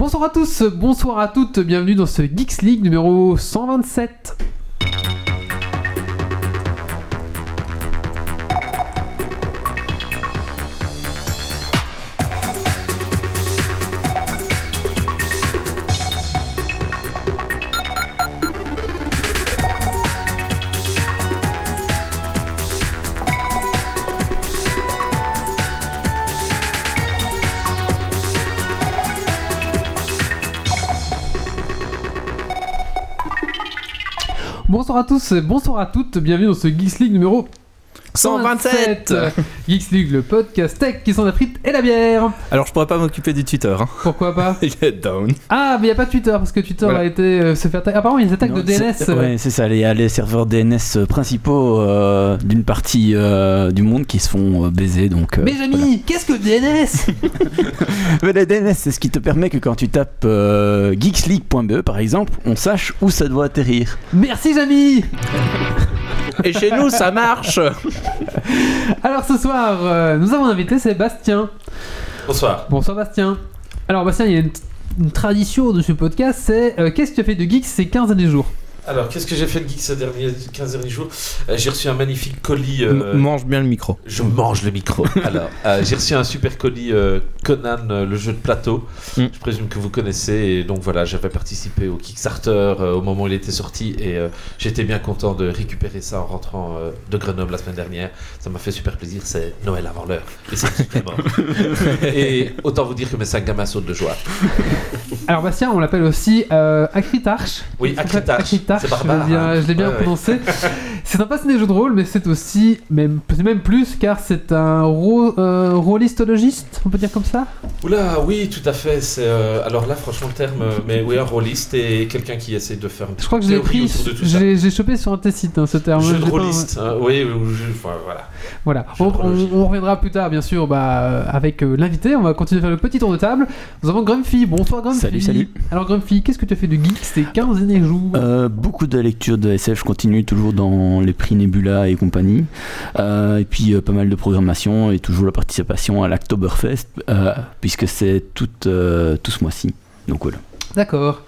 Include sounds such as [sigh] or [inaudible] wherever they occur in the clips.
Bonsoir à tous, bonsoir à toutes, bienvenue dans ce Geeks League numéro 127. Bonsoir à tous, bonsoir à toutes, bienvenue dans ce Geeks League numéro 127 [laughs] Geeks League, le podcast tech qui sont la frite et la bière. Alors je pourrais pas m'occuper du Twitter. Hein. Pourquoi pas [laughs] Get down. Ah, mais il a pas de Twitter parce que Twitter Voilà. a été euh, se faire. Apparemment, il y a des attaques de DNS. c'est- Ouais, c'est ça, les, les serveurs DNS principaux euh, d'une partie euh, du monde qui se font euh, baiser. Donc, euh, Mais Jamy, qu'est-ce que DNS. [laughs] Mais le DNS, c'est ce qui te permet que quand tu tapes euh, geeksleague.be par exemple, on sache où ça doit atterrir. Merci Jamy Et chez nous ça marche Alors ce soir, euh, nous avons invité Sébastien. Bonsoir. Bonsoir Bastien. Alors Bastien, il y a une, une tradition de ce podcast, c'est euh, qu'est-ce que tu as fait de geek ces 15 derniers jours? Alors, qu'est-ce que j'ai fait de geek ces derniers 15 derniers jours? Euh, J'ai reçu un magnifique colis. euh, Mange bien le micro. je mange le micro. [laughs] Alors, euh, j'ai reçu un super colis euh, Conan, euh, le jeu de plateau. Mm. Je présume que vous connaissez. Et donc voilà, j'avais participé au Kickstarter euh, au moment où il était sorti. Et euh, j'étais bien content de récupérer ça en rentrant euh, de Grenoble la semaine dernière. Ça m'a fait super plaisir. C'est Noël avant l'heure. Et c'est [laughs] et autant vous dire que mes cinq gamins sautent de joie. Alors Bastien, on l'appelle aussi euh, Acritarch. Oui, Acritarch. C'est je barbare. l'ai bien, je l'ai bien Ouais, ouais. prononcé. c'est un passionné de jeux de rôle, mais c'est aussi, même, c'est même plus, car c'est un ro euh, rôlistologiste, on peut dire comme ça? Oula, oui, tout à fait. C'est euh, alors là, franchement, le terme, euh, mais oui, un rôliste et quelqu'un qui essaie de faire. une Je crois que je l'ai pris, de j'ai j'ai chopé sur un test site hein, ce terme. Jeu Je de pas- rôliste, hein, oui, ou jeu- enfin, voilà. Voilà, Jeu on, de rôle. on- on reviendra plus tard, bien sûr, bah, euh, avec euh, l'invité. On va continuer à faire le petit tour de table. Nous avons Grumpy. Bonsoir Grumpy. Salut, salut. Alors Grumpy, qu'est-ce que tu as fait de geek? Ces 15 derniers jours Euh, beaucoup de lectures de SF, continue toujours dans les prix Nebula et compagnie. Euh, et puis euh, pas mal de programmation et toujours la participation à l'Octoberfest, euh, puisque c'est tout, tout ce mois-ci. Donc voilà. D'accord.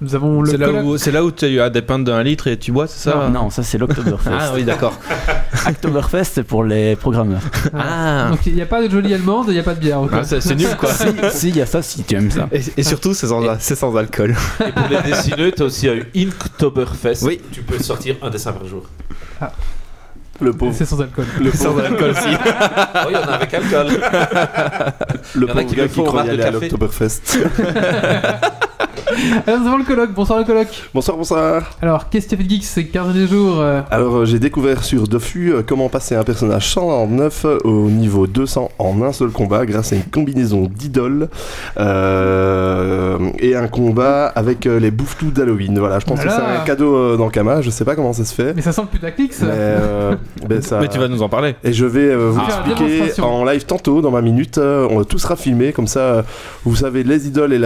Nous avons le C'est là, où, c'est là où tu as des pintes d'un litre et tu bois, c'est ça Non, ça c'est l'Octoberfest. Ah oui, d'accord. [laughs] Oktoberfest, c'est pour les programmeurs. Ah. Donc il n'y a pas de jolie allemande, il n'y a pas de bière. Ah, c'est, c'est nul quoi. si, si, il y a ça, si tu aimes ça. Et, et surtout, c'est sans, c'est sans alcool. Et pour les dessineux, tu as aussi un Inktoberfest. Oui. Tu peux sortir un dessin par jour. Le pauvre, C'est sans alcool. le Sans pauvre, alcool aussi. [laughs] Oh, il y en a avec alcool. le y en a pauvre qui gars qui de aller à l'Oktoberfest. Alors nous [laughs] avons le colloque. Bonsoir le colloque. bonsoir, bonsoir. Alors qu'est-ce que tu as fait de geek ces 15 derniers jours euh, Alors, euh, j'ai découvert sur Dofus euh, comment passer un personnage 109 au niveau 200 en un seul combat grâce à une combinaison d'idoles euh, et un combat avec euh, les bouffetous d'Halloween. Voilà, je pense que c'est un cadeau euh, dans Kama, je sais pas comment ça se fait. Mais ça sent le putaclic ça. Mais, euh, ben, ça... Mais tu vas nous en parler. Et je vais euh, vous Ah. Expliquer en live tantôt dans ma minute. euh, on, tout sera filmé comme ça. euh, vous savez les idoles et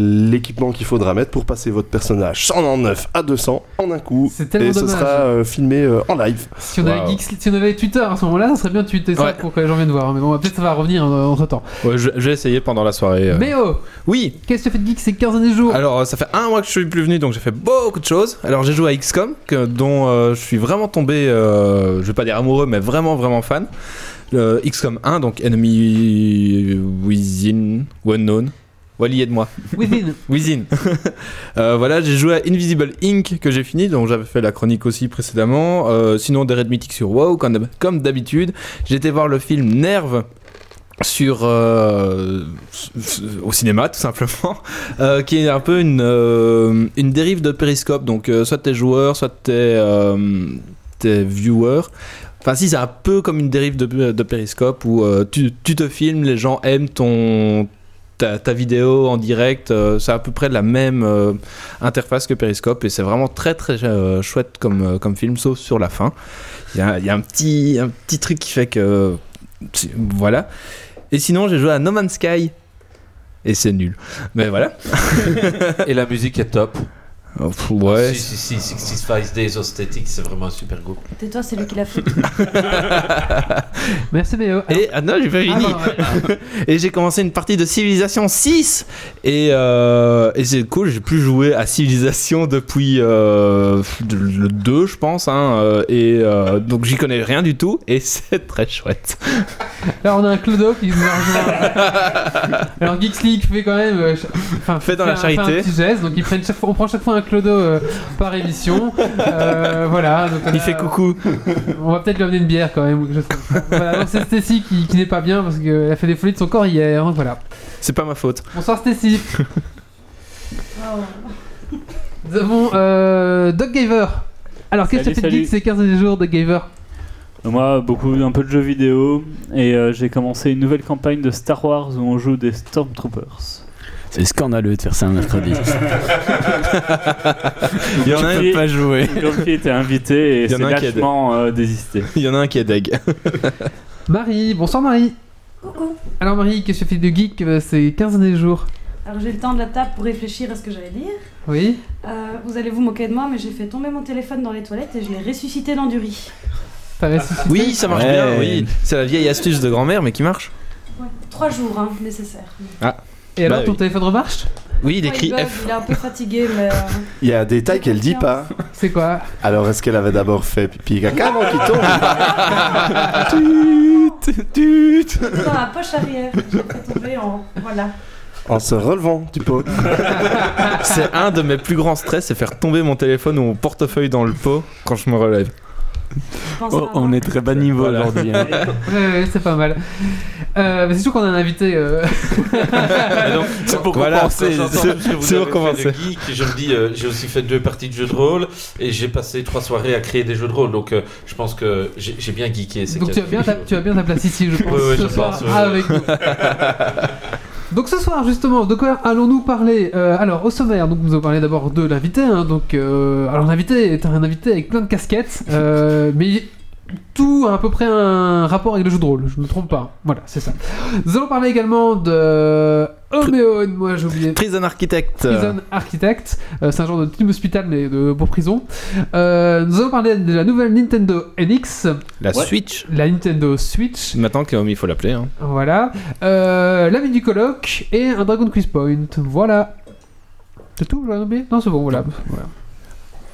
l'équipement qu'il faudra mettre pour passer votre personnage 109 à 200 en un coup. C'est tellement Et ce sera euh, filmé euh, en live. Si on, avait. Geeks- si on avait Twitter à ce moment-là, ça serait bien de tweeter ça Ouais. pour que les gens viennent voir. Mais bon, peut-être ça va revenir entre temps. Ouais, vais essayer pendant la soirée. euh. Mais oh, Oui, qu'est-ce que tu as fait de geek ces 15 derniers jours Alors, ça fait un mois que je suis plus venu, donc j'ai fait beaucoup de choses. Alors, j'ai joué à XCOM, que- dont euh, je suis vraiment tombé, euh, je vais pas dire amoureux, mais vraiment, vraiment fan. Le XCOM 1, donc Enemy Within, Unknown. Wally, aide-moi. Within. [laughs] Within. [laughs] Euh, voilà, j'ai joué à Invisible Inc. que j'ai fini, donc j'avais fait la chronique aussi précédemment. Euh, sinon, des raids mythiques sur WoW, comme d'hab- comme d'habitude. J'ai été voir le film Nerve sur euh, au cinéma tout simplement [laughs] euh, qui est un peu une, euh, une dérive de périscope donc euh, soit t'es joueur soit euh, t'es viewer Enfin, si, c'est un peu comme une dérive de, de périscope où euh, tu, te filmes, les gens aiment ton, ta, vidéo en direct. euh, c'est à peu près la même euh, interface que périscope et c'est vraiment très très euh, chouette comme, euh, comme film, sauf sur la fin. Il y a, y a un, petit, un petit truc qui fait que. Voilà. Et sinon, j'ai joué à No Man's Sky. Et c'est nul. Mais voilà. [laughs] Et la musique est top. Oh, pff, ouais. Si, si, si, 65 Days of Static, c'est vraiment un super groupe. Tais-toi, c'est lui qui l'a fait. [laughs] Merci Méo. Et ah non, j'ai pas Ah, fini. non, ouais. [laughs] Et j'ai commencé une partie de Civilization 6 et, euh, et c'est cool, j'ai plus joué à Civilization depuis euh, le 2 je pense hein, euh, et euh, donc j'y connais rien du tout et [laughs] c'est très chouette. Là, on a un Clodo qui nous a rejoint. Alors, Geeks League fait quand même. euh, Enfin, Fait dans la un- charité. un petit geste. Donc, ils prennent chaque fois, on prend chaque fois un Clodo euh, par émission. Euh, voilà. Donc, Il a- fait coucou. On va peut-être lui amener une bière quand même. ça. Voilà, donc c'est Stacy qui, qui n'est pas bien parce qu'elle a fait des folies de son corps hier. Donc, voilà. C'est pas ma faute. Bonsoir Stacy. [laughs] Nous avons euh, Doug Gaver. Alors, qu'est-ce que tu as fait de geek ces 15 derniers jours, Doug Gaver Moi, beaucoup, un peu de jeux vidéo, et euh, j'ai commencé une nouvelle campagne de Star Wars où on joue des Stormtroopers. C'est scandaleux de faire ça un mercredi. [laughs] Il y en a un, Puis- pas jouer. [laughs] Grumpy était invité et Il y en c'est a un qui a lâchement euh, désisté. [laughs] il y en a un qui est deg. Marie. Bonsoir Marie. Coucou. Alors, Marie, qu'est-ce que tu as fait de geek euh, ces 15 derniers jours? Alors j'ai eu le temps de la table pour réfléchir à ce que j'allais dire. Oui. Euh, vous allez vous moquer de moi, mais j'ai fait tomber mon téléphone dans les toilettes et je l'ai ressuscité dans du riz. T'as ressuscité Oui, ça marche Ouais. bien, oui. C'est la vieille astuce de grand-mère mais qui marche. Ouais. Trois jours, hein, nécessaire. Et alors, Bah ton oui. téléphone remarche? Oui, il Ouais, écrit bug, F. Il est un peu fatigué, mais... euh, Il y a un détail qu'elle dit pas. [laughs] C'est quoi? Alors, est-ce qu'elle avait d'abord fait pipi caca avant qu'il tombe? [laughs] Dans la poche arrière. Fait tomber en... Voilà. En se relevant du pot. [laughs] C'est un de mes plus grands stress, c'est faire tomber mon téléphone ou mon portefeuille dans le pot quand je me relève. Oh, on moi. est très bas niveau Voilà. aujourd'hui. hein. [laughs] Ouais, c'est pas mal. Euh, c'est sûr qu'on a un invité. euh, [laughs] C'est pour Voilà, j'entends c'est- pour commencer. geek, je me dis, euh, j'ai aussi fait deux parties de jeux de rôle et j'ai passé trois soirées à créer des jeux de rôle. Donc, euh, je pense que j'ai bien geeké. Donc tu as, bien ta, jours. tu as bien ta place ici, je pense, Ouais, ouais, ce je soir pense, ouais. avec nous. [laughs] Donc ce soir justement, de quoi allons-nous parler Euh, Alors au sommaire, donc nous allons parler d'abord de l'invité. hein, donc euh, alors l'invité est un invité avec plein de casquettes, euh, [laughs] mais tout a à peu près un rapport avec le jeu de rôle. Je ne me trompe pas. Voilà, c'est ça. Nous allons parler également de Homéon. Moi j'ai oublié. Prison Architect. Prison Architect, euh, c'est un genre de team hospital mais de, pour prison. Euh, nous allons parler de la nouvelle Nintendo NX, La Ouais. Switch. la Nintendo Switch, Maintenant qu'il il faut l'appeler. Hein. voilà, euh, la du colloque et un Dragon Quiz Point. Voilà. C'est tout, j'en ai oublié? Non, c'est bon, voilà. voilà.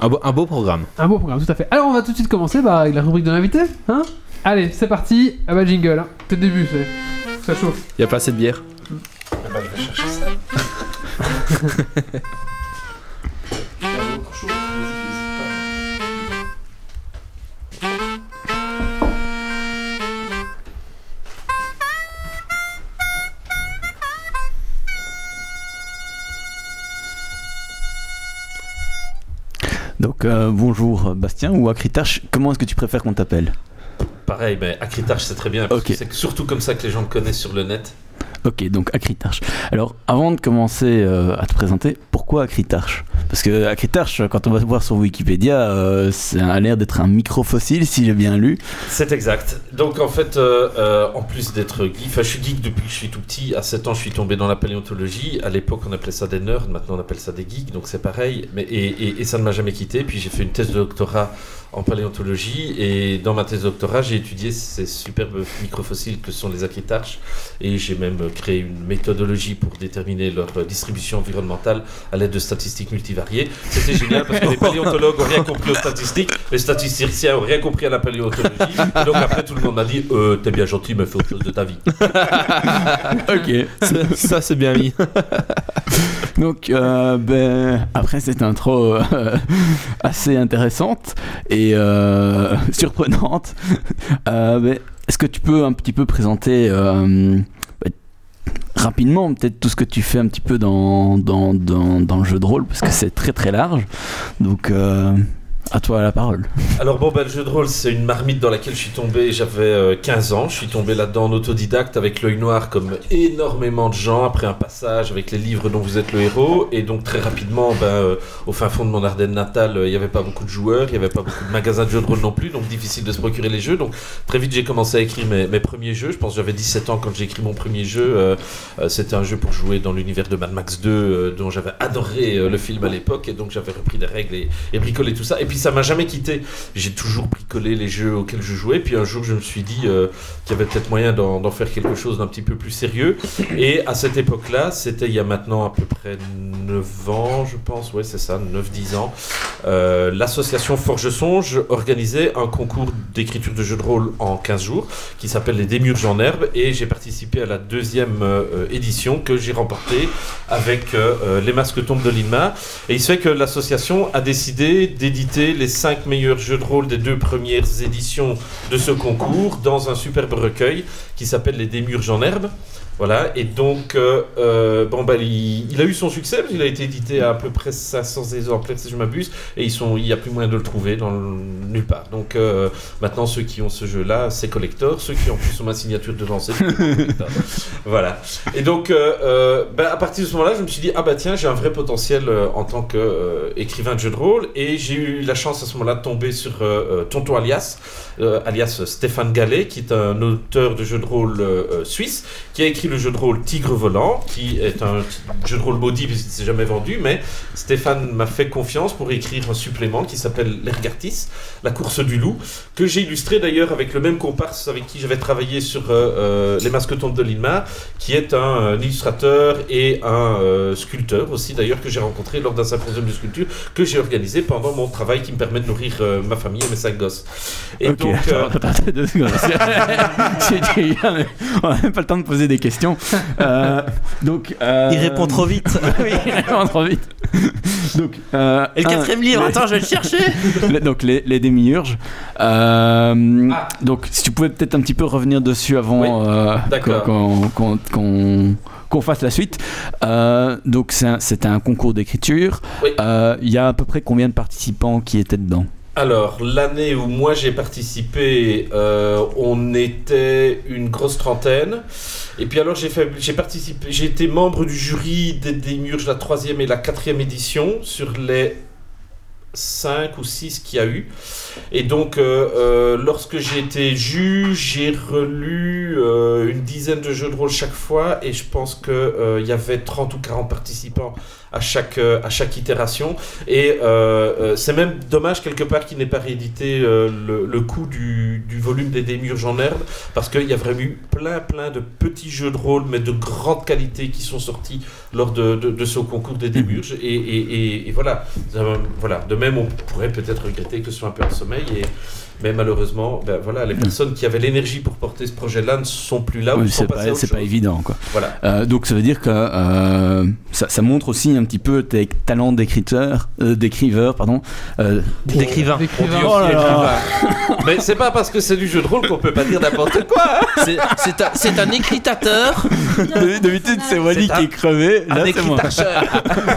Un, beau, un beau programme. Un beau programme, tout à fait. Alors, on va tout de suite commencer bah, avec la rubrique de l'invité. Hein Allez, c'est parti. Ah bah, jingle. Hein. C'est le début, c'est. Ça chauffe. Y a pas assez de bière. [laughs] Donc euh, bonjour Bastien ou Acritache, comment est-ce que tu préfères qu'on t'appelle? Pareil, mais Acritage, c'est très bien. Parce Ok. que c'est surtout comme ça que les gens me connaissent sur le net. Ok, donc Acritarche. Alors, avant de commencer euh, à te présenter, pourquoi Acritarche Parce que Acritarche, quand on va voir sur Wikipédia, euh, ça a l'air d'être un microfossile, si j'ai bien lu. C'est exact. Donc en fait, euh, euh, en plus d'être geek, enfin je suis geek depuis que je suis tout petit. À 7 ans, je suis tombé dans la paléontologie. À l'époque, on appelait ça des nerds. Maintenant, on appelle ça des geeks. Donc c'est pareil. Et ça ne m'a jamais quitté. Puis j'ai fait une thèse de doctorat en paléontologie. Et dans ma thèse de doctorat, j'ai étudié ces superbes microfossiles que sont les acritarches. Et j'ai même créé une méthodologie pour déterminer leur distribution environnementale à l'aide de statistiques multivariées. C'était génial parce que les paléontologues n'ont rien compris aux statistiques, les statisticiens n'ont rien compris à la paléontologie. Et donc après, tout le monde m'a dit euh, T'es bien gentil, mais fais autre chose de ta vie. [laughs] Ok. ça, ça, c'est bien mis. [laughs] Donc, euh, ben, après cette intro euh, [laughs] assez intéressante et euh, surprenante, [laughs] ben, est-ce que tu peux un petit peu présenter ben, rapidement peut-être tout ce que tu fais un petit peu dans, dans, dans, dans le jeu de rôle parce que c'est très très large. Donc, À toi la parole. Alors bon, bah, le jeu de rôle, c'est une marmite dans laquelle je suis tombé, j'avais euh, 15 ans, je suis tombé là-dedans en autodidacte avec l'œil noir comme énormément de gens après un passage avec les livres dont vous êtes le héros. Et donc très rapidement, ben, euh, au fin fond de mon Ardenne natale, euh, il n'y avait pas beaucoup de joueurs, il n'y avait pas beaucoup de magasins de jeux de rôle non plus, donc difficile de se procurer les jeux, donc très vite j'ai commencé à écrire mes, premiers jeux, je pense j'avais 17 ans quand j'ai écrit mon premier jeu, euh, euh, c'était un jeu pour jouer dans l'univers de Mad Max 2 euh, dont j'avais adoré euh, le film à l'époque. Et donc j'avais repris des règles et, et bricolé tout ça. Et puis ça m'a jamais quitté j'ai toujours bricolé les jeux auxquels je jouais. Puis un jour, je me suis dit euh, qu'il y avait peut-être moyen d'en faire quelque chose d'un petit peu plus sérieux. Et à cette époque-là, c'était il y a maintenant à peu près 9 ans, je pense, ouais, c'est ça, 9-10 ans, euh, l'association Forge Songe organisait un concours d'écriture de jeux de rôle en 15 jours qui s'appelle les Démurges en herbe. Et j'ai participé à la deuxième euh, édition que j'ai remportée avec Les Masques tombent de l'INMA. Et il se fait que l'association a décidé d'éditer les 5 meilleurs jeux de rôle des deux premières éditions de ce concours dans un superbe recueil qui s'appelle Les Démurges en herbe. Voilà, et donc, euh, euh, bon, bah, il, il a eu son succès, parce qu'il a été édité à à peu près 500 exemplaires, si je m'abuse, et ils sont, il n'y a plus moyen de le trouver dans le- nulle part. Donc, euh, maintenant, ceux qui ont ce jeu-là, c'est collector, ceux qui en plus ont ma signature devant, c'est [laughs] collector. Voilà. Et donc, euh, bah, à partir de ce moment-là, je me suis dit, ah bah tiens, j'ai un vrai potentiel en tant qu'écrivain de jeu de rôle, et j'ai eu la chance à ce moment-là de tomber sur Tonton Alias, alias Stéphane Gallet, qui est un auteur de jeux de rôle suisse, qui a écrit le jeu de rôle Tigre Volant, qui est un jeu de rôle maudit puisqu'il ne s'est jamais vendu, mais Stéphane m'a fait confiance pour écrire un supplément qui s'appelle L'Ergartis, la course du loup, que j'ai illustré d'ailleurs avec le même comparse avec qui j'avais travaillé sur euh, euh, Les Masques tombent de l'Inma, qui est un, illustrateur et un euh, sculpteur aussi d'ailleurs que j'ai rencontré lors d'un symposium de sculpture que j'ai organisé pendant mon travail qui me permet de nourrir euh, ma famille et mes cinq gosses. Et donc, [laughs] attends, attends, deux secondes. [laughs] J'ai dit, [laughs] on n'a même pas le temps de poser des questions. Euh, donc, euh, Il répond trop vite. [laughs] oui, il répond trop vite. donc, euh, Et le un, quatrième livre, les- attends, je vais le chercher. [laughs] les- donc les, les démiurges. Euh, Ah. Donc, si tu pouvais peut-être un petit peu revenir dessus avant Oui, euh, qu'on fasse la suite. Euh, donc, c'est un- c'était un concours d'écriture. Oui. Euh, Il y a à peu près combien de participants qui étaient dedans? Alors, l'année où moi j'ai participé, euh, on était une grosse trentaine. Et puis alors j'ai participé, j'ai été membre du jury des Démurges, la troisième et la quatrième édition sur les 5 ou 6 qu'il y a eu. Et donc, euh, euh, lorsque j'ai été juge, j'ai relu une dizaine de jeux de rôle chaque fois, et je pense qu'il y avait 30 ou 40 participants à chaque, euh, à chaque itération. Et euh, euh, c'est même dommage quelque part qu'il n'ait pas réédité le, le coût du, du volume des Démurges en herbe, parce qu'il y a vraiment eu plein, plein de petits jeux de rôle, mais de grande qualité qui sont sortis lors de, de, de ce concours des Démurges. Et, et, et, voilà. Voilà. De même, on pourrait peut-être regretter que ce soit un peu en sommeil. Mais malheureusement, ben voilà, les personnes qui avaient l'énergie pour porter ce projet-là ne sont plus là ou Oui, sont C'est pas, pas évident, quoi. Voilà. Euh, donc ça veut dire que euh, ça, ça montre aussi un petit peu tes talents d'écriteur, euh, d'écriveur, pardon. Euh, D'écrivain. D'écrivain. Oh. Mais c'est pas parce que c'est du jeu de rôle qu'on peut pas dire n'importe quoi. hein. C'est- un, un écritateur, [laughs] D'habitude c'est Wally un- qui est crevé, un là c'est moi. écritarcheur.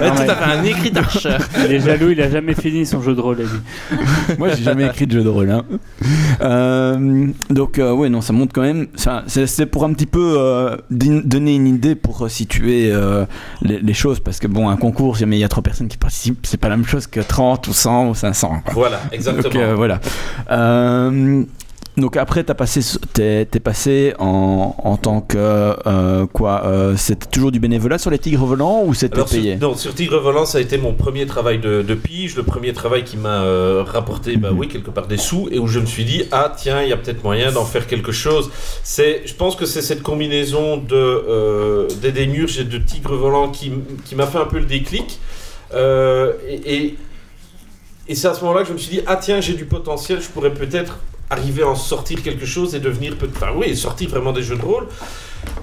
Ouais, tout à fait, un écritarcheur. Il est jaloux, il a jamais fini son jeu de rôle, lui. Moi j'ai jamais écrit de jeu de rôle. hein. Euh, donc euh, ouais non ça montre quand même. ça- C'est pour un petit peu euh, donner une idée pour situer euh, les, les choses parce que bon un concours si jamais il y a trois personnes qui participent c'est pas la même chose que 30 ou 100 ou 500. quoi. Voilà, exactement. Donc voilà. Donc après, t'as passé, t'es, passé en, en tant que euh, quoi euh, C'était toujours du bénévolat sur les tigres volants ou c'était Alors, sur, payé? non, sur Tigre Volant, ça a été mon premier travail de, de pige, le premier travail qui m'a euh, rapporté, bah Mhm. oui, quelque part des sous, et où je me suis dit, ah tiens, il y a peut-être moyen d'en faire quelque chose. C'est, je pense que c'est cette combinaison de des démurges et de Tigre Volant qui, qui m'a fait un peu le déclic. Et et, et c'est à ce moment-là que je me suis dit, ah tiens, j'ai du potentiel, je pourrais peut-être arriver à en sortir quelque chose et devenir, peut- enfin oui, sortir vraiment des jeux de rôle.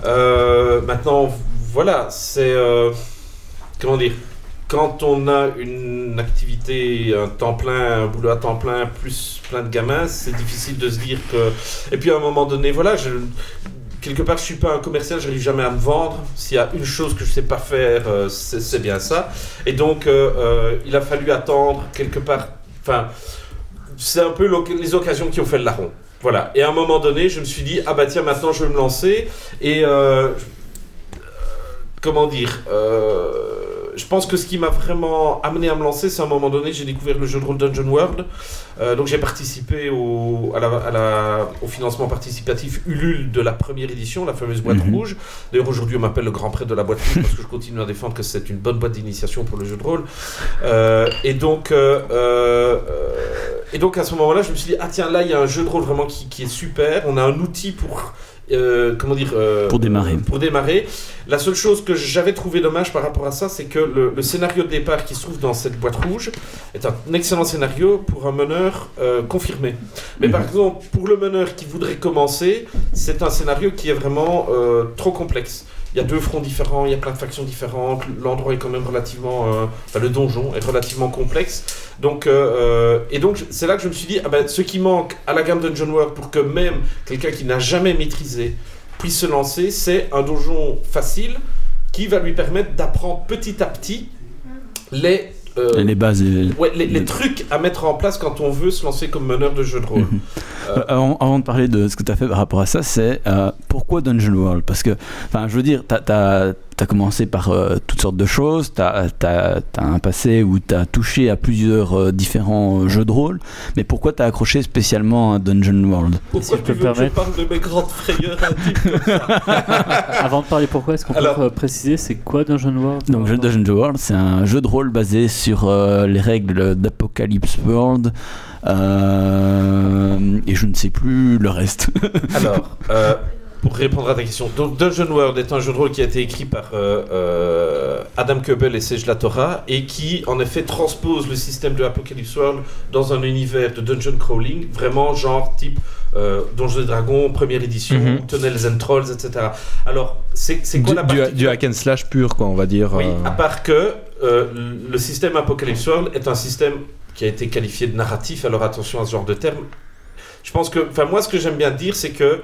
Euh, maintenant, voilà, c'est. euh, comment dire Quand on a une activité, un temps plein, un boulot à temps plein, plus plein de gamins, c'est difficile de se dire que. Et puis à un moment donné, voilà. Quelque part, je suis pas un commercial, j'arrive jamais à me vendre. S'il y a une chose que je sais pas faire, euh, c'est bien ça. Et donc, il a fallu attendre quelque part Enfin, c'est un peu les occasions qui ont fait le larron. Voilà. Et à un moment donné, je me suis dit, ah bah tiens, maintenant je vais me lancer. Et euh, comment dire euh, Je pense que ce qui m'a vraiment amené à me lancer, c'est à un moment donné, j'ai découvert le jeu de rôle Dungeon World. Euh, donc j'ai participé au, à la- à la- au financement participatif Ulule de la première édition, la fameuse boîte Mhm. rouge. D'ailleurs aujourd'hui on m'appelle le grand prêtre de la boîte rouge parce que je continue à défendre que c'est une bonne boîte d'initiation pour le jeu de rôle. Euh, et donc euh, et donc à ce moment-là je me suis dit ah tiens là il y a un jeu de rôle vraiment qui, qui est super. On a un outil pour euh, comment dire euh, Pour démarrer. pour démarrer. La seule chose que j'avais trouvé dommage par rapport à ça, c'est que le, le scénario de départ qui se trouve dans cette boîte rouge est un excellent scénario pour un meneur euh, confirmé. Mais par exemple, pour le meneur qui voudrait commencer, c'est un scénario qui est vraiment trop complexe. Il y a deux fronts différents, il y a plein de factions différentes, l'endroit est quand même relativement... euh, enfin, le donjon est relativement complexe. Donc, euh, euh, et donc, c'est là que je me suis dit, ah ben, ce qui manque à la gamme Dungeon World pour que même quelqu'un qui n'a jamais maîtrisé puisse se lancer, c'est un donjon facile qui va lui permettre d'apprendre petit à petit les, euh, Les bases. et- ouais, les, trucs à mettre en place quand on veut se lancer comme meneur de jeu de rôle. Mhm. Euh, Euh, avant, avant de parler de ce que tu as fait par rapport à ça, c'est euh, pourquoi Dungeon World? Parce que, enfin, je veux dire, tu as, commencé par euh, toutes sortes de choses, tu as, un passé où tu as touché à plusieurs euh, différents euh, jeux de rôle, mais pourquoi tu as accroché spécialement à Dungeon World? Pourquoi je tu peux veux que je parle de mes grandes frayeurs [laughs] Avant de parler pourquoi, est-ce qu'on peut Alors- euh, préciser c'est quoi Dungeon World? Donc, Dungeon World, c'est un jeu de rôle basé sur euh, les règles d'Apocalypse World, euh, et je ne sais plus le reste. [laughs] Alors, euh, pour répondre à ta question, donc Dungeon World est un jeu de rôle qui a été écrit par euh, euh, Adam Koebel et Serge Latora et qui, en effet, transpose le système de Apocalypse World dans un univers de dungeon crawling, vraiment genre type euh, Donjons et Dragons, première édition, Mhm. Tunnels and Trolls, etc. Alors, c'est quoi Du, la partie du hack and slash pur, quoi, on va dire. Oui, euh. à part que le système Apocalypse World est un système qui a été qualifié de narratif, alors attention à ce genre de terme. Je pense que, enfin moi ce que j'aime bien dire c'est que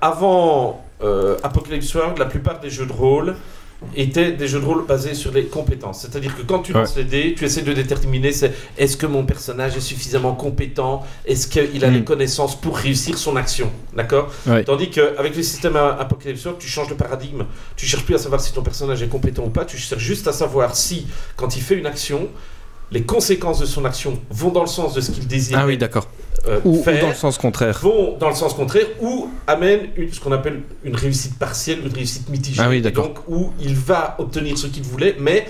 avant euh, Apocalypse World, la plupart des jeux de rôle étaient des jeux de rôle basés sur les compétences. C'est-à-dire que quand tu Ouais. lances les dés, tu essaies de déterminer c'est est-ce que mon personnage est suffisamment compétent, est-ce qu'il a Mm. les connaissances pour réussir son action, d'accord? Ouais. Tandis qu'avec le système A- Apocalypse World, tu changes de paradigme. Tu cherches plus à savoir si ton personnage est compétent ou pas, tu cherches juste à savoir si, quand il fait une action, les conséquences de son action vont dans le sens de ce qu'il désire Ah oui, d'accord. Euh, Ou, ou faire, dans le sens contraire. vont dans le sens contraire ou amènent une- ce qu'on appelle une réussite partielle, une réussite mitigée. Ah oui, donc où il va obtenir ce qu'il voulait, mais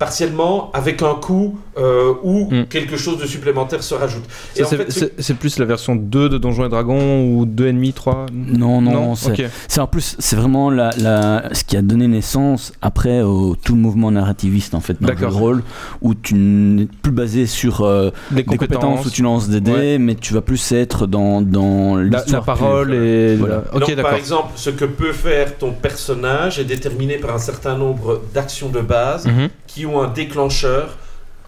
partiellement avec un coup euh, où Mm. quelque chose de supplémentaire se rajoute. C'est ce- plus la version 2 de Donjons et Dragons ou 2,5, 3 Non, non, c'est ok. c'est en plus, c'est vraiment la, la- ce qui a donné naissance après au tout le mouvement narrativiste en fait dans le rôle, où tu n'es plus basé sur euh, Les des compétences où tu lances des dés, Ouais. mais tu vas plus être dans, dans La, parole et. Voilà. Donc, par exemple, ce que peut faire ton personnage est déterminé par un certain nombre d'actions de base Mhm. Qui ont un déclencheur.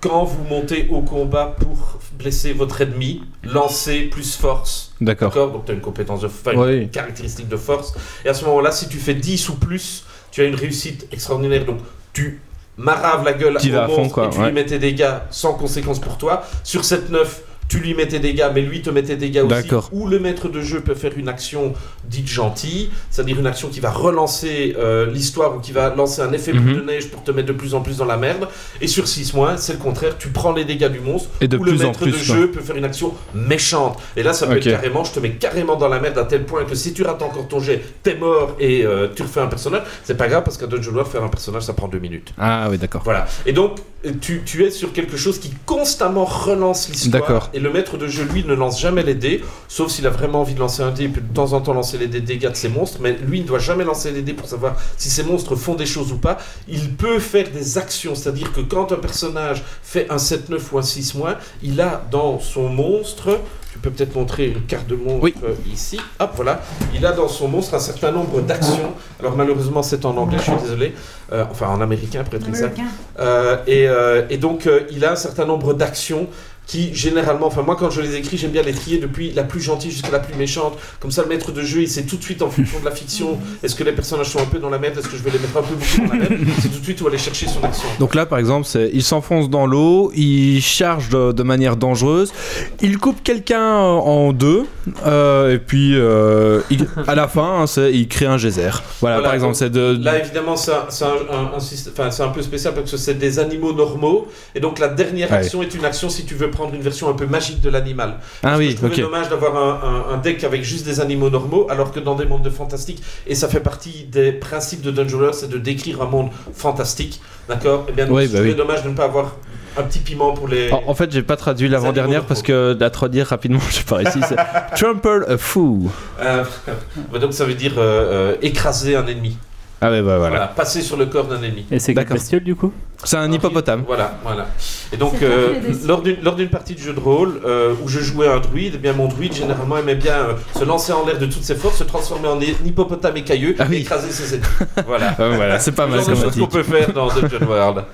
Quand vous montez au combat pour blesser votre ennemi, lancez plus force. D'accord. Donc tu as une compétence de enfin, une Oui. caractéristique de force. Et à ce moment-là, si tu fais 10 ou plus, tu as une réussite extraordinaire. Donc tu maraves la gueule Tu au à fond, quoi, et tu ouais. lui mets tes dégâts sans conséquence pour toi. Sur cette 9, tu lui mets tes dégâts, mais lui te met tes dégâts aussi. Ou le maître de jeu peut faire une action dite gentille, c'est-à-dire une action qui va relancer euh, l'histoire ou qui va lancer un effet boule Mhm. de neige pour te mettre de plus en plus dans la merde. Et sur 6 mois, c'est le contraire, tu prends les dégâts du monstre, Et de ou le plus en maître plus. de jeu peut faire une action méchante. Et là, ça peut être carrément, je te mets carrément dans la merde à tel point que si tu rates encore ton jet, t'es mort et euh, tu refais un personnage. C'est pas grave parce qu'à Dungeon World, faire un personnage, ça prend 2 minutes. Ah oui, d'accord. Voilà. Et donc, tu, tu es sur quelque chose qui constamment relance l'histoire. D'accord. Et le maître de jeu, lui, ne lance jamais les dés, sauf s'il a vraiment envie de lancer un dé, et puis de temps en temps lancer les dés dégâts de ses monstres. Mais lui, il ne doit jamais lancer les dés pour savoir si ses monstres font des choses ou pas. Il peut faire des actions, c'est-à-dire que quand un personnage fait un 7-9 ou un 6 mois, il a dans son monstre. Tu peux peut-être montrer une carte de monstre Oui. ici. Hop, voilà. Il a dans son monstre un certain nombre d'actions. Alors malheureusement, c'est en anglais, je suis désolé. Euh, enfin, en américain, pour être exact. Euh, et, euh, et donc, euh, il a un certain nombre d'actions qui généralement, enfin moi quand je les écris, j'aime bien les trier depuis la plus gentille jusqu'à la plus méchante. Comme ça, le maître de jeu, il sait tout de suite en fonction de la fiction, [laughs] est-ce que les personnages sont un peu dans la merde, est-ce que je vais les mettre un peu beaucoup dans la merde, [laughs] c'est tout de suite où aller chercher son action. Donc là, par exemple, c'est il s'enfonce dans l'eau, il charge de, de manière dangereuse, il coupe quelqu'un en deux, euh, et puis euh, il- [laughs] à la fin, hein, il crée un geyser. Voilà, Voilà, par exemple, c'est de. Là, évidemment, c'est un, peu spécial parce que c'est des animaux normaux. Et donc, la dernière Ouais. action est une action si tu veux prendre une version un peu magique de l'animal. ah que oui, je ok. dommage d'avoir un, un- un deck avec juste des animaux normaux, alors que dans des mondes de fantastique, et ça fait partie des principes de Dungeon c'est de décrire un monde fantastique. D'accord? Eh bien, Oui, je bah oui. dommage de ne pas avoir un petit piment pour les. En, en fait, j'ai pas traduit l'avant-dernière parce que la traduire rapidement, [laughs] j'ai pas réussi. C'est [laughs] Trample a Foo. Euh, [laughs] bah, donc, ça veut dire euh, euh, écraser un ennemi. Ah ouais, bah Voilà. voilà. passer sur le corps d'un ennemi. Et c'est quelle D'accord. bestiole du coup C'est un hippopotame. Voilà, voilà. Et donc, C'est euh, lors d'une lors d'une partie de jeu de rôle euh, où je jouais un druide, eh bien mon druide généralement aimait bien euh, se lancer en l'air de toutes ses forces, se transformer en hippopotame écailleux Ah oui. et écraser ses ennemis. [laughs] voilà. Ah, voilà, c'est pas C'est mal comme choses qu'on peut faire dans Dungeon World.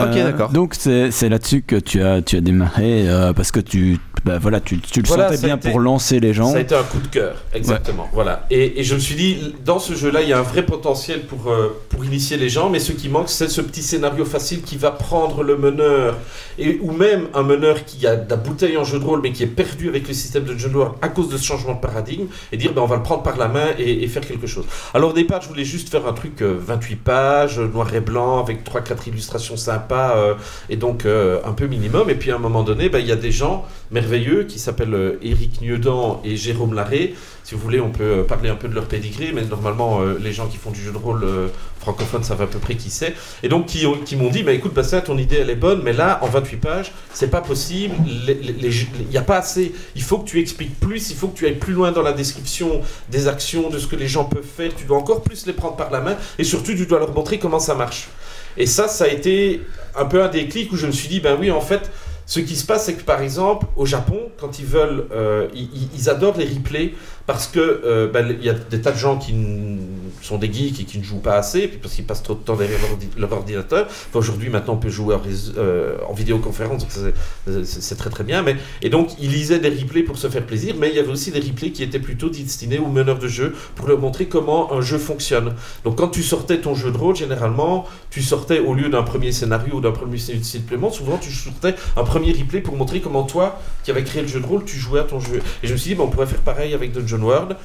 Ok, d'accord. Donc c'est c'est là-dessus que tu as, tu as démarré euh, parce que tu, bah, voilà, tu, tu le Voilà, sentais bien été- pour lancer les gens. Ça a été un coup de cœur, exactement. Voilà. Et, et je me suis dit, dans ce jeu-là, il y a un vrai potentiel pour, euh, pour initier les gens, mais ce qui manque, c'est ce petit scénario facile qui va prendre le meneur, et, ou même un meneur qui a de la bouteille en jeu de rôle, mais qui est perdu avec le système de jeu de rôle à cause de ce changement de paradigme, et dire, ben, on va le prendre par la main et, et faire quelque chose. Alors au départ, je voulais juste faire un truc euh, 28 pages, euh, noir et blanc, avec 3-4 illustrations sympas, euh, et donc un peu minimum. Et puis à un moment donné, ben, il y a des gens qui s'appellent euh, Éric Nieudant et Jérôme Larré. Si vous voulez, on peut euh, parler un peu de leur pédigré, mais normalement, euh, les gens qui font du jeu de rôle francophone savent à peu près qui c'est. Et donc, qui, ont- qui m'ont dit, bah, écoute, Bastien, ton idée, elle est bonne, mais là, en 28 pages, c'est pas possible. Il n'y a pas assez. Il faut que tu expliques plus, il faut que tu ailles plus loin dans la description des actions, de ce que les gens peuvent faire. Tu dois encore plus les prendre par la main, et surtout, tu dois leur montrer comment ça marche. Et ça, ça a été un peu un déclic où je me suis dit, ben oui, en fait, ce qui se passe, c'est que par exemple, au Japon, quand ils veulent, euh, ils, adorent les replays parce que euh, ben, y a des tas de gens qui sont des geeks et qui ne jouent pas assez, puis parce qu'ils passent trop de temps derrière leur, ordi- leur ordinateur. Aujourd'hui, maintenant, on peut jouer en, euh, en vidéoconférence, donc c'est très très bien. Mais, et donc, ils lisaient des replays pour se faire plaisir, mais il y avait aussi des replays qui étaient plutôt destinés aux meneurs de jeu pour leur montrer comment un jeu fonctionne. Donc, quand tu sortais ton jeu de rôle, généralement, tu sortais au lieu d'un premier scénario ou d'un premier supplément, souvent tu sortais un premier replay pour montrer comment toi, qui avais créé le jeu de rôle, tu jouais à ton jeu. Et je me suis dit, ben, on pourrait faire pareil avec Dungeon World,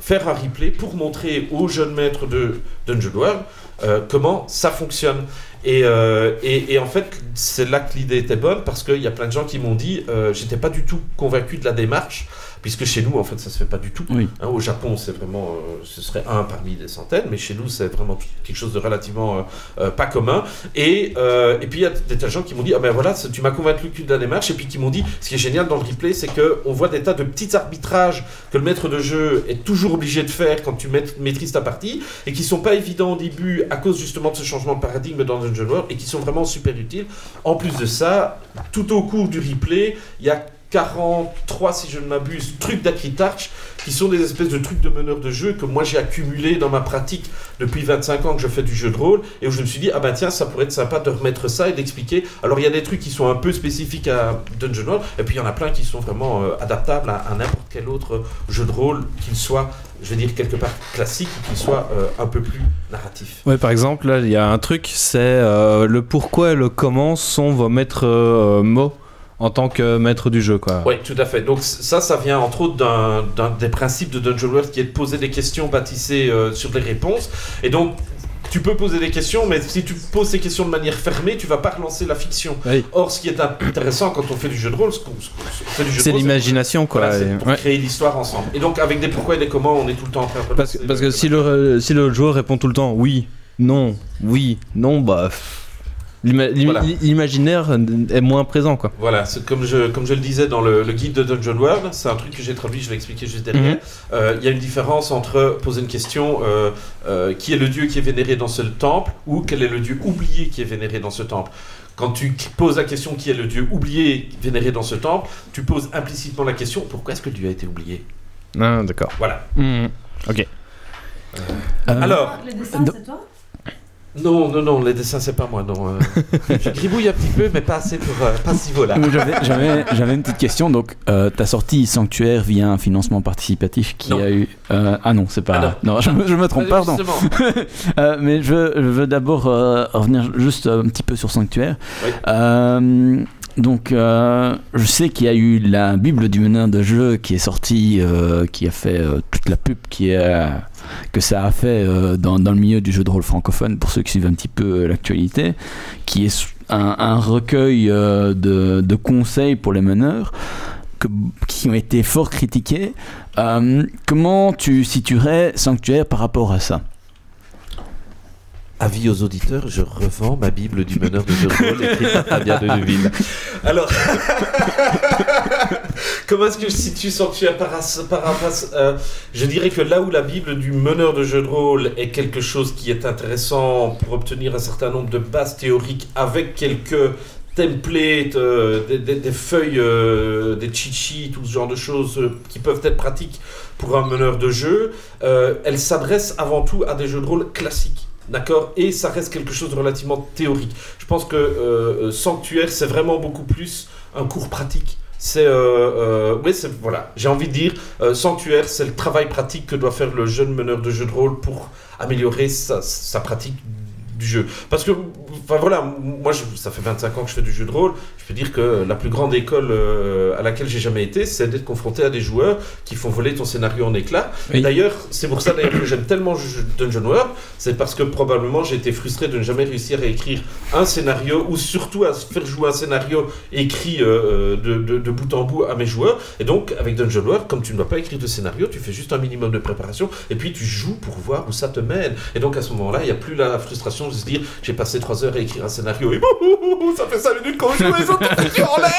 faire un replay pour montrer aux jeunes maîtres de Dungeon World euh, comment ça fonctionne. Et, euh, et, et en fait, c'est là que l'idée était bonne parce qu'il y a plein de gens qui m'ont dit, euh, j'étais pas du tout convaincu de la démarche. Puisque chez nous, en fait, ça se fait pas du tout. Oui. Hein, au Japon, c'est vraiment, euh, ce serait un parmi des centaines, mais chez nous, c'est vraiment quelque chose de relativement euh, euh, pas commun. Et, et puis il y a des tas de gens qui m'ont dit, ah ben voilà, tu m'as convaincu de la démarche. Et puis qui m'ont dit, ce qui est génial dans le replay, c'est que on voit des tas de petits arbitrages que le maître de jeu est toujours obligé de faire quand tu maît- maîtrises ta partie, et qui sont pas évidents au début à cause justement de ce changement de paradigme dans Dungeon World, et qui sont vraiment super utiles. En plus de ça, tout au cours du replay, il y a 43, si je ne m'abuse, trucs d'Acritarch qui sont des espèces de trucs de meneur de jeu que moi j'ai accumulé dans ma pratique depuis 25 ans que je fais du jeu de rôle et où je me suis dit, ah ben tiens, ça pourrait être sympa de remettre ça et d'expliquer. Alors il y a des trucs qui sont un peu spécifiques à Dungeon World et puis il y en a plein qui sont vraiment euh, adaptables à, n'importe quel autre jeu de rôle, qu'il soit, je vais dire, quelque part classique qu'il soit euh, un peu plus narratif. Ouais, par exemple, là, il y a un truc, c'est euh, le pourquoi et le comment sont vos maîtres mots en tant que maître du jeu, quoi. Oui, tout à fait. Donc ça, ça vient entre autres d'un des principes de Dungeon World qui est de poser des questions bâtissées euh, sur les réponses. Et donc, tu peux poser des questions, mais si tu poses ces questions de manière fermée, tu vas pas relancer la fiction. Oui. Or, ce qui est intéressant quand on fait du jeu de rôle, C'est l'imagination, quoi. voilà, c'est et- pour ouais. créer l'histoire ensemble. Et donc, avec des pourquoi et des comment, on est tout le temps en train de Parce, parce que si le, si le joueur répond tout le temps oui, non, oui, non, bah. pff, l'ima- l'im- Voilà. L'imaginaire est moins présent, quoi. Voilà, comme je, comme je le disais dans le, le guide de Dungeon World, c'est un truc que j'ai traduit, je vais expliquer juste derrière. Mhm. Euh, Il y a une différence entre poser une question euh, euh, qui est le dieu qui est vénéré dans ce temple ou quel est le dieu oublié qui est vénéré dans ce temple. Quand tu poses la question qui est le dieu oublié vénéré dans ce temple, tu poses implicitement la question pourquoi est-ce que le dieu a été oublié? Ah, d'accord. Voilà. Mhm. Ok. Euh, Alors, c'est toi? Non, non, non, les dessins, c'est pas moi, non. euh. [laughs] je gribouille un petit peu, mais pas assez pour. euh, pas à ce niveau-là. Mais J'avais, une petite question. Donc, euh, t'as sorti Sanctuaire via un financement participatif qui Non. a eu. euh, ah non, c'est pas. Ah non. je, me- je me trompe, pardon. [laughs] Euh, mais je, je veux d'abord euh, revenir juste un petit peu sur Sanctuaire. Oui. Donc, euh, je sais qu'il y a eu la Bible du meneur de jeu qui est sortie, euh, qui a fait euh, toute la pub qui que ça a fait dans, le milieu du jeu de rôle francophone, pour ceux qui suivent un petit peu l'actualité, qui est un, recueil de, conseils pour les meneurs. qui ont été fort critiqués. Comment tu situerais Sanctuaire par rapport à ça? Avis aux auditeurs, je revends ma Bible du meneur de jeu de rôle écrite par Fabien de Neuville. Alors, [laughs] comment est-ce que je situe Sanctuaire par, par rapport à- euh, Je dirais que là où la Bible du meneur de jeu de rôle est quelque chose qui est intéressant pour obtenir un certain nombre de bases théoriques avec quelques templates, euh, des, des- des feuilles, euh, des cheat sheets, tout ce genre de choses euh, qui peuvent être pratiques pour un meneur de jeu, euh, elle s'adresse avant tout à des jeux de rôle classiques. D'accord Et ça reste quelque chose de relativement théorique. Je pense que euh, Sanctuaire, c'est vraiment beaucoup plus un cours pratique. C'est. Euh, euh, oui, c'est. Voilà. J'ai envie de dire, euh, Sanctuaire, c'est le travail pratique que doit faire le jeune meneur de jeu de rôle pour améliorer sa pratique du jeu. Parce que, enfin voilà, moi, je- ça fait 25 ans que je fais du jeu de rôle. Je peux dire que la plus grande école euh, à laquelle j'ai jamais été, c'est d'être confronté à des joueurs qui font voler ton scénario en éclats. Oui. D'ailleurs, c'est pour ça que j'aime tellement Dungeon World, c'est parce que probablement j'ai été frustré de ne jamais réussir à écrire un scénario ou surtout à faire jouer un scénario écrit euh, de, de- de bout en bout à mes joueurs. Et donc, avec Dungeon World, comme tu ne dois pas écrire de scénario, tu fais juste un minimum de préparation et puis tu joues pour voir où ça te mène. Et donc, à ce moment-là, il n'y a plus la frustration de se dire j'ai passé 3 heures à écrire un scénario et bouh, ça fait 5 minutes qu'on joue les autres en l'air.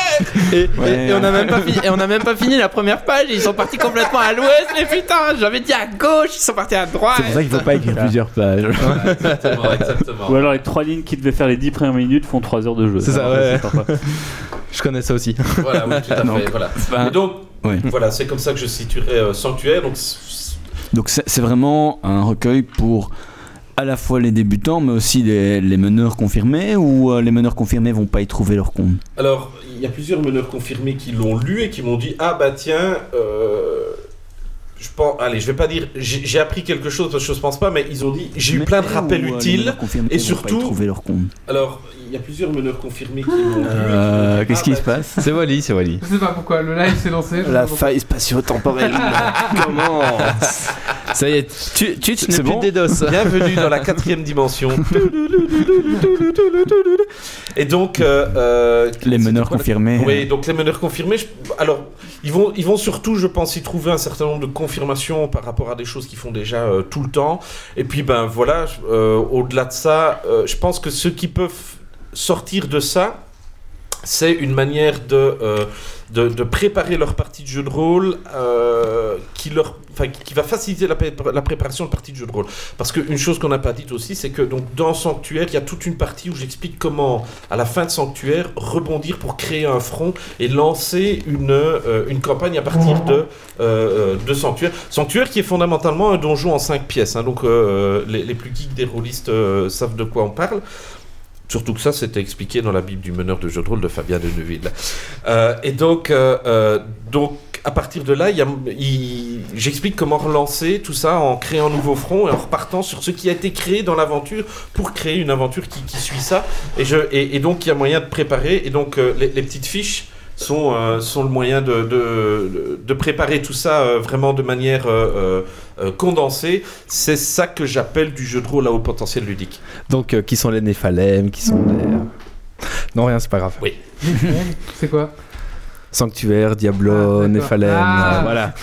Et, Ouais. et- et on n'a même, pas fini- et on a même pas fini la première page, ils sont partis complètement à l'ouest, les putains J'avais dit à gauche, ils sont partis à droite C'est pour ça qu'il ne faut pas écrire plusieurs pages. Exactement, exactement. Ou alors les trois lignes qui devaient faire les 10 premières minutes font 3 heures de jeu. C'est ça, ouais. [laughs] Je connais ça aussi. Voilà, oui, tout à Donc, fait. Voilà. Enfin, Et donc, ouais. voilà, c'est comme ça que je situerais euh, Sanctuaire. Donc, c'est vraiment un recueil pour à la fois les débutants, mais aussi les, les meneurs confirmés, ou euh, les meneurs confirmés vont pas y trouver leur compte? Alors, il y a plusieurs meneurs confirmés qui l'ont lu et qui m'ont dit Ah, bah tiens, euh, je pense, allez, je vais pas dire, j'ai appris quelque chose parce que je pense pas, mais ils ont dit J'ai eu plein de rappels euh, les utiles. et surtout- trouver leur compte? Alors, y a plusieurs meneurs confirmés qui m'ont Euh, Qu'est-ce Ah, qui bah, se passe C'est Wally, c'est Wally. Je sais pas pourquoi, le live s'est lancé. La faille spatio-temporelle [laughs] commence. Ça y est, tu- Twitch n'est C'est plus bon des DOS. [laughs] Bienvenue dans la quatrième dimension. Et donc, euh, euh, Les meneurs confirmés. Oui, donc les meneurs confirmés, je- alors ils vont, ils vont surtout, je pense, y trouver un certain nombre de confirmations par rapport à des choses qu'ils font déjà euh, tout le temps. Et puis, ben voilà, euh, au-delà de ça, euh, je pense que ceux qui peuvent sortir de ça, c'est une manière de, euh, de, de préparer leur partie de jeu de rôle euh, qui, leur, qui va faciliter la, pré- la préparation de partie de jeu de rôle. Parce qu'une chose qu'on n'a pas dite aussi, c'est que donc, dans Sanctuaire, il y a toute une partie où j'explique comment, à la fin de Sanctuaire, rebondir pour créer un front et lancer une, euh, une campagne à partir de, de Sanctuaire. Sanctuaire qui est fondamentalement un donjon en 5 pièces. hein. donc les, les plus geeks des rôlistes savent de quoi on parle. Surtout que ça, c'était expliqué dans la Bible du meneur de jeu de rôle de Fabien de Neuville. Euh, et donc, euh, euh, donc, à partir de là, j'explique comment relancer tout ça en créant un nouveau front et en repartant sur ce qui a été créé dans l'aventure pour créer une aventure qui, suit ça. Et, donc, il y a moyen de préparer. Et donc, les, petites fiches sont, sont le moyen de, de, préparer tout ça vraiment de manière euh, condensée. C'est ça que j'appelle du jeu de rôle à haut potentiel ludique. Donc, euh, qui sont les Néphalem, qui sont les. Non, rien, c'est pas grave. [laughs] C'est quoi? Sanctuaire, Ah, Diablo. Néphalem, Ah. euh, voilà.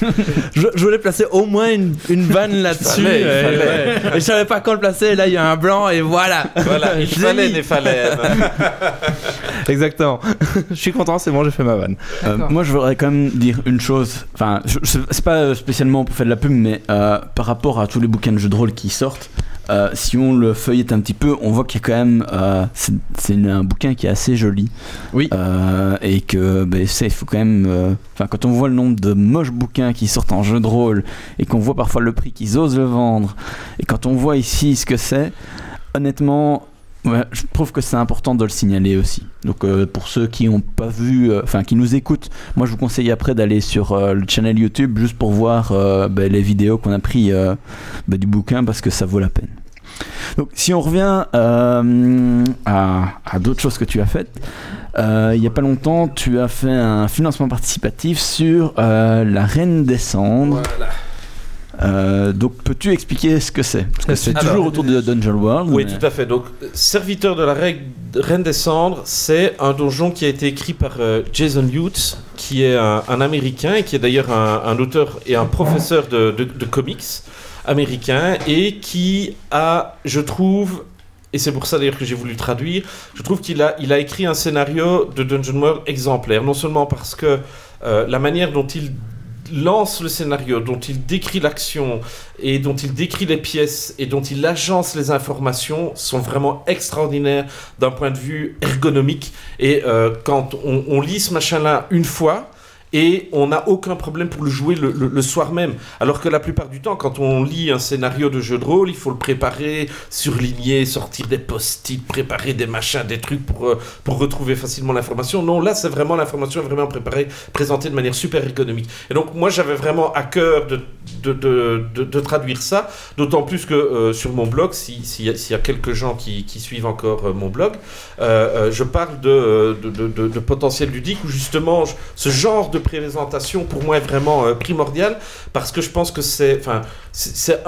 je, je voulais placer au moins une, une vanne là-dessus. fallait, il et, fallait. ouais. Et je savais pas quand le placer, là il y a un blanc et voilà. Voilà, il fallait. [laughs] Exactement. [laughs] je suis content, c'est bon, j'ai fait ma vanne. Euh, moi, je voudrais quand même dire une chose. Enfin, c'est pas spécialement pour faire de la pub, mais euh, par rapport à tous les bouquins de jeux de rôle qui sortent, euh, si on le feuillette un petit peu, on voit qu'il y a quand même. euh, c'est un bouquin qui est assez joli. Oui. Euh, et que, ben, il faut quand même. Enfin, quand on voit le nombre de moches bouquins qui sortent en jeu de rôle, et qu'on voit parfois le prix qu'ils osent le vendre, et quand on voit ici ce que c'est. honnêtement, je trouve que c'est important de le signaler aussi. Donc euh, pour ceux qui n'ont pas vu, euh, enfin qui nous écoutent, moi je vous conseille après d'aller sur euh, le channel YouTube juste pour voir ben, les vidéos qu'on a pris ben, du bouquin parce que ça vaut la peine. Donc si on revient à, à d'autres choses que tu as faites, il n'y a pas longtemps tu as fait un financement participatif sur la Reine des Cendres. Euh, donc peux-tu expliquer ce que c'est? Parce que c'est toujours autour de Dungeon World. Oui, mais- tout à fait. Donc, Serviteur de la Règle- Reine des Cendres, c'est un donjon qui a été écrit par euh, Jason Hughes, qui est un, un Américain et qui est d'ailleurs un, un auteur et un professeur de, de- de comics américain et qui a, je trouve, et c'est pour ça d'ailleurs que j'ai voulu traduire, je trouve qu'il a, il a écrit un scénario de Dungeon World exemplaire, non seulement parce que euh, la manière dont il lance le scénario, dont il décrit l'action et dont il décrit les pièces et dont il agence les informations sont vraiment extraordinaires d'un point de vue ergonomique. Et euh, quand on, on lit ce machin-là une fois, et on n'a aucun problème pour le jouer le, soir même. Alors que la plupart du temps, quand on lit un scénario de jeu de rôle, il faut le préparer, surligner, sortir des post-it, préparer des machins, des trucs pour, euh, pour retrouver facilement l'information. Non, là, c'est vraiment l'information vraiment préparée, présentée de manière super ergonomique. Et donc, moi, j'avais vraiment à cœur de, de, de, de- traduire ça, d'autant plus que euh, sur mon blog, si- s'il s'il y a quelques gens qui, qui suivent encore euh, mon blog, je parle de, de, potentiel ludique où justement ce genre de présentation pour moi est vraiment euh, primordial parce que je pense que c'est enfin c'est-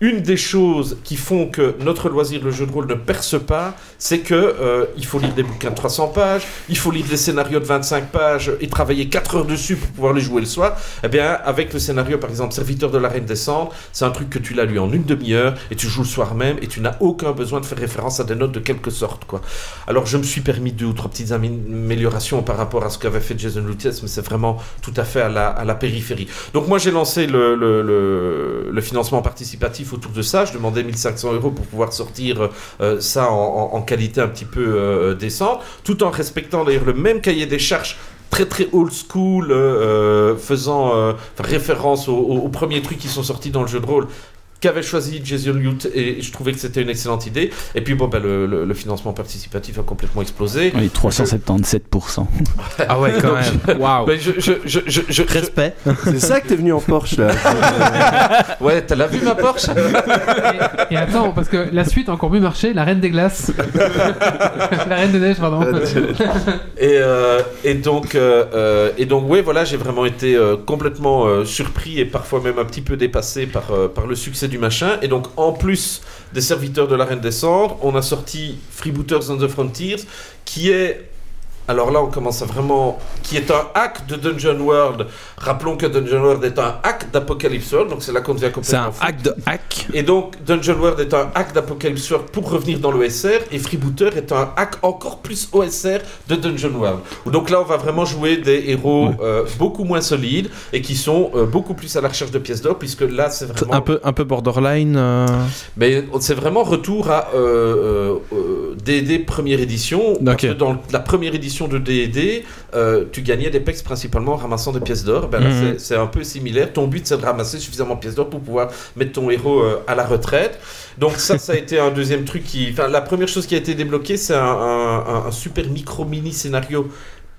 une des choses qui font que notre loisir, le jeu de rôle, ne perce pas, c'est que euh, il faut lire des bouquins de 300 pages, il faut lire des scénarios de 25 pages et travailler 4 heures dessus pour pouvoir les jouer le soir. Eh bien, avec le scénario, par exemple, Serviteur de la Reine des Cendres, c'est un truc que tu l'as lu en une demi-heure et tu joues le soir même et tu n'as aucun besoin de faire référence à des notes de quelque sorte, quoi. Alors, je me suis permis deux ou trois petites amé- améliorations par rapport à ce qu'avait fait Jason Luthiers, mais c'est vraiment tout à fait à la, à la périphérie. Donc, moi, j'ai lancé le- le- le financement participatif autour de ça. Je demandais 1500 euros pour pouvoir sortir euh, ça en, qualité un petit peu euh, décente, tout en respectant d'ailleurs le même cahier des charges très très old school, euh, faisant référence aux premiers trucs qui sont sortis dans le jeu de rôle qu'avait choisi Jason Lute et je trouvais que c'était une excellente idée. Et puis bon, ben, le, le- le financement participatif a complètement explosé. Oui, 377%. Ah ouais, quand même. [laughs] Waouh. Ben, je, je, je, je, je- Respect. C'est ça que t'es venu en Porsche là. [laughs] Ouais, t'as la vu ma Porsche? Et, et attends, parce que la suite a encore mieux marché, la Reine des Glaces. [laughs] la Reine des Neiges, pardon. Et, euh, et donc, euh, euh, et donc, ouais, voilà, j'ai vraiment été euh, complètement euh, surpris et parfois même un petit peu dépassé par, euh, par le succès du machin. Et donc, en plus des serviteurs de la Reine des Cendres, on a sorti Freebooters on the Frontiers, qui est alors là, on commence à vraiment. qui est un hack de Dungeon World. Rappelons que Dungeon World est un hack d'Apocalypse World, donc c'est là qu'on devient C'est un complètement hack de hack. Et donc, Dungeon World est un hack d'Apocalypse World pour revenir dans l'OSR, et Freebooter est un hack encore plus OSR de Dungeon World. Donc là, on va vraiment jouer des héros euh, beaucoup moins solides et qui sont euh, beaucoup plus à la recherche de pièces d'or, puisque là, c'est vraiment. Un peu, un peu borderline. euh, Mais c'est vraiment retour à D&D première édition. Parce Ok. que dans la première édition de D&D, euh, tu gagnais des pecs principalement en ramassant des pièces d'or. Ben Mhm. c'est- un peu similaire. Ton but, c'est de ramasser suffisamment de pièces d'or pour pouvoir mettre ton héros euh, à la retraite. Donc ça, ça a été un deuxième truc qui... Enfin, la première chose qui a été débloquée, c'est un, un- un- un super micro-mini scénario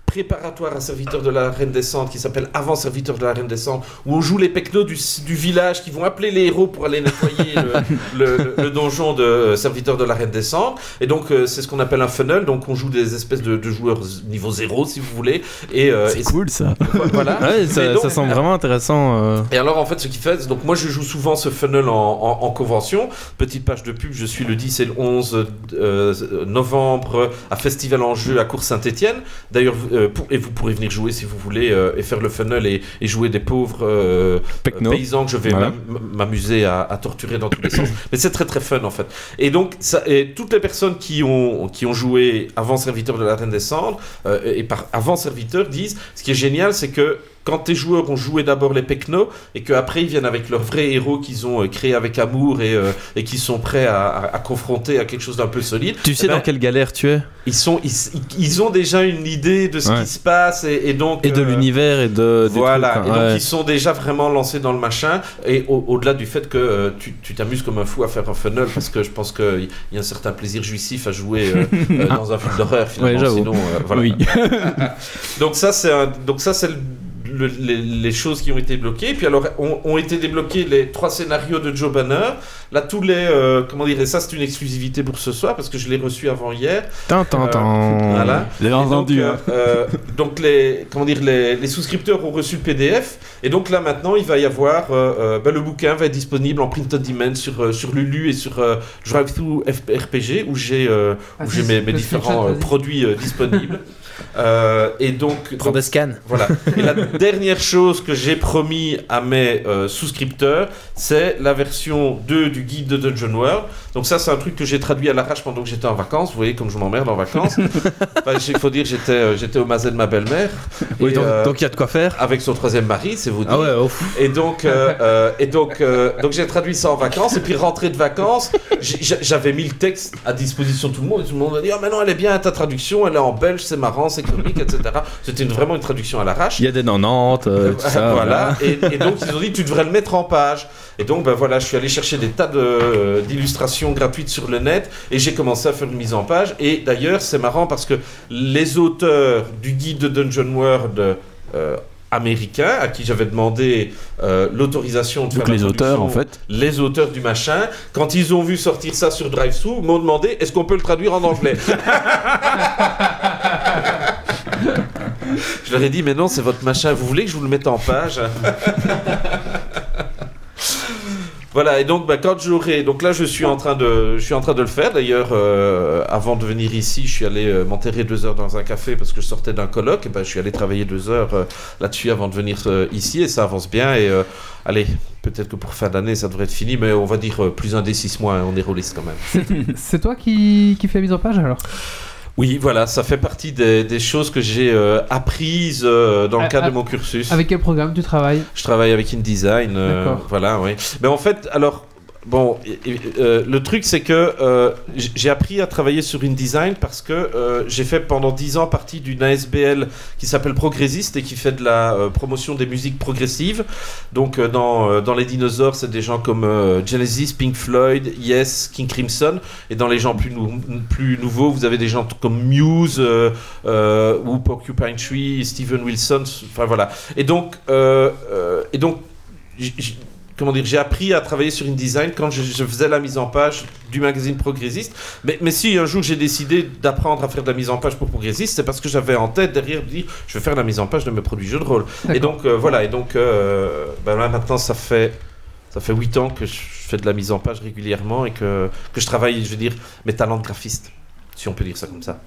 préparatoire à Serviteur de la Reine des Cendres qui s'appelle Avant Serviteur de la Reine des Cendres où on joue les pecnos du, du village qui vont appeler les héros pour aller nettoyer le, [laughs] le- le- le donjon de euh, Serviteur de la Reine des Cendres et donc euh, c'est ce qu'on appelle un funnel donc on joue des espèces de, de joueurs niveau zéro si vous voulez et, euh, C'est cool ça. voilà [laughs] Ouais, ça, donc- ça semble vraiment intéressant. euh. et alors en fait ce qui fait, donc moi je joue souvent ce funnel en, en- en convention, petite page de pub, je suis le 10 et le 11 euh, novembre à Festival en jeu à Cours Saint-Étienne. D'ailleurs, pour- et vous pourrez venir jouer si vous voulez euh, et faire le funnel et, et jouer des pauvres euh, paysans que je vais Voilà. m'amuser à, à torturer dans tous les sens. Mais c'est très très fun en fait. Et donc ça, et toutes les personnes qui ont, qui ont joué avant Serviteur de la Reine des Cendres euh, et par avant Serviteur disent, ce qui est génial c'est que quand tes joueurs ont joué d'abord les Pecno et qu'après ils viennent avec leurs vrais héros qu'ils ont euh, créés avec amour et, euh, et qui sont prêts à, à- à confronter à quelque chose d'un peu solide, Tu sais Eh ben, dans quelle galère tu es? ils, sont, ils, ils ont déjà une idée de ce Ouais. qui se passe et, et donc. Et de euh, l'univers et de. voilà, trucs, et hein, donc ouais. ils sont déjà vraiment lancés dans le machin. Et au- au-delà du fait que euh, tu tu t'amuses comme un fou à faire un funnel, parce que je pense qu'il y a un certain plaisir jouissif à jouer euh, euh, [laughs] dans un film d'horreur finalement. Ouais, j'avoue. Sinon, euh, voilà. Oui. [laughs] donc ça c'est donc ça c'est le- le- les, les choses qui ont été bloquées. Puis alors ont, ont été débloqués les trois scénarios de Joe Banner. Là tous les euh, comment dire et ça c'est une exclusivité pour ce soir parce que je l'ai reçu avant hier. Tin, tin, Euh. Voilà. Et entendu, donc, hein. euh, euh, donc les, comment dire, les, les souscripteurs ont reçu le PDF. Et donc là maintenant, il va y avoir. ben, le bouquin va être disponible en print on demand sur, euh, sur Lulu et sur euh, DriveThru RPG où j'ai euh, Ah, où si, j'ai mes, différents euh, produits euh, disponibles. [laughs] Euh, et donc, Prends donc, voilà. Et la [laughs] dernière chose que j'ai promis à mes euh, souscripteurs, c'est la version 2 du guide de Dungeon World. Donc ça, c'est un truc que j'ai traduit à l'arrache pendant que j'étais en vacances. Vous voyez comme je m'emmerde en vacances. [laughs] Enfin, Il faut dire, j'étais euh, j'étais au mazet de ma belle-mère. Oui, Et, donc euh, donc il y a de quoi faire. avec son troisième mari, c'est vous dire. Ah ouais, ouf. Et donc, euh, et donc, donc j'ai traduit ça en vacances. Et puis rentré de vacances, j'avais mis le texte à disposition de tout le monde. Et tout le monde m'a dit, oh, mais non, elle est bien ta traduction, elle est en belge, c'est marrant, c'est comique, etc. C'était vraiment une traduction à l'arrache. Il y a des 90, euh, tout ça. [laughs] voilà. Et, et donc ils ont dit tu devrais le mettre en page. Et donc ben voilà, je suis allé chercher des tas de, gratuites sur le net et j'ai commencé à faire une mise en page. Et d'ailleurs c'est marrant parce que les auteurs du guide de Dungeon World euh, américain à qui j'avais demandé euh, l'autorisation de Donc faire les auteurs, en fait. les auteurs du machin, quand ils ont vu sortir ça sur DriveThru, m'ont demandé est-ce qu'on peut le traduire en anglais? [laughs] Je leur ai dit mais non, c'est votre machin. Vous voulez que je vous le mette en page? Voilà, et donc bah, quand j'aurai. Donc là, je suis en train de, je suis en train de le faire. D'ailleurs, euh, avant de venir ici, je suis allé euh, m'enterrer deux heures dans un café parce que je sortais d'un colloque. Et ben, je suis allé travailler deux heures euh, là-dessus avant de venir ici et ça avance bien. Et allez, peut-être que pour fin d'année, ça devrait être fini, mais on va dire plus un des six mois. hein, on est rôliste quand même. [laughs] C'est toi qui, qui fais la mise en page alors? Oui, voilà, ça fait partie des, des choses que j'ai euh, apprises euh, dans le cadre de mon cursus. Avec quel programme tu travailles? Je travaille avec InDesign. euh, voilà, oui. Mais en fait, alors, bon, euh, le truc, c'est que euh, j'ai appris à travailler sur InDesign parce que euh, j'ai fait pendant 10 ans partie d'une ASBL qui s'appelle Progressiste et qui fait de la promotion des musiques progressives. Donc, dans, dans les dinosaures, c'est des gens comme Genesis, Pink Floyd, Yes, King Crimson. Et dans les gens plus, plus nouveaux, vous avez des gens comme Muse ou Porcupine Tree, Steven Wilson. Enfin, voilà. Et donc, et donc comment dire, j'ai appris à travailler sur InDesign quand je, je faisais la mise en page du magazine Progressiste. Mais, mais si un jour j'ai décidé d'apprendre à faire de la mise en page pour Progressiste, c'est parce que j'avais en tête derrière de dire je vais faire la mise en page de mes produits jeux de rôle. Et donc euh, voilà, et donc euh, ben là maintenant ça fait ça fait 8 ans que je fais de la mise en page régulièrement et que, que je travaille, je veux dire, mes talents de graphiste, si on peut dire ça comme ça.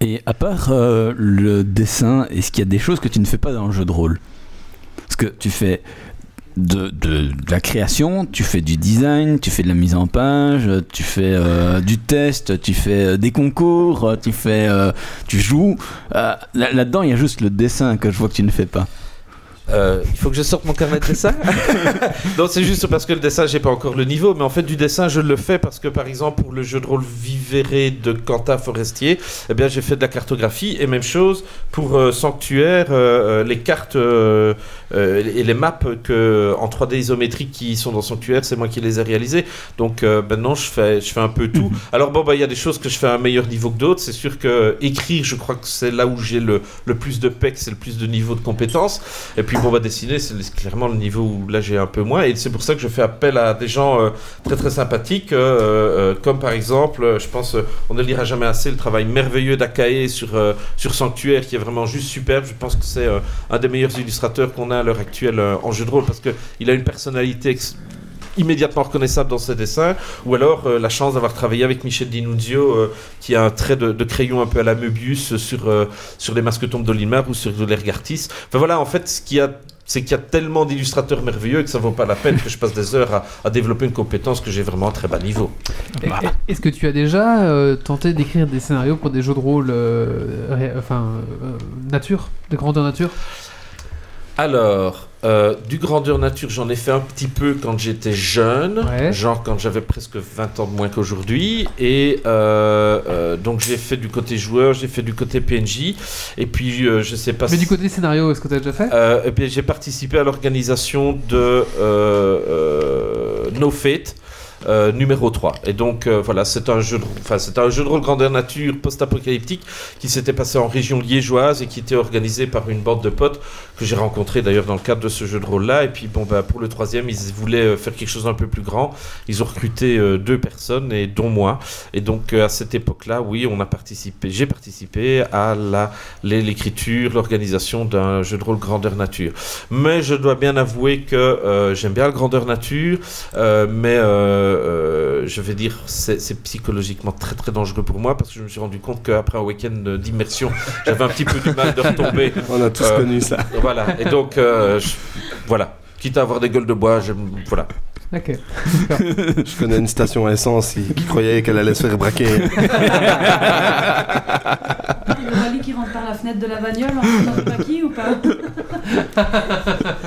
Et à part euh, le dessin, est-ce qu'il y a des choses que tu ne fais pas dans le jeu de rôle? Parce que tu fais de, la création, tu fais du design, tu fais de la mise en page, tu fais euh, du test, tu fais euh, des concours, tu fais, euh, tu joues. Là- Là-dedans, il y a juste le dessin que je vois que tu ne fais pas. Euh, il faut que je sorte mon carnet de dessin [laughs] Non, c'est juste parce que le dessin, j'ai pas encore le niveau, mais en fait, du dessin, je le fais parce que, par exemple, pour le jeu de rôle Vivere de Quentin Forestier, eh bien, j'ai fait de la cartographie, et même chose pour euh, Sanctuaire, euh, euh, les cartes et les maps que, en 3D isométrique qui sont dans Sanctuaire, c'est moi qui les ai réalisées. Donc, maintenant, je fais, je fais un peu tout. Alors, bon, bah, il y a des choses que je fais à un meilleur niveau que d'autres. C'est sûr que écrire, je crois que c'est là où j'ai le, le plus de pecs, c'est le plus de niveau de compétences. Et puis, bon, bah, dessiner, c'est clairement le niveau où là j'ai un peu moins. Et c'est pour ça que je fais appel à des gens euh, très très sympathiques, euh, euh, comme par exemple, je pense, on ne lira jamais assez le travail merveilleux d'Akae sur, sur Sanctuaire, qui est vraiment juste superbe. Je pense que c'est un des meilleurs illustrateurs qu'on a à l'heure actuelle en jeu de rôle, parce qu'il a une personnalité immédiatement reconnaissable dans ses dessins, ou alors euh, la chance d'avoir travaillé avec Michel Dinuzio, euh, qui a un trait de, crayon un peu à la Möbius sur, euh, sur les masques tombes d'Olimar ou sur l'Ergartis. Enfin voilà, en fait, ce qu'il y a c'est qu'il y a tellement d'illustrateurs merveilleux que ça vaut pas la peine que je passe des heures à, développer une compétence que j'ai vraiment à très bas niveau. Est-ce que tu as déjà tenté d'écrire des scénarios pour des jeux de rôle, enfin, nature, de grandeur nature? Alors, euh, du grandeur nature, j'en ai fait un petit peu quand j'étais jeune, Ouais. genre quand j'avais presque 20 ans de moins qu'aujourd'hui. Et euh, euh, donc j'ai fait du côté joueur, j'ai fait du côté PNJ. Et puis, je sais pas Mais si... du côté scénario, est-ce que tu as déjà fait? Puis j'ai participé à l'organisation de No Fate. Euh, numéro 3 et donc euh, voilà c'est un jeu de un jeu de rôle grandeur nature post-apocalyptique qui s'était passé en région liégeoise et qui était organisé par une bande de potes que j'ai rencontré d'ailleurs dans le cadre de ce jeu de rôle là et puis bon bah pour le troisième ils voulaient euh, faire quelque chose un peu plus grand. Ils ont recruté deux personnes et dont moi. Et donc à cette époque là oui on a participé j'ai participé à l'écriture l'organisation d'un jeu de rôle grandeur nature. Mais je dois bien avouer que j'aime bien le grandeur nature, mais euh, je vais dire c'est psychologiquement très très dangereux pour moi parce que je me suis rendu compte qu'après un week-end d'immersion, j'avais un petit peu du mal de retomber. [laughs] On a tous Euh, connu ça. Voilà, et donc euh, je- voilà. Quitte à avoir des gueules de bois, j'aime. Voilà. Ok. [laughs] Je connais une station à essence qui, qui croyait qu'elle allait se faire braquer. [laughs] Qui rentre par la fenêtre de la bagnole, pas qui ou pas?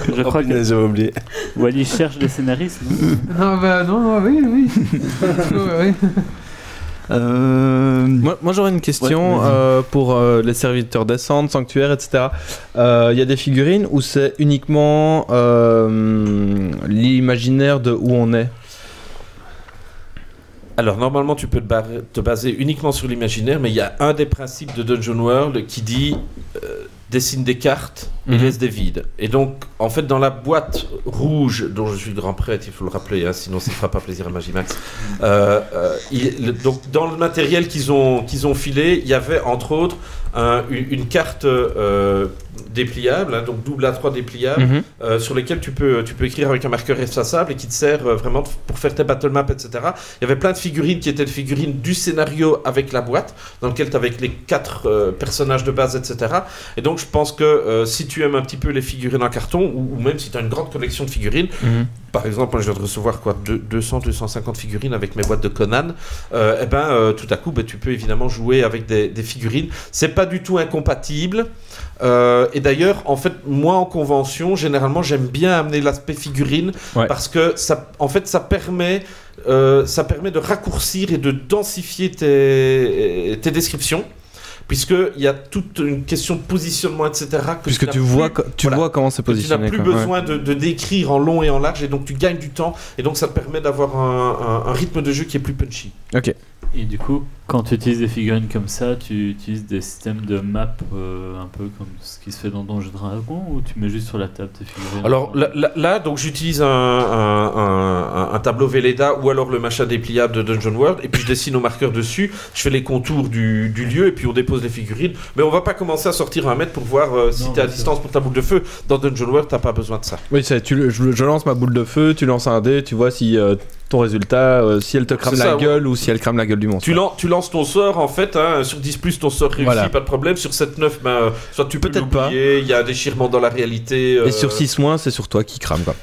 Je Oh, crois que punaise, j'avais oublié. Wally cherche des scénaristes. non? Non, bah non, non, oui, oui. [laughs] Ouais. Euh, Moi, moi, j'aurais une question Ouais, euh, pour euh, les serviteurs descentes, sanctuaires, etc. Euh, Il y a des figurines où c'est uniquement euh, l'imaginaire de où on est? Alors normalement tu peux te, bar- te baser uniquement sur l'imaginaire, mais il y a un des principes de Dungeon World qui dit euh, dessine des cartes et Mhm. laisse des vides. Et donc en fait dans la boîte rouge dont je suis le grand prêtre, il faut le rappeler, hein, sinon ça ne fera pas plaisir à Magimax. Euh, euh, il- le- donc dans le matériel qu'ils ont qu'ils ont filé, il y avait entre autres un- une, carte euh, dépliable, hein, donc double A3 dépliable Mhm. euh, sur lesquels tu peux, tu peux écrire avec un marqueur effaçable et qui te sert euh, vraiment pour faire tes battle maps, etc. Il y avait plein de figurines qui étaient des figurines du scénario avec la boîte, dans lequel tu avais les quatre personnages de base, etc. Et donc je pense que si tu aimes un petit peu les figurines en carton, ou, ou même si tu as une grande collection de figurines, Mhm. Par exemple, moi, je viens de recevoir quoi, deux- 200, 250 figurines avec mes boîtes de Conan. Euh, et ben, euh, tout à coup, ben, tu peux évidemment jouer avec des, des figurines. C'est pas du tout incompatible. Euh, et d'ailleurs, en fait, moi en convention, généralement, j'aime bien amener l'aspect figurine Ouais. parce que ça, en fait, ça permet, euh, ça permet de raccourcir et de densifier tes, tes descriptions. Puisqu'il y a toute une question de positionnement, etc. que Puisque tu vois, plus- tu voilà vois comment c'est que tu n'as positionné. plus quoi. Ouais. besoin de, de décrire en long et en large, et donc tu gagnes du temps, et donc ça te permet d'avoir un, un- un rythme de jeu qui est plus punchy. Ok. Et du coup, quand tu utilises des figurines comme ça, tu utilises des systèmes de map euh, un peu comme ce qui se fait dans Donjons et Dragons ou tu mets juste sur la table tes figurines? Alors là, là- là, donc j'utilise un, un- un- un tableau Velleda ou alors le machin dépliable de Dungeon World, et puis je dessine au marqueur dessus, je fais les contours du, du lieu, et puis on dépose les figurines. Mais on va pas commencer à sortir un mètre pour voir euh, si Non, tu es à distance pour ta boule de feu. Dans Dungeon World, t'as pas besoin de ça. Oui, c'est, tu, je, je lance ma boule de feu, tu lances un dé, tu vois si euh, ton résultat, euh, si elle te crame C'est la ça, ouais. gueule ou si elle crame la gueule du monstre. Tu, lan- tu lances ton sort en fait, hein, sur 10 plus ton sort réussit, Voilà. pas de problème. Sur 7-9, ben, euh, soit tu peux Peut-être pas. l'oublier, il y a un déchirement dans la réalité. euh, Et sur 6 moins, c'est sur toi qui crame. Quoi.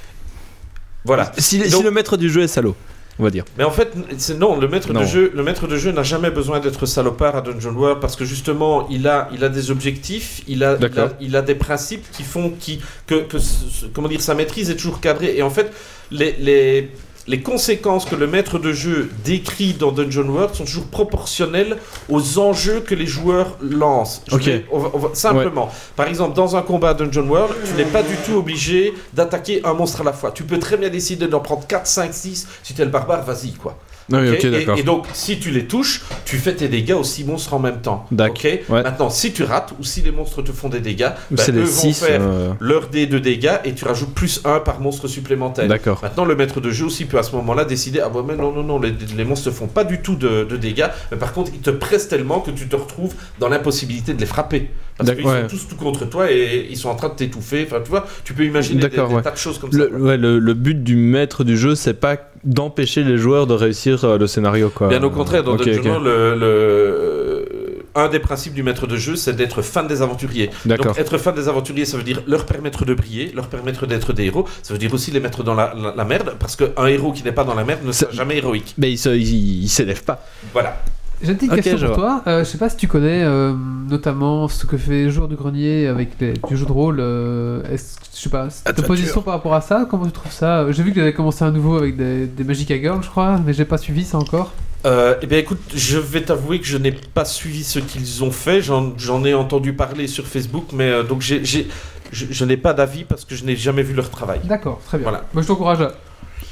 Voilà. Si, si le maître du jeu est salaud, on va dire. Mais en fait, non, le maître Non. de jeu, le maître de jeu n'a jamais besoin d'être salopard à Dungeon World parce que justement, il a, il a des objectifs, il a, il a, D'accord. il a des principes qui font qui, que, comment dire, sa maîtrise est toujours cadrée. Et en fait, les, les, les conséquences que le maître de jeu décrit dans Dungeon World sont toujours proportionnelles aux enjeux que les joueurs lancent. Je Ok. vais- on va- on va- simplement, par exemple, dans un combat à Dungeon World, tu n'es pas du tout obligé d'attaquer un monstre à la fois. Tu peux très bien décider d'en prendre 4, 5, 6. Si tu es le barbare, vas-y, quoi. Ah oui, et, donc, si tu les touches, tu fais tes dégâts aux 6 monstres en même temps. D'accord. Ok Ouais. Maintenant, si tu rates ou si les monstres te font des dégâts, c'est eux les vont 6. faire leur dé de dégâts et tu rajoutes plus 1 par monstre supplémentaire. D'accord. Maintenant, le maître de jeu aussi peut à ce moment-là décider Ah, bah, mais non, non, non, les, les monstres ne font pas du tout de, de dégâts, mais par contre, ils te pressent tellement que tu te retrouves dans l'impossibilité de les frapper. Parce qu'ils ouais. sont tous tout contre toi et ils sont en train de t'étouffer. Enfin, tu vois, tu peux imaginer des, des ouais. tas de choses comme Le, ça. ouais, le, le but du maître du jeu, c'est pas d'empêcher les joueurs de réussir euh, le scénario. Quoi. Bien au contraire, dans Ok, Dungeon ok. World, le, le- euh, un des principes du maître de jeu, c'est d'être fan des aventuriers. Donc être fan des aventuriers, ça veut dire leur permettre de briller, leur permettre d'être des héros. Ça veut dire aussi les mettre dans la, la- la merde, parce qu'un héros qui n'est pas dans la merde ne sera jamais héroïque. Mais il s'élève pas. Voilà. J'ai une petite question je pour vois. toi. Euh, je sais pas si tu connais euh, notamment ce que fait Jour du Grenier avec les- du jeu de rôle. euh, est-ce- je sais pas, ta position par rapport à ça, comment tu trouves ça? J'ai vu que tu avais commencé un nouveau avec des, des Magic Girl, je crois, mais j'ai pas suivi ça encore. Euh, eh bien, écoute, je vais t'avouer que je n'ai pas suivi ce qu'ils ont fait. J'en j'en ai entendu parler sur Facebook, mais euh, donc j'ai, j'ai- je, je n'ai pas d'avis parce que je n'ai jamais vu leur travail. D'accord, très bien. Voilà. Moi je t'encourage à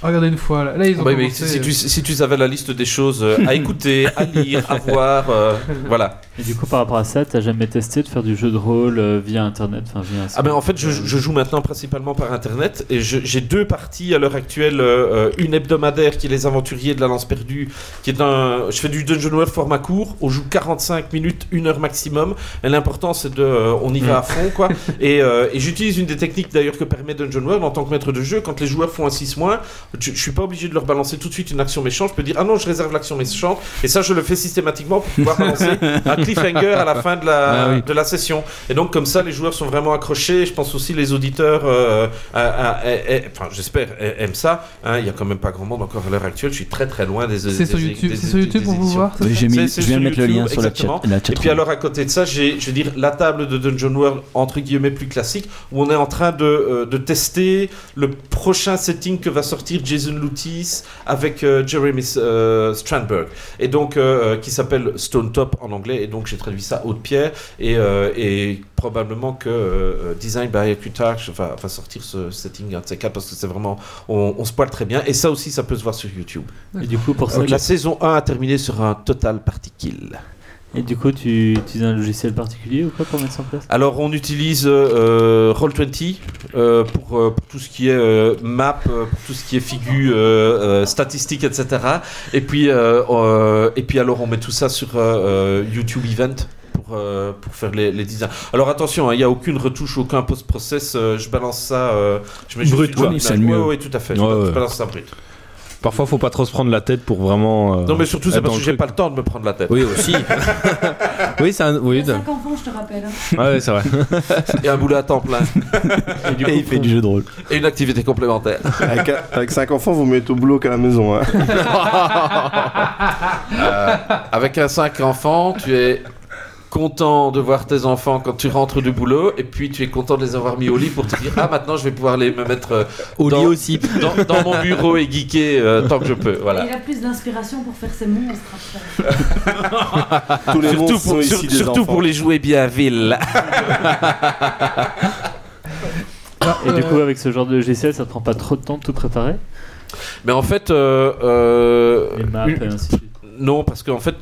à regarder une fois. Là, Là, ils ont Ouais, mais si, euh, tu, si tu savais la liste des choses euh, à écouter, à lire, à voir, euh, [laughs] voilà. Et du coup, par rapport à ça, t'as jamais testé de faire du jeu de rôle euh, via internet enfin, via un Ah ben en fait, je, je joue maintenant principalement par internet et j'ai deux parties à l'heure actuelle. euh, une hebdomadaire qui est Les Aventuriers de la Lance Perdue, qui est un. Je fais du Dungeon World format court. On joue 45 minutes, une heure maximum. Et l'important c'est de, euh, on y va à fond quoi. [laughs] Et, euh, et j'utilise une des techniques d'ailleurs que permet Dungeon World en tant que maître de jeu. Quand les joueurs font un 6 moins, je, je suis pas obligé de leur balancer tout de suite une action méchante. Je peux dire ah non, je réserve l'action méchante. Et ça, je le fais systématiquement pour pouvoir balancer un cliffhanger à la fin de la, Ah oui. de la session. Et donc comme ça, les joueurs sont vraiment accrochés. Je pense aussi les auditeurs, euh, à- à- à- à- enfin j'espère, aiment ça. hein. Il y a quand même pas grand monde encore à l'heure actuelle. Je suis très très loin des. C'est sur YouTube, des- c'est sur YouTube pour vous voir Oui, j'ai mis, je viens de mettre le lien sur la chat. Et puis alors à côté de ça, j'ai, je veux dire, la table de Dungeon World entre guillemets plus classique, où on est en train de, euh, de tester le prochain setting que va sortir Jason Lutis avec euh, Jeremy euh, Strandberg, et donc euh, qui s'appelle Stone Top en anglais, et donc j'ai traduit ça haute pierre, et, euh, et probablement que euh, Design by Architecture va, va sortir ce setting un de ces quatre parce que c'est vraiment, on, on se poile très bien, et ça aussi ça peut se voir sur YouTube. Et du coup, pour ça, la saison 1 a terminé sur un total party kill. Et du coup, tu utilises un logiciel particulier ou quoi pour mettre ça en place? Alors on utilise euh, Roll20 euh, pour, euh, pour tout ce qui est euh, map, pour tout ce qui est figure, euh, euh, statistiques, etc. Et puis, euh, euh, et puis alors on met tout ça sur YouTube Event. Pour, euh, pour faire les, les designs. Alors attention, hein, il n'y a aucune retouche, aucun post-process. euh, je balance ça. euh, je mets juste Brut. C'est le mieux. Ouais, ouais, tout à fait. je, Ouais, je ouais. balance ça brut. Parfois, faut pas trop se prendre la tête pour vraiment. euh, Non, mais surtout, c'est parce que j'ai pas le temps de me prendre la tête. Oui, aussi. [laughs] oui, c'est un. Oui, 5 enfants, je te rappelle. hein. ouais, c'est vrai. Et un boulot à temps plein. [laughs] Et du Et il fait du jeu de rôle. Et une activité complémentaire. Avec, avec 5 enfants, vous mettez au boulot qu'à la maison. Hein. [laughs] Euh, avec un 5 enfants, tu es content de voir tes enfants quand tu rentres du boulot et puis tu es content de les avoir mis au lit pour te dire ah maintenant je vais pouvoir les me mettre euh, Au dans, lit aussi. dans, dans mon bureau et geeker euh, tant que je peux Et voilà il a plus d'inspiration pour faire ses monstres. [laughs] Tous les surtout, monstres sont pour, ici sur- des surtout enfants. pour les jouer bien ville [laughs] Et du coup, avec ce genre de logiciel, ça te prend pas trop de temps de tout préparer? Mais en fait euh, euh, Les maps une- et ainsi de suite. Non, parce qu'en fait,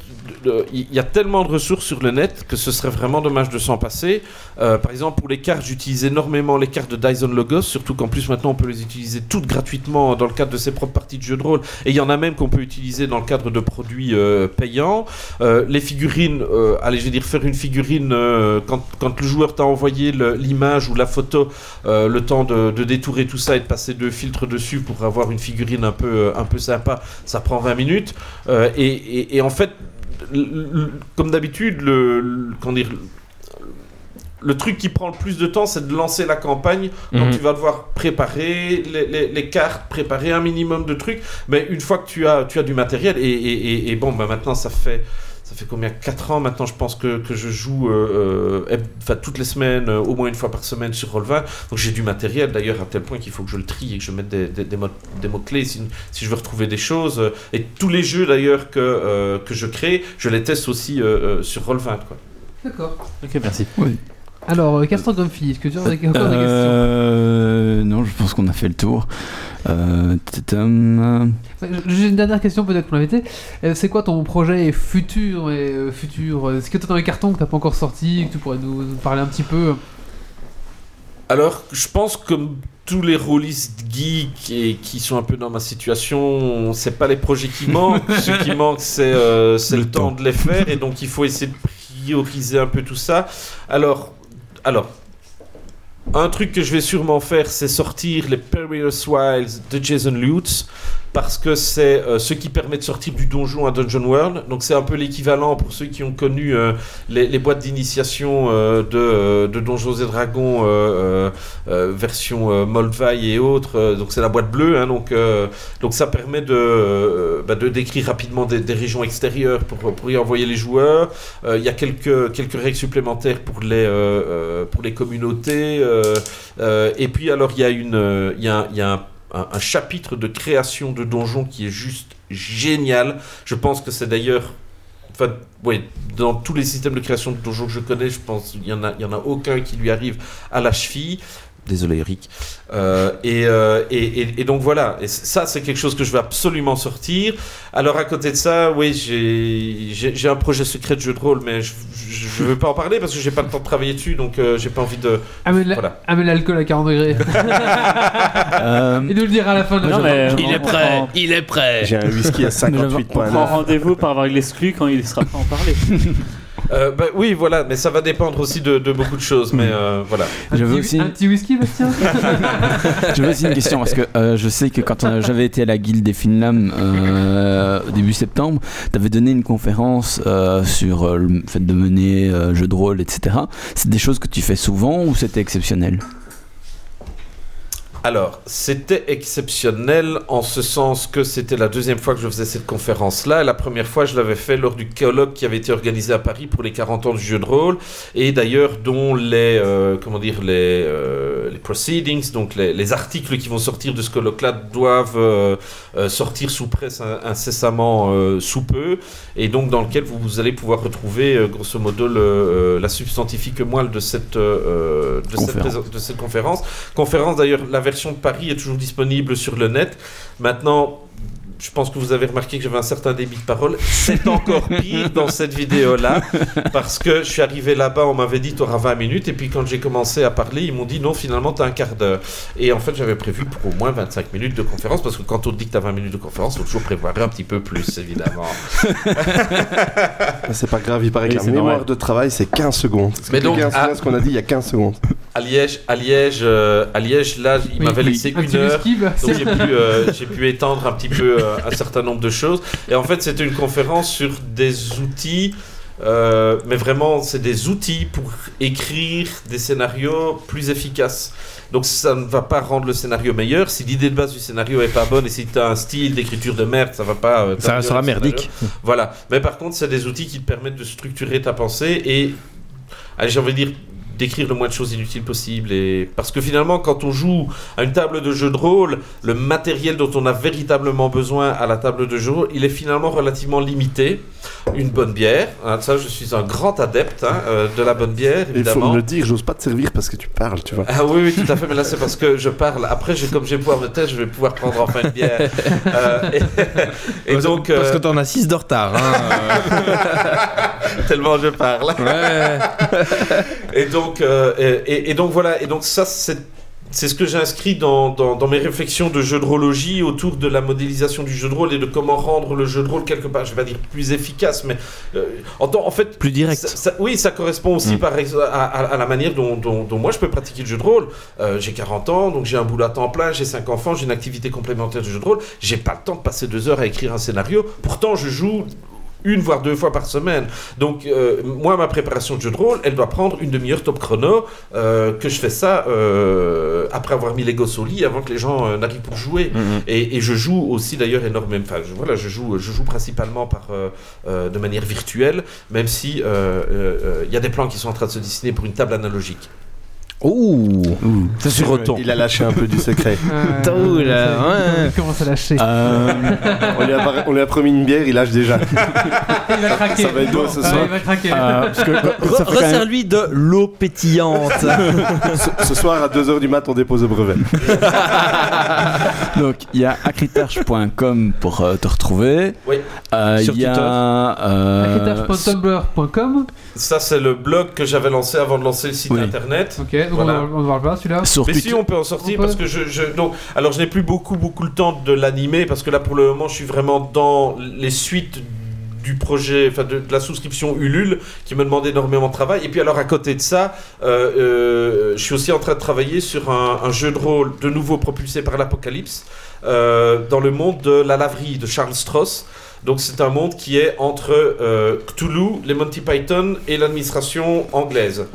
il y a tellement de ressources sur le net que ce serait vraiment dommage de s'en passer. Euh, par exemple, pour les cartes, j'utilise énormément les cartes de Dyson Logos, surtout qu'en plus maintenant on peut les utiliser toutes gratuitement dans le cadre de ses propres parties de jeux de rôle. Et il y en a même qu'on peut utiliser dans le cadre de produits euh, payants. Euh, les figurines, allez, je vais dire faire une figurine quand, le joueur t'a envoyé l'image ou la photo, le temps de, de détourer tout ça et de passer deux filtres dessus pour avoir une figurine un peu, un peu sympa, ça prend 20 minutes. Et, en fait, comme d'habitude, le, le- comment dire, le truc qui prend le plus de temps, c'est de lancer la campagne. Donc Mhm. tu vas devoir préparer les, les- les cartes, préparer un minimum de trucs. Mais une fois que tu as, tu as du matériel, et, et- et- et bon, bah maintenant ça fait... Ça fait combien 4 ans maintenant, je pense que, que je joue euh, euh, toutes les semaines, euh, au moins une fois par semaine sur Roll20. Donc j'ai du matériel d'ailleurs à tel point qu'il faut que je le trie et que je mette des, des, des mots- des mots-clés si, si je veux retrouver des choses. Euh, Et tous les jeux d'ailleurs que, euh, que je crée, je les teste aussi euh, euh, sur Roll20. Quoi. D'accord. Ok, merci. Alors, euh, Castor Grumpy, est-ce que tu as des- encore des questions Euh, non, je pense qu'on a fait le tour. Euh, J'ai une dernière question peut-être pour l'invité. Euh, C'est quoi ton projet futur et euh, futur Est-ce que tu as dans les cartons que tu pas encore sorti que tu pourrais nous, nous parler un petit peu Alors, je pense que comme tous les rôlistes geeks et qui sont un peu dans ma situation, c'est pas les projets qui manquent. [laughs] Ce qui manque, c'est euh, le, Le temps temps. de les faire. Et donc, il faut essayer de prioriser un peu tout ça. Alors, alors un truc que je vais sûrement faire, c'est sortir les Perilous Wilds de Jason Lutz. Parce que c'est euh, ce qui permet de sortir du donjon à Dungeon World. Donc c'est un peu l'équivalent pour ceux qui ont connu euh, les, boîtes d'initiation euh, de, de Donjons et Dragons version Moldvay et autres. Donc c'est la boîte bleue. hein, donc, ça permet de, bah, décrire rapidement des, régions extérieures pour, y envoyer les joueurs. Il y a quelques, règles supplémentaires pour les, communautés. et puis alors il y a un, un- chapitre de création de donjons qui est juste génial. Je pense que c'est d'ailleurs... Enfin, oui, dans tous les systèmes de création de donjons que je connais, je pense qu'il y en y en a aucun qui lui arrive à la cheville. Désolé Eric. Euh, et, euh, et, et- et donc voilà, et ça c'est quelque chose que je vais absolument sortir. Alors à côté de ça, oui, j'ai- un projet secret de jeu de rôle, mais je ne veux pas en parler parce que j'ai pas le temps de travailler dessus, donc euh, j'ai pas envie de... Voilà. amène l'alcool à 40 degrés. [laughs] Euh, Il nous le dira à la fin de la Non, journée. mais Il est prêt, il est prêt. J'ai un whisky à On prend 58.9. rendez-vous pour avoir l'exclu quand il sera prêt à en parler. [laughs] Euh, bah, oui, voilà, mais ça va dépendre aussi de, de beaucoup de choses, mais euh, voilà. Un J'avais petit- aussi- Un petit whisky, Bastien [laughs] J'avais aussi une question parce que euh, je sais que quand euh, j'avais été à la guilde des Finlam euh, au début septembre, tu avais donné une conférence euh, sur euh, le fait de mener euh, jeu de rôle, etc. C'est des choses que tu fais souvent ou c'était exceptionnel? Alors, c'était exceptionnel en ce sens que c'était la deuxième fois que je faisais cette conférence-là. La première fois, je l'avais fait lors du colloque qui avait été organisé à Paris pour les 40 ans du jeu de rôle, et d'ailleurs dont les, euh, comment dire, les, euh, les proceedings, donc les, les articles qui vont sortir de ce colloque-là doivent euh, euh, sortir sous presse in- incessamment sous peu, et donc dans lequel vous, vous allez pouvoir retrouver grosso modo le, la substantifique moelle de cette, de cette conférence. Conférence d'ailleurs, la version de Paris est toujours disponible sur le net. Maintenant, je pense que vous avez remarqué que j'avais un certain débit de parole. C'est encore pire dans cette vidéo-là, parce que je suis arrivé là-bas, on m'avait dit tu auras 20 minutes, et puis quand j'ai commencé à parler, ils m'ont dit non, finalement tu as un quart d'heure. Et en fait, j'avais prévu pour au moins 25 minutes de conférence, parce que quand on dit que tu as 20 minutes de conférence, il faut toujours prévoir un petit peu plus, évidemment. [laughs] C'est pas grave, il paraît que la mémoire normal. de travail c'est 15 secondes. Mais donc, à- ce qu'on a dit il y a 15 secondes À Liège, à Liège, euh, à Liège là, il Oui, m'avait oui. laissé Un une heure. Donc Bastien j'ai pu, euh, j'ai pu étendre un petit peu euh, un certain nombre de choses. Et en fait, c'était une conférence sur des outils, euh, mais vraiment, c'est des outils pour écrire des scénarios plus efficaces. Donc ça ne va pas rendre le scénario meilleur. Si l'idée de base du scénario est pas bonne et si tu as un style d'écriture de merde, ça va pas. euh, Ça scénario. merdique. Voilà. Mais par contre, c'est des outils qui te permettent de structurer ta pensée et, allez, j'ai envie de dire, d'écrire le moins de choses inutiles possible. Et... Parce que finalement, quand on joue à une table de jeu de rôle, le matériel dont on a véritablement besoin à la table de jeu, il est finalement relativement limité. Une bonne bière, hein, ça, je suis un grand adepte hein, euh, de la bonne bière, Il faut évidemment. me le dire, j'ose pas te servir parce que tu parles, tu vois. Ah oui, oui, tout à fait, mais là c'est parce que je parle. Après, comme j'ai pouvoir de tête, je vais pouvoir prendre enfin une bière. Euh, et, et Parce- donc, Parce euh, que t'en as 6 de retard. hein, [laughs] tellement je parle. euh. ouais. Et donc, euh, et, et- et donc voilà, et donc ça c'est c'est ce que j'ai inscrit dans, dans, dans mes réflexions de jeu de rôlegie autour de la modélisation du jeu de rôle et de comment rendre le jeu de rôle quelque part, je vais pas dire plus efficace, mais euh, en, fait Plus direct. ça- ça- oui, ça correspond aussi Mm. par à, à- à la manière dont, dont- dont moi je peux pratiquer le jeu de rôle. Euh, j'ai 40 ans, donc j'ai un boulot à temps plein, j'ai 5 enfants, j'ai une activité complémentaire de jeu de rôle. J'ai pas le temps de passer deux heures à écrire un scénario. Pourtant, je joue une voire deux fois par semaine. Donc euh, moi, ma préparation de jeu de rôle, elle doit prendre une demi-heure top chrono, euh, que je fais ça euh, après avoir mis les gosses au lit, avant que les gens n'arrivent pour jouer. Mhm. Et, et je joue aussi d'ailleurs énormément. Enfin, je, voilà, je joue, je joue principalement par de manière virtuelle, même si il y a des plans qui sont en train de se dessiner pour une table analogique. Ouh. Ça se retombe. Il a lâché un peu du secret. [laughs] Euh, Tôt, là, ouais. Il commence à lâcher. Euh, on, lui a, par- on lui a promis une bière, il lâche déjà. [laughs] il va craquer. ça va être beau ce soir. il va craquer. euh, parce que ça fait quand même- Resserre-lui de l'eau pétillante. [laughs] ce, ce soir à 2h du mat, on dépose le brevet. Donc, il y a acritage.com pour euh, te retrouver. Oui. Euh, Sur Il y a. euh, Hacketage.tumblr.com. Ça, c'est le blog que j'avais lancé avant de lancer le site Oui. internet. Ok, donc Voilà. on ne parle pas celui-là. Mais Twitter. si on peut en sortir peut. parce que je, je donc alors je n'ai plus beaucoup beaucoup le temps de l'animer parce que là pour le moment je suis vraiment dans les suites du projet, enfin de, de la souscription Ulule, qui me demande énormément de travail. Et puis alors à côté de ça, euh, euh, je suis aussi en train de travailler sur un, un jeu de rôle de nouveau propulsé par l'apocalypse euh, dans le monde de la laverie de Charles Strauss. Donc c'est un monde qui est entre euh, Cthulhu, les Monty Python et l'administration anglaise.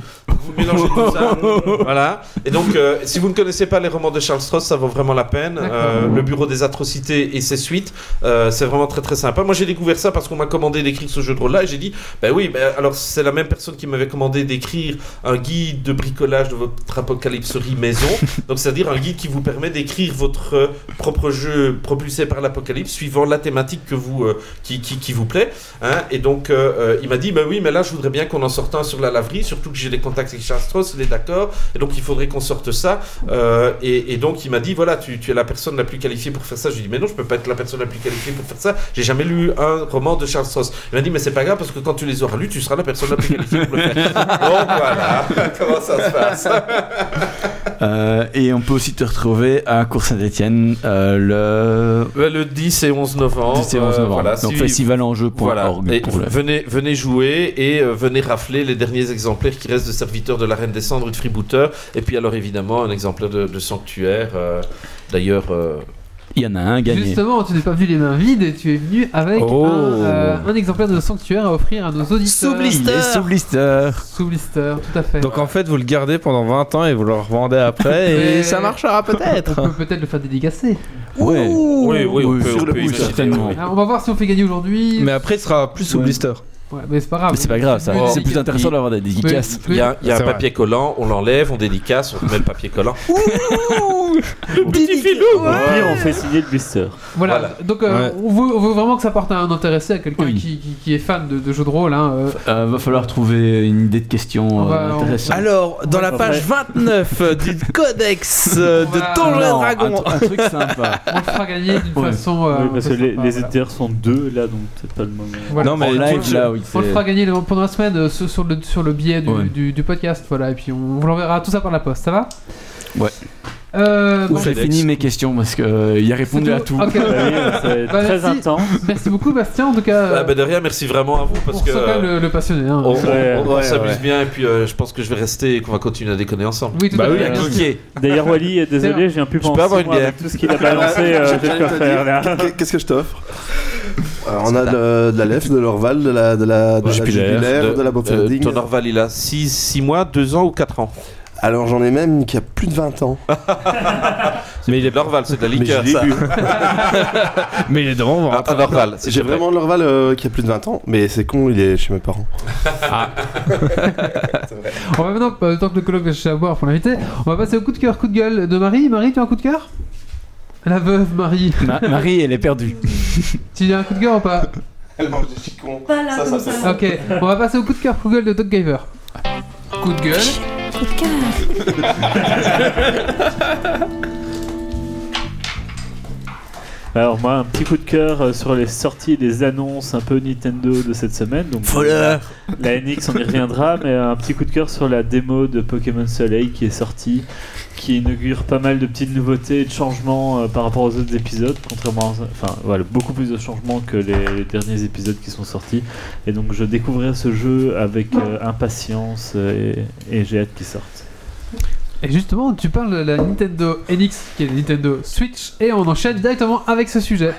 Vous mélangez tout ça, [laughs] voilà. Et donc, euh, si vous ne connaissez pas les romans de Charles Strauss, ça vaut vraiment la peine. Euh, le Bureau des atrocités et ses suites, euh, c'est vraiment très très sympa. Moi, j'ai découvert ça parce qu'on m'a commandé d'écrire ce jeu de rôle-là et j'ai dit, ben oui, ben, alors c'est la même personne qui m'avait commandé d'écrire un guide de bricolage de votre apocalypserie maison. [laughs] donc, c'est-à-dire un guide qui vous permet d'écrire votre propre jeu propulsé par l'apocalypse suivant la thématique que vous, qui, qui, qui vous plaît. hein. Et donc, il m'a dit, ben oui, mais là, je voudrais bien qu'on en sorte un sur la laverie, surtout que j'ai des contacts Charles Strauss, il est d'accord. Et donc, il faudrait qu'on sorte ça. Euh, et, et donc, il m'a dit, voilà, tu, tu es la personne la plus qualifiée pour faire ça. Je lui ai dit, mais non, je peux pas être la personne la plus qualifiée pour faire ça. J'ai jamais lu un roman de Charles Strauss. Il m'a dit, mais c'est pas grave, parce que quand tu les auras lus, tu seras la personne la plus qualifiée pour le faire. [laughs] donc, voilà [laughs] comment ça se passe? [laughs] Euh, et on peut aussi te retrouver à Cour Saint-Etienne euh, le le 10 et 11 novembre. 10 et 11 euh, novembre. voilà, Donc si- festivalenjeu.org Voilà. Venez, venez jouer et euh, venez rafler les derniers exemplaires qui restent de de la Reine des Cendres et de Freebooter. Et puis alors évidemment un exemplaire de, de Sanctuaire. euh, D'ailleurs, euh, Il y en a un gagné. Justement, tu n'es pas venu les mains vides et tu es venu avec Oh. un, euh, un exemplaire de Sanctuaire à offrir à nos auditeurs. Sous blister. Les sous-blister. Sous blister, tout à fait. Donc en fait, vous le gardez pendant 20 ans et vous le revendez après [laughs] et ça marchera peut-être. On peut peut-être le faire dédicacer. Ouais. oui, oui, on peut, sur on le imaginer, certainement. oui. Alors, on va voir si on fait gagner aujourd'hui. Mais après, il sera plus sous Ouais. Ouais, mais c'est pas grave. Mais c'est pas grave, ça. C'est plus intéressant d'avoir des dédicaces. Il y a, il y a un C'est vrai. papier collant, on l'enlève, on dédicace, on remet le papier collant. Petit filou Au pire, on fait signer le blister. Voilà, Voilà. donc euh, Ouais. on, veut, on veut vraiment que ça porte à un intéressé, à quelqu'un Oui. qui, qui- qui est fan de, de jeux de rôle. Hein, euh. Euh, va falloir trouver une idée de question euh, on- intéressante. Alors, dans la page 29 euh, du [laughs] codex de Voilà. Donjons Dragons. un, un truc sympa. [laughs] On le fera gagner d'une Ouais. façon. euh, Oui, parce que les, éditeurs sont deux là, donc peut-être pas le moment. Non, mais live, là, oui. On le fera gagner pendant la semaine euh, sur, sur le, sur le biais du, Ouais. du, du podcast. Voilà, et puis on vous l'enverra tout ça par la poste, ça va? Ouais. Euh, bon, J'ai fini mes questions parce que euh, il a répondu à tout. [laughs] Bah oui, c'est Bah, très merci. intense. Merci beaucoup, Bastien. En tout cas, Ah, ben de rien, merci vraiment à vous parce on que même le, le passionné. Hein. on, Ouais, ouais, s'amuse ouais. bien et puis euh, je pense que je vais rester et qu'on va continuer à déconner ensemble. Oui, tout Bah à fait. D'ailleurs, Wally, euh, désolé, je viens plus peux penser avoir une bière avec tout ce qu'il a balancé. [laughs] euh, Qu'est-ce que je t'offre [laughs] Euh, On a de, de la lèvre, de l'orval, de la, de la, de la Jupiler, de, la euh, ton Orval, il a 6 mois, 2 ans ou 4 ans Alors j'en ai même qui a plus de 20 ans. [laughs] [laughs] Mais il est de l'Orval, c'est de la liqueur ça. Mais il est devant, on va Un, un Orval, c'est J'ai vrai. vraiment de l'orval euh, qui a plus de 20 ans, mais c'est con, il est chez mes parents. [laughs] On va maintenant, euh, tant que le colloque va chercher à boire pour l'inviter, on va passer au coup de cœur, coup de gueule de Marie. Marie, tu as un coup de cœur? La veuve Marie. Ma- Marie, elle est perdue. tu as un coup de cœur ou pas? Elle mange des chicons. Pas là, comme ça. Ok, on va passer au coup de cœur, coup de gueule de Doc Giver. Coup de gueule. Coup de cœur. Alors, moi, un petit coup de cœur euh, sur les sorties les annonces un peu Nintendo de cette semaine. Donc. La NX, on y reviendra, mais un petit coup de cœur sur la démo de Pokémon Soleil qui est sortie, qui inaugure pas mal de petites nouveautés et de changements euh, par rapport aux autres épisodes, contrairement, à- enfin voilà, beaucoup plus de changements que les, les derniers épisodes qui sont sortis. Et donc je découvrirai ce jeu avec euh, impatience euh, et, et j'ai hâte qu'il sorte. Et justement, tu parles de la Nintendo NX, qui est la Nintendo Switch, et on enchaîne directement avec ce sujet.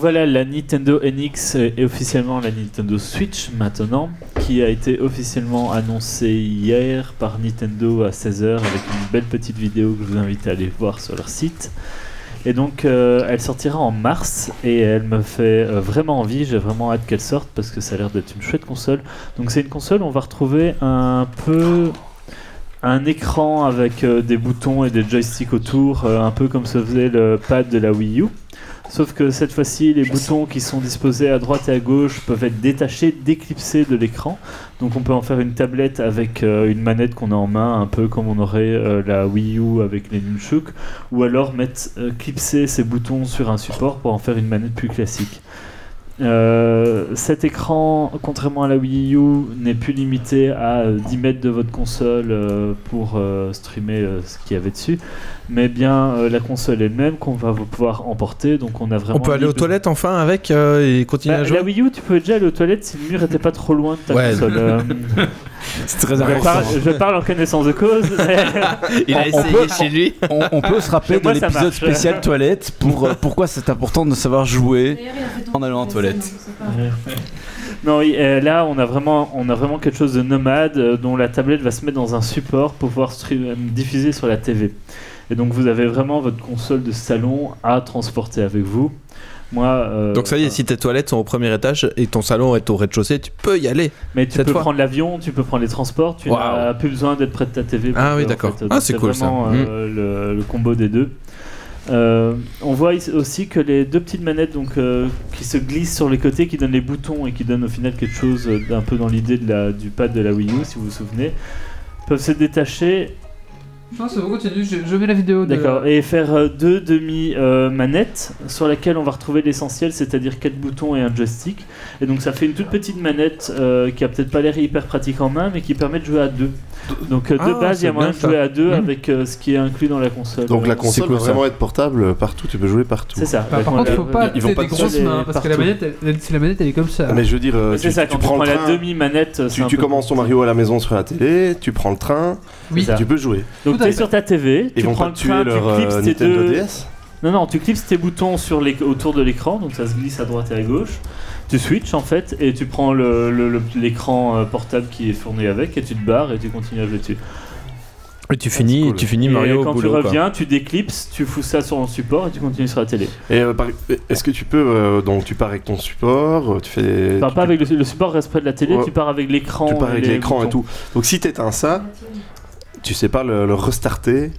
Voilà, la Nintendo NX est officiellement la Nintendo Switch maintenant, qui a été officiellement annoncée hier par Nintendo à 16h avec une belle petite vidéo que je vous invite à aller voir sur leur site. Et donc euh, elle sortira en mars et elle me fait euh, vraiment envie, j'ai vraiment hâte qu'elle sorte parce que ça a l'air d'être une chouette console. Donc c'est une console où on va retrouver un peu un écran avec euh, des boutons et des joysticks autour, un peu comme se faisait le pad de la Wii U. Sauf que cette fois-ci, les boutons qui sont disposés à droite et à gauche peuvent être détachés, déclipsés de l'écran. Donc on peut en faire une tablette avec euh, une manette qu'on a en main, un peu comme on aurait euh, la Wii U avec les Nunchuk, ou alors mettre euh, clipser ces boutons sur un support pour en faire une manette plus classique. Cet écran, contrairement à la Wii U, n'est plus limité à euh, 10 mètres de votre console pour streamer ce qu'il y avait dessus, mais bien euh, la console elle-même qu'on va pouvoir emporter. Donc on a vraiment. On peut aller aux toilettes enfin avec euh, et continuer Bah, à jouer la Wii U, tu pouvais déjà aller aux toilettes si le mur était pas trop loin de ta Ouais. console. Euh, [laughs] C'est très je, parle, je parle en connaissance de cause. mais- [laughs] Il a On- on essayé peut- chez lui. On, on peut se rappeler moi, de l'épisode spécial toilette pour euh, pourquoi c'est important de savoir jouer. En allant toilettes. c'est pas- Non, oui, là, on a, vraiment, on a vraiment quelque chose de nomade dont la tablette va se mettre dans un support pour pouvoir stream- diffuser sur la TV. Et donc, vous avez vraiment votre console de salon à transporter avec vous. Moi, euh, Donc ça y est, si tes toilettes sont au premier étage et ton salon est au rez-de-chaussée, tu peux y aller. mais tu peux fois. prendre l'avion, tu peux prendre les transports, tu n'as plus besoin d'être près de ta TV. Ah oui, d'accord. fait. Ah, c'est cool, ça. vraiment, euh, le, le combo des deux. Euh, on voit aussi que les deux petites manettes donc, euh, qui se glissent sur les côtés, qui donnent les boutons et qui donnent au final quelque chose euh, d'un peu dans l'idée de la- du pad de la Wii U, si vous vous souvenez, peuvent se détacher C'est bon, continue, je, je mets la vidéo. de- D'accord. Et faire euh, deux demi-manettes sur laquelle on va retrouver l'essentiel, c'est-à-dire quatre boutons et un joystick. Et donc ça fait une toute petite manette euh, qui a peut-être pas l'air hyper pratique en main, mais qui permet de jouer à deux. Donc euh, de Ah, base, il y a moyen de jouer à deux Mhm. avec euh, ce qui est inclus dans la console. Donc la Euh, console ça. vraiment être portable partout, tu peux jouer partout. C'est ça. Bah, par con- contre, il faut pas ils vont pas des te grosses mains, parce que la manette, elle- si la manette elle est comme ça. Mais je veux dire, C'est tu, ça, tu quand tu prends la demi-manette, tu, commences ton Mario à la maison sur la télé, tu prends le train, Oui. tu peux jouer. Donc tu es sur ta TV, Ils tu vont prends pas le tuer train, tu clipses euh, tes Nintendo deux... Non, non, tu clipses tes boutons sur les, autour de l'écran, donc ça se glisse à droite et à gauche. Tu switches en fait, et tu prends le- le- le- l'écran euh, portable qui est fourni avec, et tu te barres et tu continues à jouer dessus. Et tu finis, c'est cool. tu finis et Mario au quand boulot, tu quoi. reviens, tu déclipses, tu fous ça sur le support et tu continues sur la télé. Et euh, par- est-ce que tu peux euh, donc tu pars avec ton support, euh, tu fais tu, pas avec le, le support reste près de la télé, Ouais. tu pars avec l'écran. tu pars avec l'écran et tout. Donc si t'éteins ça, tu sais pas le, le restarter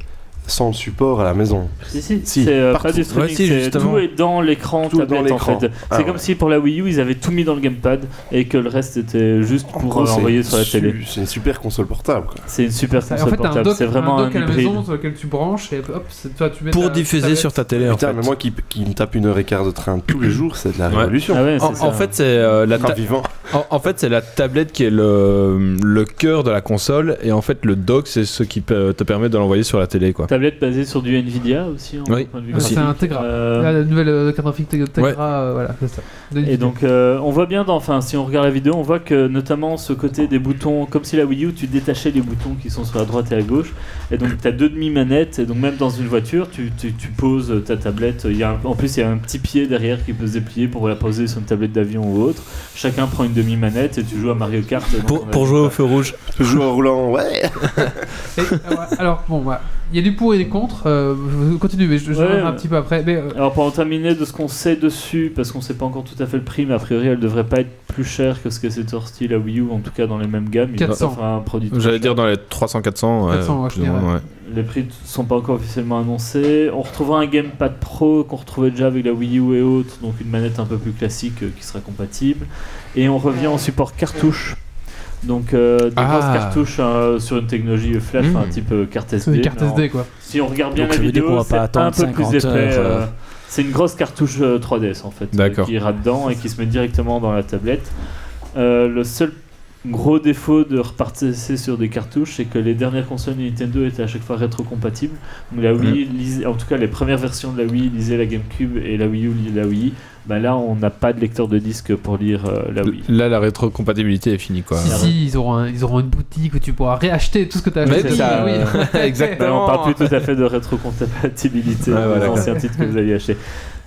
sans le support à la maison. Si, si, Si, c'est euh, pas du streaming, Ouais, si, tout est dans l'écran Tout est dans tablette en fait. Ah, c'est comme ouais. si pour la Wii U ils avaient tout mis dans le gamepad et que le reste était juste En pour gros, envoyer sur la su- télé. C'est une super console portable. C'est une super console en fait, portable, dock, c'est vraiment un un, dock à la hybride. maison sur lequel tu branches et hop, c'est- toi tu mets Pour ta- diffuser tablette. sur ta télé en Putain, fait. mais moi qui, qui me tape une heure et quart de train tous les jours, c'est de la Ouais. révolution. Ah ouais, c'est En, en fait, c'est euh, la ta- vivant. en, en fait c'est la tablette qui est le, le cœur de la console et en fait le dock c'est ce qui te permet de l'envoyer sur la télé quoi. Tablette basée sur du Nvidia aussi. En Oui, point de vue Euh, aussi. C'est un graphique. Tegra. Euh, Là, La nouvelle euh, carte graphique Tegra, Ouais. euh, voilà, c'est ça. De Et donc, euh, on voit bien, dans, enfin, si on regarde la vidéo, on voit que notamment ce côté des boutons, comme si la Wii U, tu détachais les boutons qui sont sur la droite et à gauche. Et donc, tu as deux demi-manettes. Et donc, même dans une voiture, tu, tu, tu poses ta tablette. Il y a un- en plus, il y a un petit pied derrière qui peut se déplier pour la poser sur une tablette d'avion ou autre. Chacun prend une demi-manette et tu joues à Mario Kart. Pour, jouer au feu rouge. Tu peux jouer en roulant, ouais. [laughs] Et, euh, ouais, alors, bon, voilà. Il y a du pour et des contre. euh, je continue, mais je, je Ouais, reviendrai un petit peu après. Mais, euh, Alors pour en terminer de ce qu'on sait dessus, parce qu'on sait pas encore tout à fait le prix, mais a priori elle devrait pas être plus chère que ce que c'est sorti la Wii U, en tout cas dans les mêmes gammes. Il doit 400. pas faire un produit trop J'allais dire dans les 300-400. ouais, 400, ouais, plus je ou moins, dirais. ouais. Les prix sont pas encore officiellement annoncés. On retrouvera un Gamepad Pro qu'on retrouvait déjà avec la Wii U et autres, donc une manette un peu plus classique euh, qui sera compatible. Et on revient en support cartouche. Donc euh, des Ah. grosses cartouches euh, sur une technologie flash, Mm. enfin type euh, carte SD. une carte mais en- SD quoi. Si on regarde bien Donc, la vidéo, qu'on va pas c'est un peu plus 50 épais. heures, euh, euh. C'est une grosse cartouche euh, 3DS en fait, euh, D'accord. qui ira dedans et qui se met directement dans la tablette. Euh, le seul gros défaut de repartir sur des cartouches, c'est que les dernières consoles Nintendo étaient à chaque fois rétrocompatibles. Donc la Wii, lisait- en tout cas les premières versions de la Wii lisaient la GameCube et la Wii U lisait la Wii. Bah là, on n'a pas de lecteur de disque pour lire euh, la Wii. Là, la rétrocompatibilité est finie quoi. Si, si, ils auront, un- ils auront une boutique où tu pourras réacheter tout ce que tu as Mais acheté. oui, [laughs] [laughs] Ah oui. Bah, Exactement. on parle plus tout à fait de rétrocompatibilité Ouais, des voilà, anciens titres que vous aviez achetés.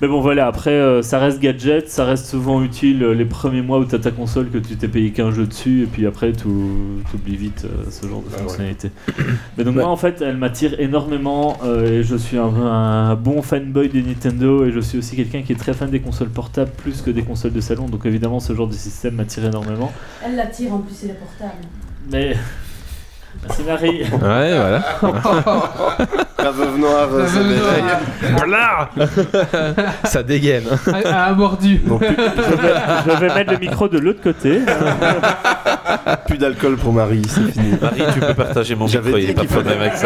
Mais bon, voilà, après, euh, ça reste gadget, ça reste souvent utile euh, les premiers mois où tu as ta console, que tu t'es payé qu'un jeu dessus, et puis après, tu oublies vite euh, ce genre de fonctionnalité. Mais donc, Ouais. moi, en fait, elle m'attire énormément, euh, et je suis un, un bon fanboy des Nintendo, et je suis aussi quelqu'un qui est très fan des consoles portables plus que des consoles de salon, donc évidemment, ce genre de système m'attire énormément. Elle l'attire en plus, elle est portable. Mais Merci Marie. Ouais, voilà. [laughs] La veuve noire, euh, La ça veuve déraille. noire. Blard [laughs] Ça dégaine. a, a mordu. [laughs] Donc, plus, Je vais, je vais mettre le micro de l'autre côté. plus d'alcool pour Marie, c'est fini. Marie, tu peux partager mon J'avais micro, il dit n'y a pas de qu'il fallait- problème avec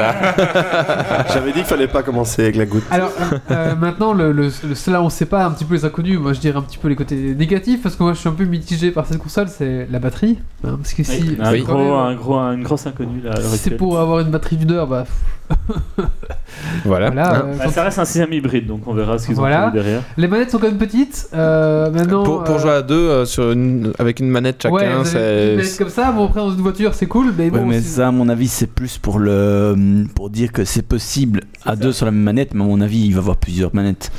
ça. J'avais dit qu'il fallait pas commencer avec la goutte. Alors euh, maintenant, le, le, le- cela on sait pas un petit peu les inconnus. Moi je dirais un petit peu les côtés négatifs parce que moi je suis un peu mitigé par cette console, c'est la batterie. hein, parce que si un, c'est quand gros, un gros, une grosse inconnue si c'est pour avoir une batterie d'une heure, bah [laughs] Voilà. voilà. Hein. euh, Bah, ça reste un système hybride, donc on verra ce qu'ils Voilà. ont trouvé derrière. Les manettes sont quand même petites. euh, maintenant, Pour, pour euh, jouer à deux euh, sur une, avec une manette chacun, ouais, une c'est. manette comme ça. Bon après dans une voiture c'est cool, mais Ouais, bon. mais ça, à mon avis, c'est plus pour le pour dire que c'est possible à deux sur la même manette, mais à mon avis, il va y avoir plusieurs manettes.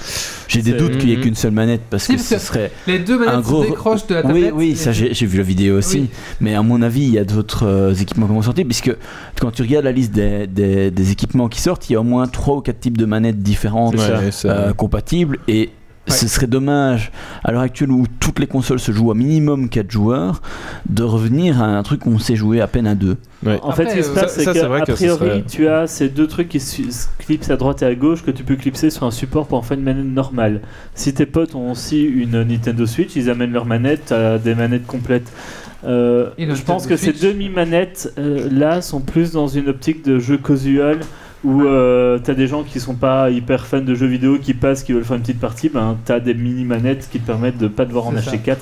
J'ai des doutes qu'il n'y ait Mhm. qu'une seule manette parce Si, que parce ce serait. les deux manettes un gros- se décrochent de la Oui, tablette. oui, et- ça j'ai j'ai vu la vidéo aussi. Oui. Mais à mon avis, il y a d'autres euh, équipements qui vont sortir, puisque quand tu regardes la liste des, des- des équipements qui sortent, il y a au moins 3 ou 4 types de manettes différentes euh, compatibles. Et Ouais. ce serait dommage, à l'heure actuelle où toutes les consoles se jouent à minimum 4 joueurs, de revenir à un truc où on sait jouer à peine à 2. Ouais. En fait, ce qui se euh, passe, ça- c'est ça, que c'est vrai a que ce priori, serait- tu as ces deux trucs qui se se clipsent à droite et à gauche que tu peux clipser sur un support pour en faire une manette normale. Si tes potes ont aussi une Nintendo Switch, ils amènent leurs manettes à des manettes complètes. Euh, je pense que ces demi-manettes euh, là sont plus dans une optique de jeu casual où euh, t'as des gens qui sont pas hyper fans de jeux vidéo qui passent, qui veulent faire une petite partie, ben t'as des mini manettes qui te permettent de pas devoir en acheter ça. 4.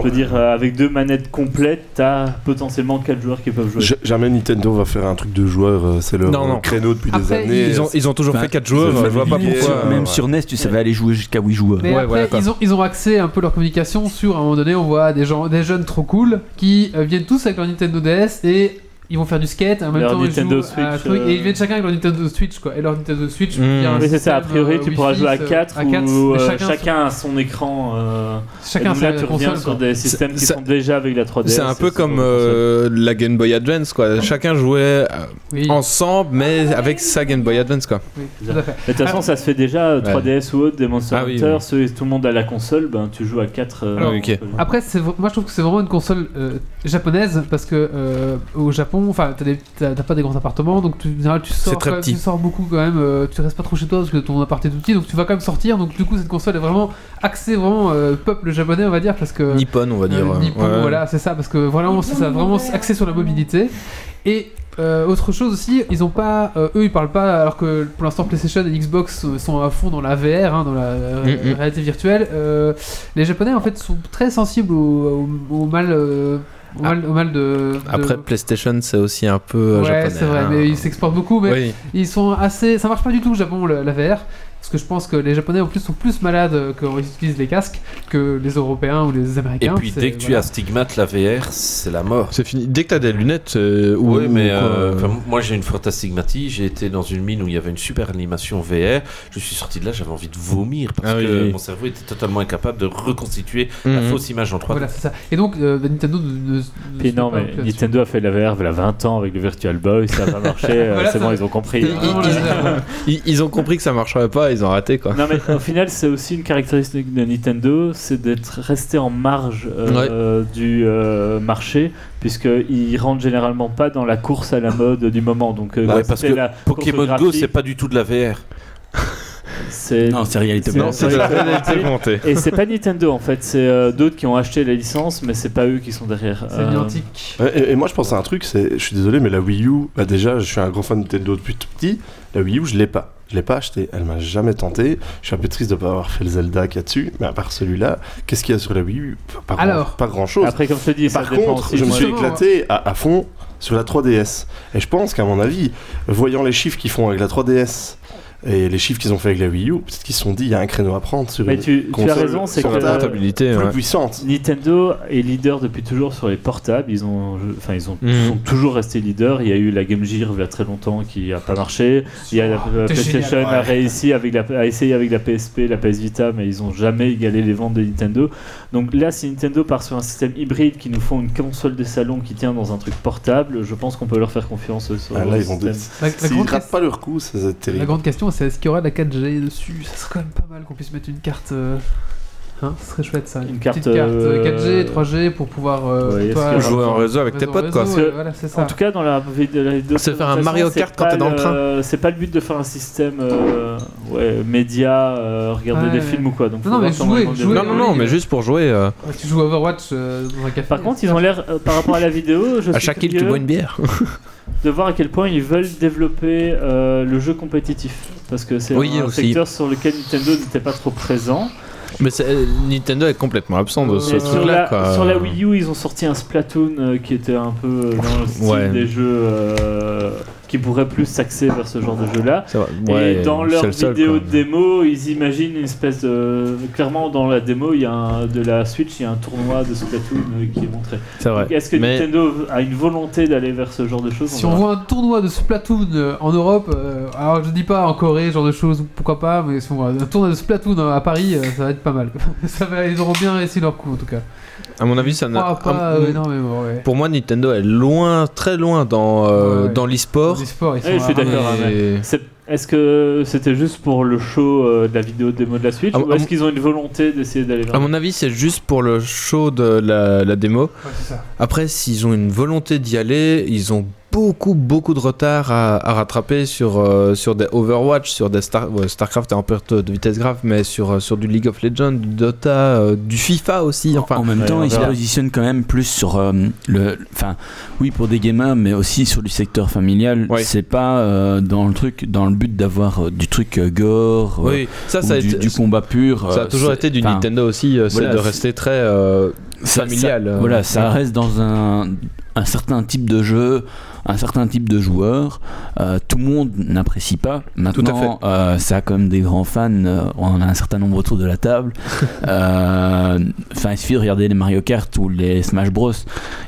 Je veux dire, euh, avec deux manettes complètes, t'as potentiellement 4 joueurs qui peuvent jouer. J- Jamais Nintendo va faire un truc de joueur, euh, c'est leur Non, non. créneau depuis des Après, années. Ils ont, ils ont toujours Bah, fait 4 joueurs, je vois pas pourquoi. Même ouais. sur NES, tu savais aller jouer jusqu'à 8 joueurs. Mais Ouais, après, voilà, quoi. ils, ont, ils ont axé un peu leur communication sur, à un moment donné, on voit des, gens, des jeunes trop cool qui euh, viennent tous avec leur Nintendo DS et ils vont faire du skate, en même Leur temps Nintendo ils jouent à un Switch, truc, euh, et ils viennent chacun avec leur Nintendo Switch quoi. Et leur Nintendo Switch, Mmh. il y a un Oui, c'est ça. A priori, euh, tu pourras jouer à euh, 4 à quatre, ou mais euh, chacun, chacun, a son écran. euh, chacun et donc là, tu reviens console. sur quoi. des systèmes qui sont déjà avec la 3DS. C'est un peu comme euh, la Game Boy Advance, quoi. Chacun jouait euh, Oui, ensemble, mais avec sa Game Boy Advance, quoi. oui, tout à fait. Mais de toute façon, ça se fait déjà, euh, 3DS ou autre, des Monster Ah Hunter, ceux- tout le monde a la console, ben, tu joues à 4. Alors, ok. Après, moi je trouve que c'est vraiment une console euh, japonaise parce que euh, au Japon, enfin, t'as pas des grands appartements, donc tu, en général, tu sors, C'est très quand même- petit. tu sors beaucoup quand même. euh, tu restes pas trop chez toi parce que ton appart est tout petit, donc tu vas quand même sortir. Donc du coup, cette console est vraiment axée vraiment euh, peuple japonais, on va dire, parce que Nippon, on va dire. Euh, Nippon, ouais. voilà, c'est ça, parce que vraiment, c'est ça, vraiment axé sur la mobilité. Et euh, autre chose aussi, ils ont pas, euh, eux, ils parlent pas, alors que pour l'instant PlayStation et Xbox sont à fond dans la VR, hein, dans la euh, Mm, mm. réalité virtuelle. les Japonais, en fait, sont très sensibles au, au- au mal, au, mal, au mal de. de- Après, PlayStation, c'est aussi un peu euh, ouais, c'est vrai, hein. mais ils s'exportent beaucoup, mais Oui. ils sont assez, ça marche pas du tout au Japon la VR. Parce que je pense que les Japonais en plus sont plus malades euh, quand ils utilisent les casques que les Européens ou les Et Américains. puis C'est- dès que tu voilà. as stigmate, la VR, c'est la mort. C'est fini. Dès que t'as des lunettes, euh, ou, oui, mais ou quoi, euh, euh, enfin, moi j'ai une forte astigmatie. J'ai été dans une mine où il y avait une super animation VR. Je suis sorti de là, j'avais envie de vomir parce Ah oui, que oui. mon cerveau était totalement incapable de reconstituer la mhm. fausse image en 3D. Voilà, c'est ça. Et donc, euh, bah, Nintendo ne. ne- Puis ne non, suit pas mais. Nintendo a fait la VR il y a 20 ans avec le Virtual Boy, ça a pas marché, [laughs] Voilà, c'est bon, ils ont compris. [laughs] Ils, ont compris que ça marcherait pas, ils ont raté quoi. Non mais au final c'est aussi une caractéristique de Nintendo, c'est d'être resté en marge euh, du euh, marché, puisqu'ils rentrent généralement pas dans la course à la mode du moment. Donc euh, Bah ouais, parce que la Pokémon Go, c'est pas du tout de la VR. C'est Non, c'est réalité C'est- Non, augmentée. c'est de la c'est- réalité [laughs] et c'est pas Nintendo en fait, c'est euh, d'autres qui ont acheté la licence, mais c'est pas eux qui sont derrière. C'est Euh, identique. Ouais, Et, et moi je pense à un truc, c'est, je suis désolé, mais la Wii U, bah déjà je suis un grand fan de Nintendo depuis tout petit. La Wii U, je l'ai pas. Je l'ai pas acheté, elle m'a jamais tenté. Je suis un peu triste de pas avoir fait le Zelda qu'il y a dessus, mais à part celui-là, qu'est-ce qu'il y a sur la Wii U? Pas, grand- Alors. pas grand chose. Après comme je te dis, Par contre, aussi. je me suis éclaté à, à fond sur la 3DS. Et je pense qu'à mon avis, voyant les chiffres qu'ils font avec la 3DS et les chiffres qu'ils ont fait avec la Wii U, peut-être qu'ils se sont dit il y a un créneau à prendre sur Mais une tu, tu as console raison, c'est que portable euh, Portabilité, plus ouais. puissante. Nintendo est leader depuis toujours sur les portables. Ils ont, enfin, ils ont, Mhm. sont toujours restés leaders. Il y a eu la Game Gear il y a très longtemps qui a pas marché. Il y a la, la t'es PlayStation génial, a réussi avec la, a essayé avec la PSP, la PS Vita, mais ils ont jamais égalé les ventes de Nintendo. Donc là, si Nintendo part sur un système hybride qui nous font une console de salon qui tient dans un truc portable, je pense qu'on peut leur faire confiance sur Ah, le là, ils vont système. La, la S'ils grande, ratent pas leur coup, c'est terrible. la grande question, c'est est-ce qu'il y aura de la 4G dessus Ça serait quand même pas mal qu'on puisse mettre une carte. euh, Hein, ce serait chouette ça. Une carte, carte euh, euh, 4G, 3G pour pouvoir euh, Ouais, toi, Jouer en réseau avec tes potes, quoi. réseau, voilà, ça. En tout cas, dans la vidéo, la vidéo C'est faire un Mario Kart quand c'est t'es dans pas le train. C'est pas le but de faire un système euh, ouais, média, euh, regarder Ouais, des ouais. films ou quoi. Donc, Non, mais jouer, jouer. Non, non, non, juste pour jouer. euh, tu joues à Overwatch euh, dans un café. Par contre, ils ont l'air, euh, par rapport à la vidéo, je à chaque île, tu bois une bière. [laughs] de voir à quel point ils veulent développer euh, le jeu compétitif. Parce que c'est un secteur sur lequel Nintendo n'était pas trop présent. Mais Nintendo est complètement absent de ce sur, truc-là, la, quoi. sur la Wii U, ils ont sorti un Splatoon euh, qui était un peu euh, dans le style Ouais. des jeux euh, qui pourraient plus s'axer vers ce genre de jeu-là. Ouais, et dans leur le seul, vidéo de démo, ils imaginent une espèce de. Clairement, dans la démo, il y a un- de la Switch, il y a un tournoi de Splatoon euh, qui est montré. C'est vrai. Donc, Est-ce que Mais- Nintendo a une volonté d'aller vers ce genre de choses Si on voit un tournoi de Splatoon euh, en Europe, euh, alors je dis pas en Corée, ce genre de choses, pourquoi pas, mais si on voit un tournoi de Splatoon à Paris, euh, ça va être pas mal. [laughs] ça va, ils auront bien réussi leur coup en tout cas. À mon avis, ça n'a. crois pas euh, énormément, ouais. Pour moi, Nintendo est loin, très loin dans, euh, Ouais, dans l'e-sport. Les sports, ils sont Ouais, je suis à- d'accord. Et- C'est- Est-ce que c'était juste pour le show euh, de la vidéo de démo de la Switch Ah, ou ah, est-ce qu'ils ont une volonté d'essayer d'aller vers À mon avis, c'est juste pour le show de la, la démo. Ouais, c'est ça. Après, s'ils ont une volonté d'y aller, ils ont beaucoup, beaucoup de retard à, à rattraper sur, euh, sur des Overwatch, sur des Star, ouais, StarCraft est en perte de vitesse grave, mais sur, euh, sur du League of Legends, du Dota, euh, du FIFA aussi. Enfin, en même temps, ils se positionnent quand même plus sur euh, le. Enfin, oui, pour des gamers, mais aussi sur du secteur familial. Ouais. C'est pas euh, dans le truc, dans le but d'avoir euh, du truc euh, gore. oui, ça, ou ça a, du, été- du combat pur. ça a toujours été du Nintendo aussi, euh, c'est voilà, de rester très ça- familial. ça- euh. voilà, ça reste dans un, un certain type de jeu, un certain type de joueur. Euh, tout le monde n'apprécie pas. Maintenant, euh, ça a quand même des grands fans. euh, on a un certain nombre autour de la table. [laughs] Euh, Enfin, il suffit de regarder les Mario Kart ou les Smash Bros.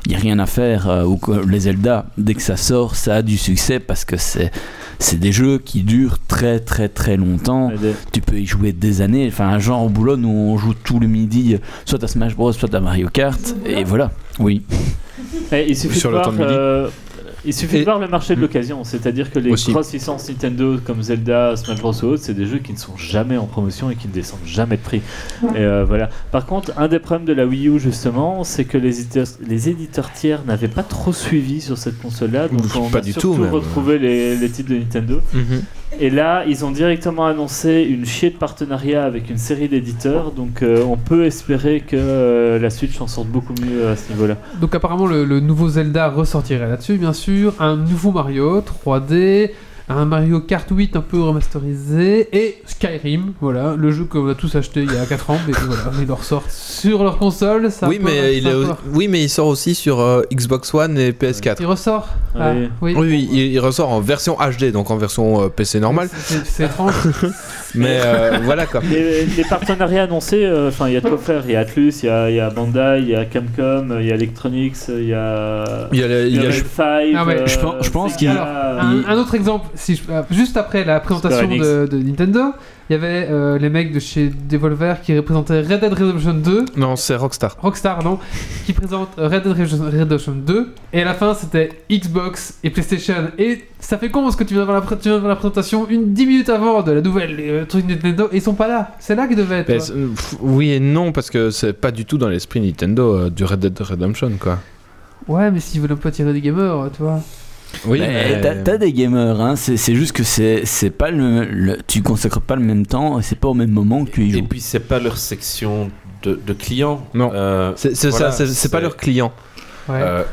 Il n'y a rien à faire. euh, ou les Zelda, dès que ça sort, ça a du succès parce que c'est c'est des jeux qui durent très très très longtemps tu peux y jouer des années. Enfin, un genre au Boulogne où on joue tout le midi, soit à Smash Bros, soit à Mario Kart, et voilà. Oui. Il suffit Sur de le voir, temps de midi. euh, il suffit Et- de voir le marché de l'occasion, c'est-à-dire que les Aussi. grosses licences Nintendo comme Zelda, Smash Bros ou autres, c'est des jeux qui ne sont jamais en promotion et qui ne descendent jamais de prix. Et euh, voilà. Par contre, un des problèmes de la Wii U justement, c'est que les éditeurs, les éditeurs tiers n'avaient pas trop suivi sur cette console-là, donc on Pas a du surtout tout, retrouvé les, les titres de Nintendo. Mhm. Et là, ils ont directement annoncé une chier de partenariat avec une série d'éditeurs, donc euh, on peut espérer que euh, la Switch en sorte beaucoup mieux à ce niveau-là. Donc apparemment le nouveau Zelda ressortirait là-dessus, bien sûr. Un nouveau Mario 3D, un Mario Kart 8 un peu remasterisé et Skyrim, voilà, le jeu qu'on a tous acheté il y a 4 ans, mais voilà, ils le ressortent sur leur console. ça Oui, peut- mais il est oui, mais il sort aussi sur euh, Xbox One et PS4. Il ressort Ah, Oui. oui. Oui, oui, il, il ressort en version HD, donc en version euh, PC normale. C'est- étrange. Mais euh, voilà quoi. Les, les partenariats annoncés, euh, enfin il y a de quoi faire. Il y a Atlus, il y a, y a Bandai, il y a Capcom, il y a Electronics, il y a. Il y a, le- il y a- Red Five, Ah ouais, euh, je pense- je pense Sega, qu'il y Alors, euh, un, un autre exemple, si je- euh, juste après la présentation de, de Nintendo, il y avait euh, les mecs de chez Devolver qui représentaient Red Dead Redemption 2, Non, c'est Rockstar. Rockstar non, qui présente Red Dead Redemption- Redemption 2, et à la fin c'était Xbox et PlayStation. Et ça fait con parce que tu viens de voir la, pré- tu viens de voir la présentation une 10 minutes avant de la nouvelle euh, truc Nintendo, et ils sont pas là. C'est là qu'ils devaient être. C'est- pff, oui et non, parce que c'est pas du tout dans l'esprit Nintendo euh, du Red Dead Redemption quoi. Ouais, mais s'ils veulent un peu attirer des gamers, tu vois. Oui, Mais mais- t'as- T'as des gamers, hein. c'est c'est juste que c'est c'est pas le, le- Tu consacres pas le même temps et c'est pas au même moment que tu y Et joues. puis c'est pas leur section de, de clients. Non. Euh, c'est c'est voilà, ça, c'est- c'est pas leur client. Ouais. euh,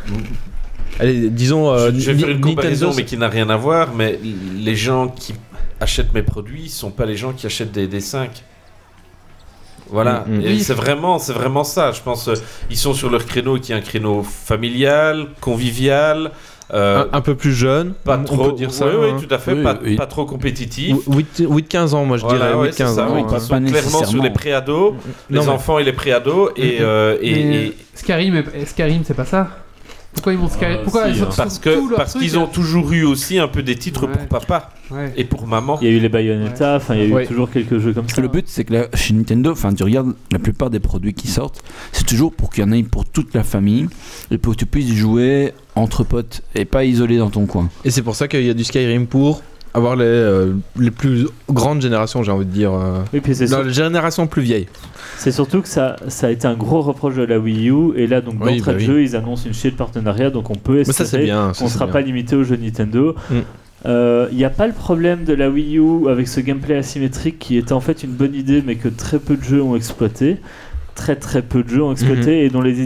Allez, disons. euh, je, je vais faire une comparaison, Nintendo, mais qui n'a rien à voir. Mais les gens qui achètent mes produits sont pas les gens qui achètent des D5. Voilà, Mm, mm. Et c'est vraiment, c'est vraiment ça. Je pense, euh, ils sont sur leur créneau qui est un créneau familial, convivial, un, un peu plus jeune, pas on trop. peut dire ça. oui, oui, hein. tout à fait, Oui, pas, oui. pas trop compétitif. 8-15 ans, moi je Voilà, dirais. ouais, 8-15 c'est ça, ans. hein. ils sont pas clairement sur les préados, les Non, mais- enfants et les préados, et, euh, et- Mais et- Skyrim, c'est pas ça? Pourquoi ils montrent Skyrim Euh, Pourquoi si, ils hein. parce que parce qu'ils ont toujours eu aussi un peu des titres Ouais. pour papa Ouais. et pour maman. Il y a eu les Bayonetta, enfin il y a eu Ouais. toujours quelques jeux comme ça. Le but, c'est que là, chez Nintendo, enfin, tu regardes la plupart des produits qui sortent, c'est toujours pour qu'il y en ait pour toute la famille et pour que tu puisses jouer entre potes et pas isolé dans ton coin. Et c'est pour ça qu'il y a du Skyrim pour avoir les, euh, les plus grandes générations, j'ai envie de dire. euh, Oui, puis c'est sûr- les générations plus vieilles. C'est surtout que ça, ça a été un gros reproche de la Wii U et là donc Oui, d'entrée bah de oui. jeu ils annoncent une chaîne de partenariat donc on peut espérer qu'on ne sera bien. pas limité aux jeux Nintendo. Mm. Il n'y a pas le problème de la Wii U avec ce gameplay asymétrique qui était en fait une bonne idée mais que très peu de jeux ont exploité. Très très peu de jeux ont exploité Mhm. et dont les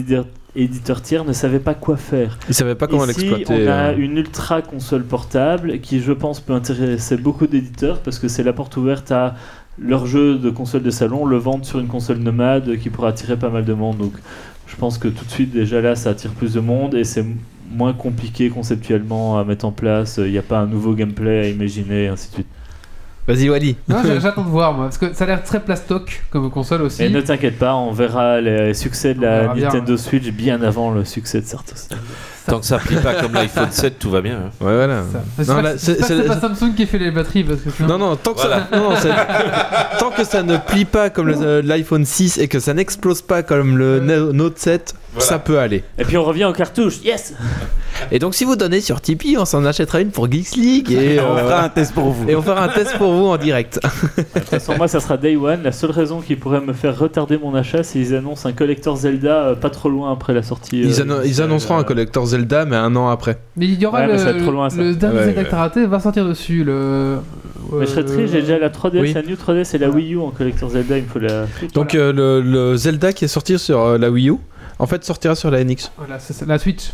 éditeurs tiers ne savaient pas quoi faire. Ils savaient pas comment l'exploiter. on a euh. une ultra console portable qui, je pense, peut intéresser beaucoup d'éditeurs parce que c'est la porte ouverte à leur jeu de console de salon, le vendre sur une console nomade qui pourra attirer pas mal de monde. Donc, je pense que tout de suite, déjà là, ça attire plus de monde et c'est moins compliqué conceptuellement à mettre en place. Il n'y a pas un nouveau gameplay à imaginer, et ainsi de suite. Vas-y, Wally. Non, [laughs] j'attends de voir moi, parce que ça a l'air très plastoc comme console aussi. Et ne t'inquiète pas, on verra les succès de On la bien. Nintendo Switch bien avant le succès de Certos. Tant que ça plie pas comme l'iPhone [laughs] 7, tout va bien. hein. Ouais, voilà. C'est- pas Samsung qui fait les batteries parce que sinon- Non, non, tant que, Voilà. ça, non, tant que ça ne plie pas comme le- euh, l'iPhone 6 et que ça n'explose pas comme le Note 7, Voilà. ça peut aller. Et puis on revient aux cartouches, yes [laughs] Et donc, si vous donnez sur Tipeee, on s'en achètera une pour Geeks League et, [laughs] On euh, fera un test pour vous. et on fera un test pour vous en direct. [laughs] De toute façon, moi, ça sera Day One. La seule raison qui pourrait me faire retarder mon achat, c'est qu'ils annoncent un collector Zelda euh, pas trop loin après la sortie. Ils, euh, annon- ils initiale, annonceront euh, un collector Zelda, mais un an après. Mais il y aura Ouais, le, trop loin, le dernier Ouais, Zelda ouais. que t'as raté va sortir dessus. Le... Mais je serais triste, j'ai déjà la 3DS, oui. la New 3DS et la Wii U en collector Zelda, il me faut la. Donc, euh, le, le Zelda qui est sorti sur euh, la Wii U, en fait, sortira sur la NX. Voilà, c'est ça, la Switch.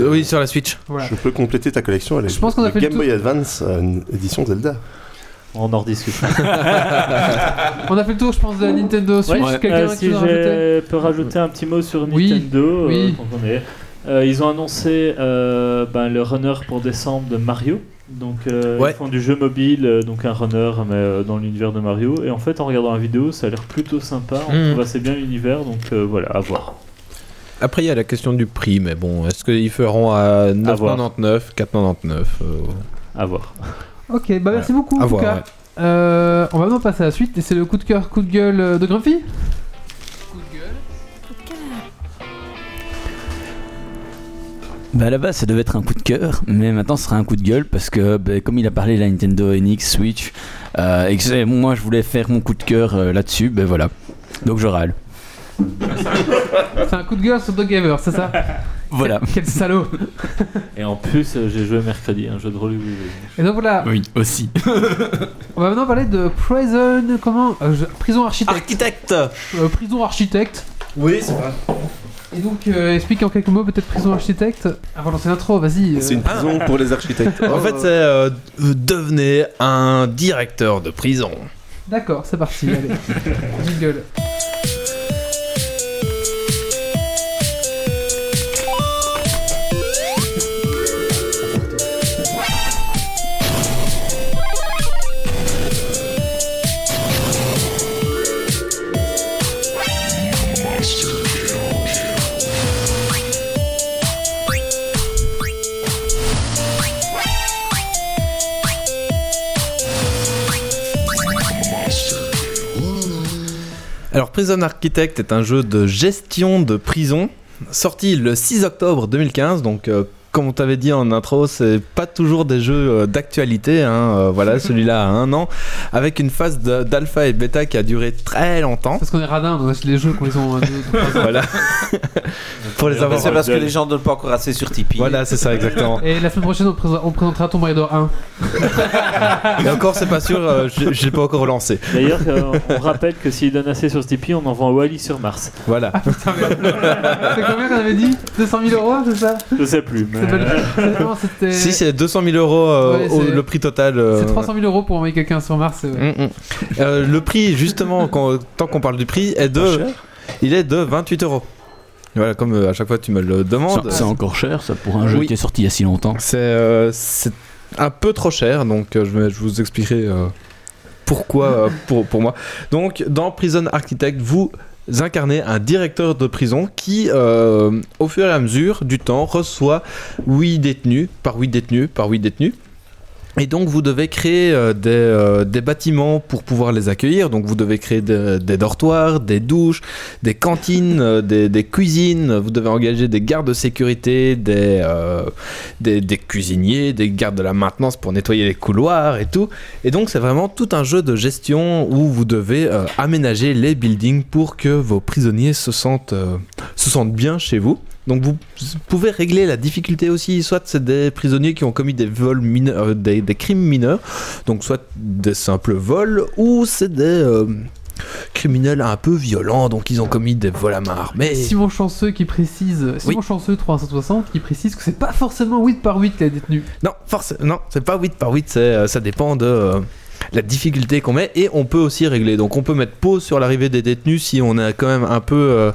Oui, sur la Switch. Voilà. Je peux compléter ta collection avec Je pense qu'on a fait le Game Boy Advance euh, une édition Zelda. On en rediscute. [laughs] On a fait le tour, je pense, de la Nintendo Switch. Ouais. Quelqu'un Euh, si je peux rajouter un petit mot sur Oui, Nintendo, euh, oui. Euh, ils ont annoncé euh, ben, le runner pour décembre de Mario. Donc euh, Ouais. ils font du jeu mobile, euh, donc un runner mais euh, dans l'univers de Mario. Et en fait, en regardant la vidéo, ça a l'air plutôt sympa. On Mhm. trouve assez bien l'univers, donc euh, voilà, à voir. Après, il y a la question du prix, mais bon, est-ce qu'ils feront à voir. 9,99, 4,99 euh, À voir. Ok, bah merci beaucoup. À en tout voir, cas. ouais. Euh, on va maintenant passer à la suite et c'est le coup de cœur, coup de gueule euh, de Grumpy. Bah à la base ça devait être un coup de cœur, mais maintenant ce sera un coup de gueule parce que bah, comme il a parlé de la Nintendo NX Switch euh, et que moi je voulais faire mon coup de cœur euh, là-dessus, ben voilà. Donc je râle. C'est un coup de gueule sur Dog Gamer, c'est ça Voilà. Quel salaud Et en plus, euh, j'ai joué mercredi, un jeu de rôle. où- Et donc voilà, Oui, aussi. on va maintenant parler de Prison. Comment euh, je- Prison Architecte. Architecte Euh, prison Architecte. Oui, c'est vrai. Et donc, euh, explique en quelques mots peut-être Prison Architecte. Avant de lancer l'intro, vas-y. euh. C'est une prison pour les architectes. En fait, c'est euh, devenez un directeur de prison. D'accord, c'est parti, allez. Jingle. Alors, Prison Architect est un jeu de gestion de prison sorti le 6 octobre 2015. Donc, euh, comme on t'avait dit en intro, c'est pas toujours des jeux euh, d'actualité. hein, euh, voilà, [laughs] celui-là a un an, avec une phase d'alpha et bêta qui a duré très longtemps. Parce qu'on est radin, on achète les jeux quand ils ont. Voilà. [laughs] Pour les avoir. C'est parce que les gens donnent pas encore assez sur Tipeee. Voilà, c'est ça exactement. Et la semaine prochaine, on, présent- on présentera Tomb Raider 1. [laughs] Et encore, c'est pas sûr, euh, je l'ai pas encore relancé. D'ailleurs, euh, on rappelle que s'il donne assez sur Tipeee, on envoie Wally sur Mars. Voilà. Putain, merde. c'est combien qu'on avait dit? 200 000 euros, c'est ça? Je sais plus. mais- C'était. Si, c'est 200 000 euros euh, Ouais, au- c'est- le prix total. euh, C'est 300 000 euros pour envoyer quelqu'un sur Mars. Mm, mm. Euh, le prix, justement, quand- tant qu'on parle du prix, est de, il est de 28 euros. Voilà, comme euh, à chaque fois tu me le demandes. c'est encore cher ça pour un jeu Oui. qui est sorti il y a si longtemps. C'est euh, un peu trop cher, donc euh, je, vais, je vous expliquerai euh, pourquoi euh, pour, pour moi. Donc, dans Prison Architect, vous incarnez un directeur de prison qui, euh, au fur et à mesure du temps, reçoit 8 détenus, par 8 détenus, par 8 détenus. Et donc vous devez créer euh, des, euh, des bâtiments pour pouvoir les accueillir. Donc vous devez créer de- des dortoirs, des douches, des cantines, euh, des, cuisines. Vous devez engager des gardes de sécurité, des, cuisiniers, des gardes de la maintenance pour nettoyer les couloirs et tout. Et donc c'est vraiment tout un jeu de gestion où vous devez aménager les buildings pour que vos prisonniers se sentent bien chez vous. Donc vous pouvez régler la difficulté aussi, soit c'est des prisonniers qui ont commis des vols mineurs, euh, des, des crimes mineurs, donc soit des simples vols, ou c'est des euh, criminels un peu violents, donc ils ont commis des vols à main armée. Simon Chanceux qui précise, Simon Chanceux 360 qui précise que c'est pas forcément 8 par 8 les détenus. Non, forcément, non, c'est pas 8 par 8, c'est, euh, ça dépend de euh, la difficulté qu'on met et on peut aussi régler. Donc on peut mettre pause sur l'arrivée des détenus si on est quand même un peu euh,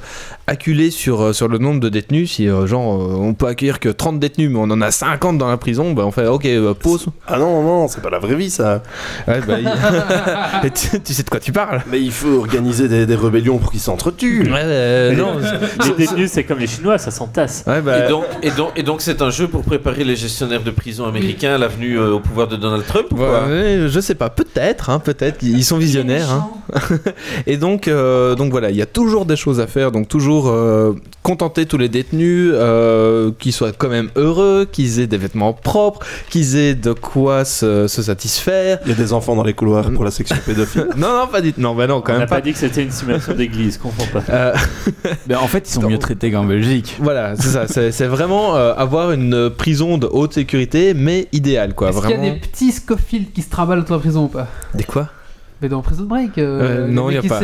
acculé sur, euh, sur le nombre de détenus. Si euh, genre euh, on peut accueillir que 30 détenus mais on en a 50 dans la prison, bah, on fait ok, euh, pause. Ah non, non, c'est pas la vraie vie ça. Ouais, bah, il- [laughs] Et tu, tu sais de quoi tu parles Mais il faut organiser des, des rébellions pour qu'ils s'entretuent. Ouais, euh, non. Les détenus, c'est comme les Chinois, ça s'entasse. Ouais, bah, Et donc, et donc, et donc c'est un jeu pour préparer les gestionnaires de prison américains à la venue euh, au pouvoir de Donald Trump ou quoi? Ouais, je sais pas, peut-être, hein, peut-être, ils sont visionnaires. hein. [laughs] Et donc, euh, donc voilà, il y a toujours des choses à faire, donc toujours euh, contenter tous les détenus, euh, qu'ils soient quand même heureux, qu'ils aient des vêtements propres, qu'ils aient de quoi se, se satisfaire. Il y a des enfants dans les couloirs pour la section pédophile. [laughs] Non, non, pas dit, non, bah non, quand On n'a même pas pas. dit que c'était une simulation d'église, comprends pas. Euh, [laughs] Ben, en fait, ils sont mieux traités qu'en Belgique. voilà, c'est ça, c'est c'est vraiment euh, avoir une prison de haute sécurité, mais idéale, quoi. Est-ce qu'il y a des petits Scofield qui se autour de la prison ou pas? Des quoi? Mais dans Prison Break, euh, Euh, non, mecs y a pas.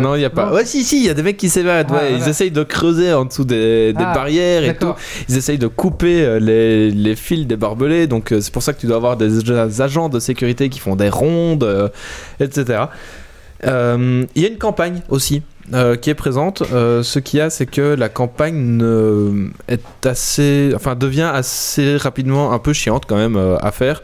Non, il y a pas. Non. Ouais, si, si, il y a des mecs qui s'évadent. Ah, ouais, ils essayent de creuser en dessous des, des Ah, barrières et tout. D'accord. Ils essayent de couper euh, les, les fils des barbelés. Donc, euh, c'est pour ça que tu dois avoir des, des agents de sécurité qui font des rondes, euh, etc. Euh, Il y a une campagne aussi. euh, qui est présente. Euh, ce qu'il y a, c'est que la campagne ne- est assez, enfin, devient assez rapidement un peu chiante quand même euh, à faire.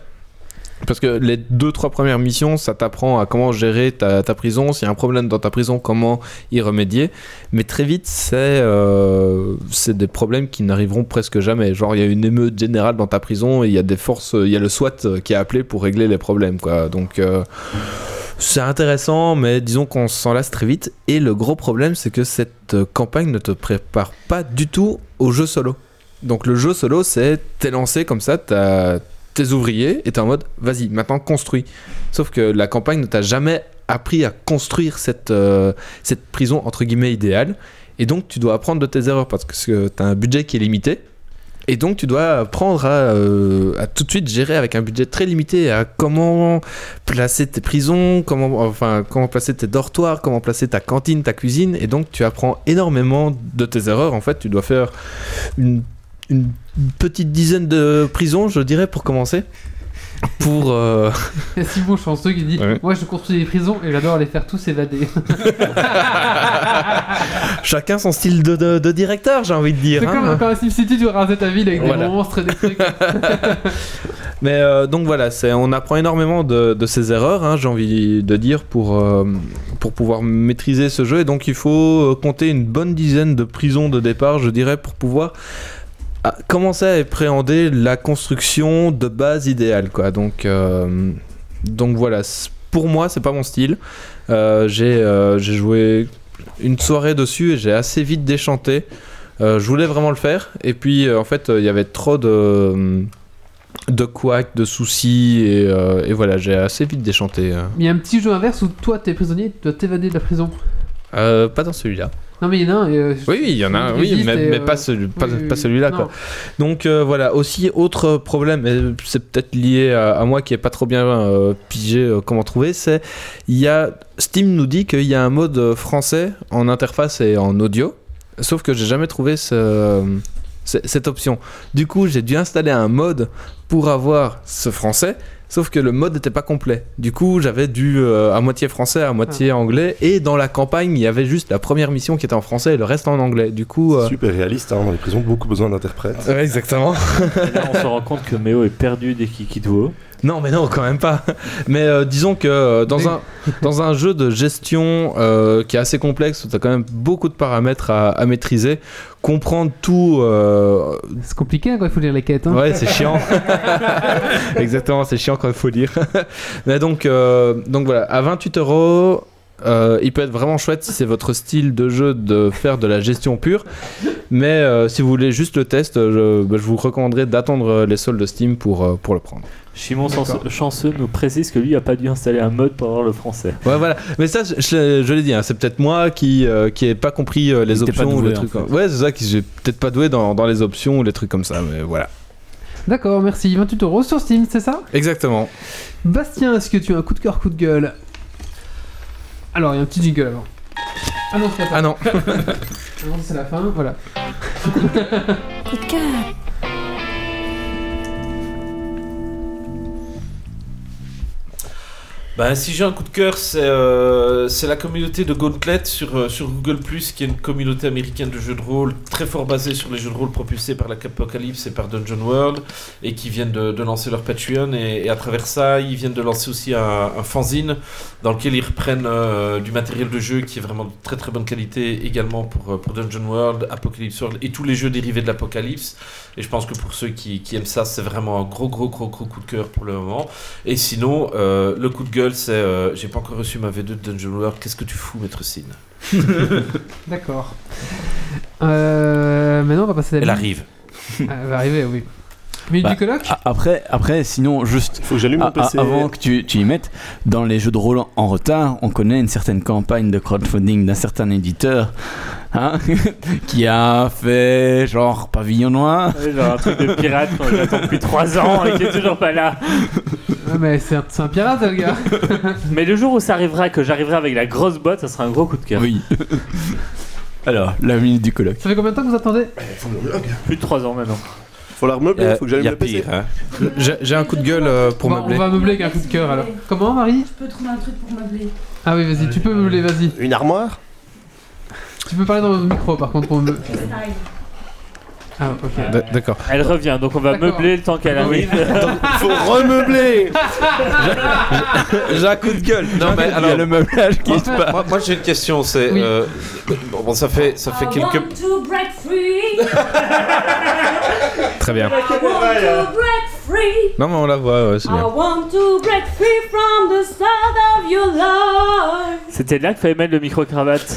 Parce que les deux, trois premières missions, ça t'apprend à comment gérer ta, ta prison. S'il y a un problème dans ta prison, comment y remédier. Mais très vite, c'est euh, des problèmes qui n'arriveront presque jamais. Genre, il y a une émeute générale dans ta prison et il y a des forces, il y a le SWAT qui est appelé pour régler les problèmes, quoi. Donc, euh, c'est intéressant, mais disons qu'on s'en lasse très vite. Et le gros problème, c'est que cette campagne ne te prépare pas du tout au jeu solo. Donc, le jeu solo, c'est t'es lancé comme ça, t'as tes ouvriers et t'es en mode vas-y, maintenant construis. Sauf que la campagne ne t'a jamais appris à construire cette, euh, cette prison entre guillemets idéale. Et donc tu dois apprendre de tes erreurs parce que tu as un budget qui est limité. Et donc tu dois apprendre à, euh, à tout de suite gérer avec un budget très limité à comment placer tes prisons, comment, enfin, comment placer tes dortoirs, comment placer ta cantine, ta cuisine. Et donc tu apprends énormément de tes erreurs. En fait, tu dois faire une, une petite dizaine de prisons, je dirais, pour commencer. Pour... euh, [laughs] Il y a Simon Chanceux qui dit Ouais. Moi je construis des prisons et j'adore les faire tous évader. [laughs] Chacun son style de, de- de directeur, j'ai envie de dire. C'est hein. comme quand à SimCity tu rasais ta ville avec Voilà. des monstres et des trucs. [laughs] Mais euh, donc voilà, c'est, on apprend énormément de, de ses erreurs, hein, j'ai envie de dire, pour, euh, pour pouvoir maîtriser ce jeu. Et donc il faut euh, compter une bonne dizaine de prisons de départ, je dirais, pour pouvoir commencer à appréhender la construction de base idéale. Quoi? Donc, euh, donc voilà, pour moi, c'est pas mon style. Euh, j'ai, euh, j'ai joué une soirée dessus et j'ai assez vite déchanté. Je voulais vraiment le faire. Et puis, en fait, il y avait trop de de de soucis, et, euh, et voilà, j'ai assez vite déchanté. euh. Il y a un petit jeu inverse où toi t'es prisonnier, tu dois t'évader de la prison. Euh, pas dans celui-là. Non mais il y en a euh, Oui, il y en a, oui, mais, euh, pas, celui, pas, oui, oui, pas oui. celui-là. Quoi. Donc euh, voilà, aussi autre problème, et c'est peut-être lié à, à moi qui est pas trop bien euh, pigé comment trouver, c'est il y a Steam nous dit qu'il y a un mode français en interface et en audio, sauf que j'ai jamais trouvé ce- ce- cette option. Du coup, j'ai dû installer un mode pour avoir ce français. Sauf que le mode n'était pas complet. Du coup, j'avais dû euh, à moitié français, à moitié anglais. Et dans la campagne, il y avait juste la première mission qui était en français et le reste en anglais. Du coup, euh, Super réaliste, hein, dans les prisons, beaucoup besoin d'interprètes. Ouais, exactement. Et là, on se rend compte que Méo est perdu dès qu'il quitte WoW. Non, mais non, quand même pas. Mais euh, disons que euh, dans, Mais- un, dans un jeu de gestion euh, qui est assez complexe, où tu as quand même beaucoup de paramètres à, à maîtriser, comprendre tout. C'est compliqué hein, quand il faut lire les quêtes. Hein. Ouais, c'est chiant. [laughs] Exactement, c'est chiant quand il faut lire. [laughs] Mais donc, donc voilà, à 28 euros. euh, il peut être vraiment chouette si c'est votre style de jeu de faire de la gestion pure. Mais euh, si vous voulez juste le test, je, bah, je vous recommanderais d'attendre les soldes de Steam pour, euh, pour le prendre. Chimon. Chanceux- nous précise que lui a pas dû installer un mode pour avoir le français. Ouais, voilà. Mais ça, je, je- je l'ai dit, hein, c'est peut-être moi qui euh, qui ai pas compris euh, les options ou les en trucs. fait. comme- Ouais, c'est ça, qui j'ai peut-être pas doué dans, dans les options ou les trucs comme ça. Mais voilà. D'accord, merci. 28 euros sur Steam, c'est ça? Exactement. Bastien, est-ce que tu as un coup de cœur, coup de gueule? Alors, il y a un petit jingle avant. Ah non, c'est. Ah non. [laughs] Ah non, c'est la fin, voilà. Coup de cœur. Ben, si j'ai un coup de cœur, c'est euh, la communauté de Gauntlet sur, euh, sur Google qui est une communauté américaine de jeux de rôle très fort basée sur les jeux de rôle propulsés par la Apocalypse et par Dungeon World et qui viennent de, de lancer leur Patreon et, et à travers ça, ils viennent de lancer aussi un, un fanzine dans lequel ils reprennent euh, du matériel de jeu qui est vraiment de très très bonne qualité également pour, euh, pour Dungeon World, Apocalypse World et tous les jeux dérivés de l'Apocalypse. Et je pense que pour ceux qui, qui aiment ça, c'est vraiment un gros gros gros gros coup de cœur pour le moment. Et sinon, euh, le coup de gueule, c'est euh, j'ai pas encore reçu ma V2 de Dungeon World. Qu'est-ce que tu fous, Maître Sin [laughs] D'accord. Euh, maintenant, on va passer à la Elle arrive. Ah, Elle va arriver, oui. Minute Bah, du colloque A- Après, après, sinon, juste Faut que j'allume mon PC. avant que tu, tu y mettes, dans les jeux de rôle en retard, on connaît une certaine campagne de crowdfunding d'un certain éditeur hein, [laughs] qui a fait genre pavillon noir. Ouais, genre un truc de pirate qu'on attend depuis 3 ans et qui est toujours pas là. Mais c'est un, c'est un pirate, le gars. [laughs] Mais le jour où ça arrivera, que j'arriverai avec la grosse botte, ça sera un gros coup de cœur. Oui. [laughs] Alors, la minute du colloque. Ça fait combien de temps que vous attendez? Plus de 3 ans maintenant. Faut la remeubler, Euh, faut que Il j'allume y a le PC. pire, hein. J'ai un coup de gueule euh, pour meubler. on va meubler avec un coup de cœur alors. Comment, Marie Je peux trouver un truc pour meubler. Ah oui, vas-y, tu peux meubler, vas-y. Une armoire? Tu peux parler dans le micro par contre pour me. Ah, ok. D'accord. Elle revient, donc on va meubler le temps qu'elle arrive. [laughs] Faut remeubler J'ai un coup de gueule. Non, mais alors, le meublage qui En se fait, passe. moi, moi, j'ai une question. C'est Oui. euh, bon, bon, ça fait ça fait I quelques want to break free. Très bien. I want to break free. Non, mais on la voit, ouais, c'est I want to break free from the of your life. C'était là qu'il fallait mettre le micro-cravate.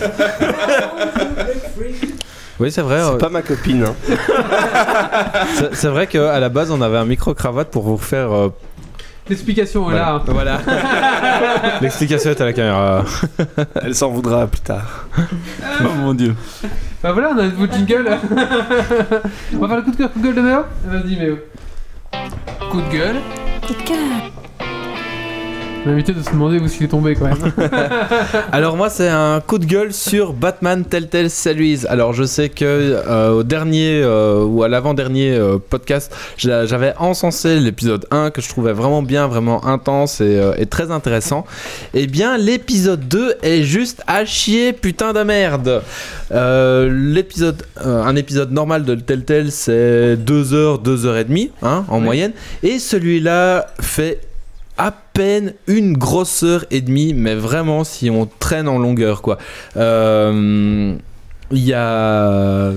Oui, c'est vrai. C'est euh, pas ma copine. hein. [laughs] C'est vrai qu'à la base, on avait un micro-cravate pour vous faire. euh, L'explication est voilà. là. hein. Voilà. [laughs] L'explication est à la caméra. [laughs] Elle s'en voudra plus tard. Oh mon dieu. Bah voilà, on a un nouveau jingle. on va faire le coup de cœur, coup de gueule de Méo Vas-y, Méo. Coup de gueule. Coup de cœur. Évité de se demander où s'il est tombé quand même. [laughs] Alors moi c'est un coup de gueule sur Batman Telltale Series. Alors je sais que euh, au dernier euh, ou à l'avant-dernier euh, podcast, j'a- j'avais encensé l'épisode 1 que je trouvais vraiment bien, vraiment intense et, et très intéressant. Et bien l'épisode 2 est juste à chier putain de merde. L'épisode un épisode normal de Telltale c'est 2 heures, 2 heures et demie hein, en moyenne et celui-là fait à peine une grosse heure et demie, mais vraiment si on traîne en longueur quoi. Euh, Il y a,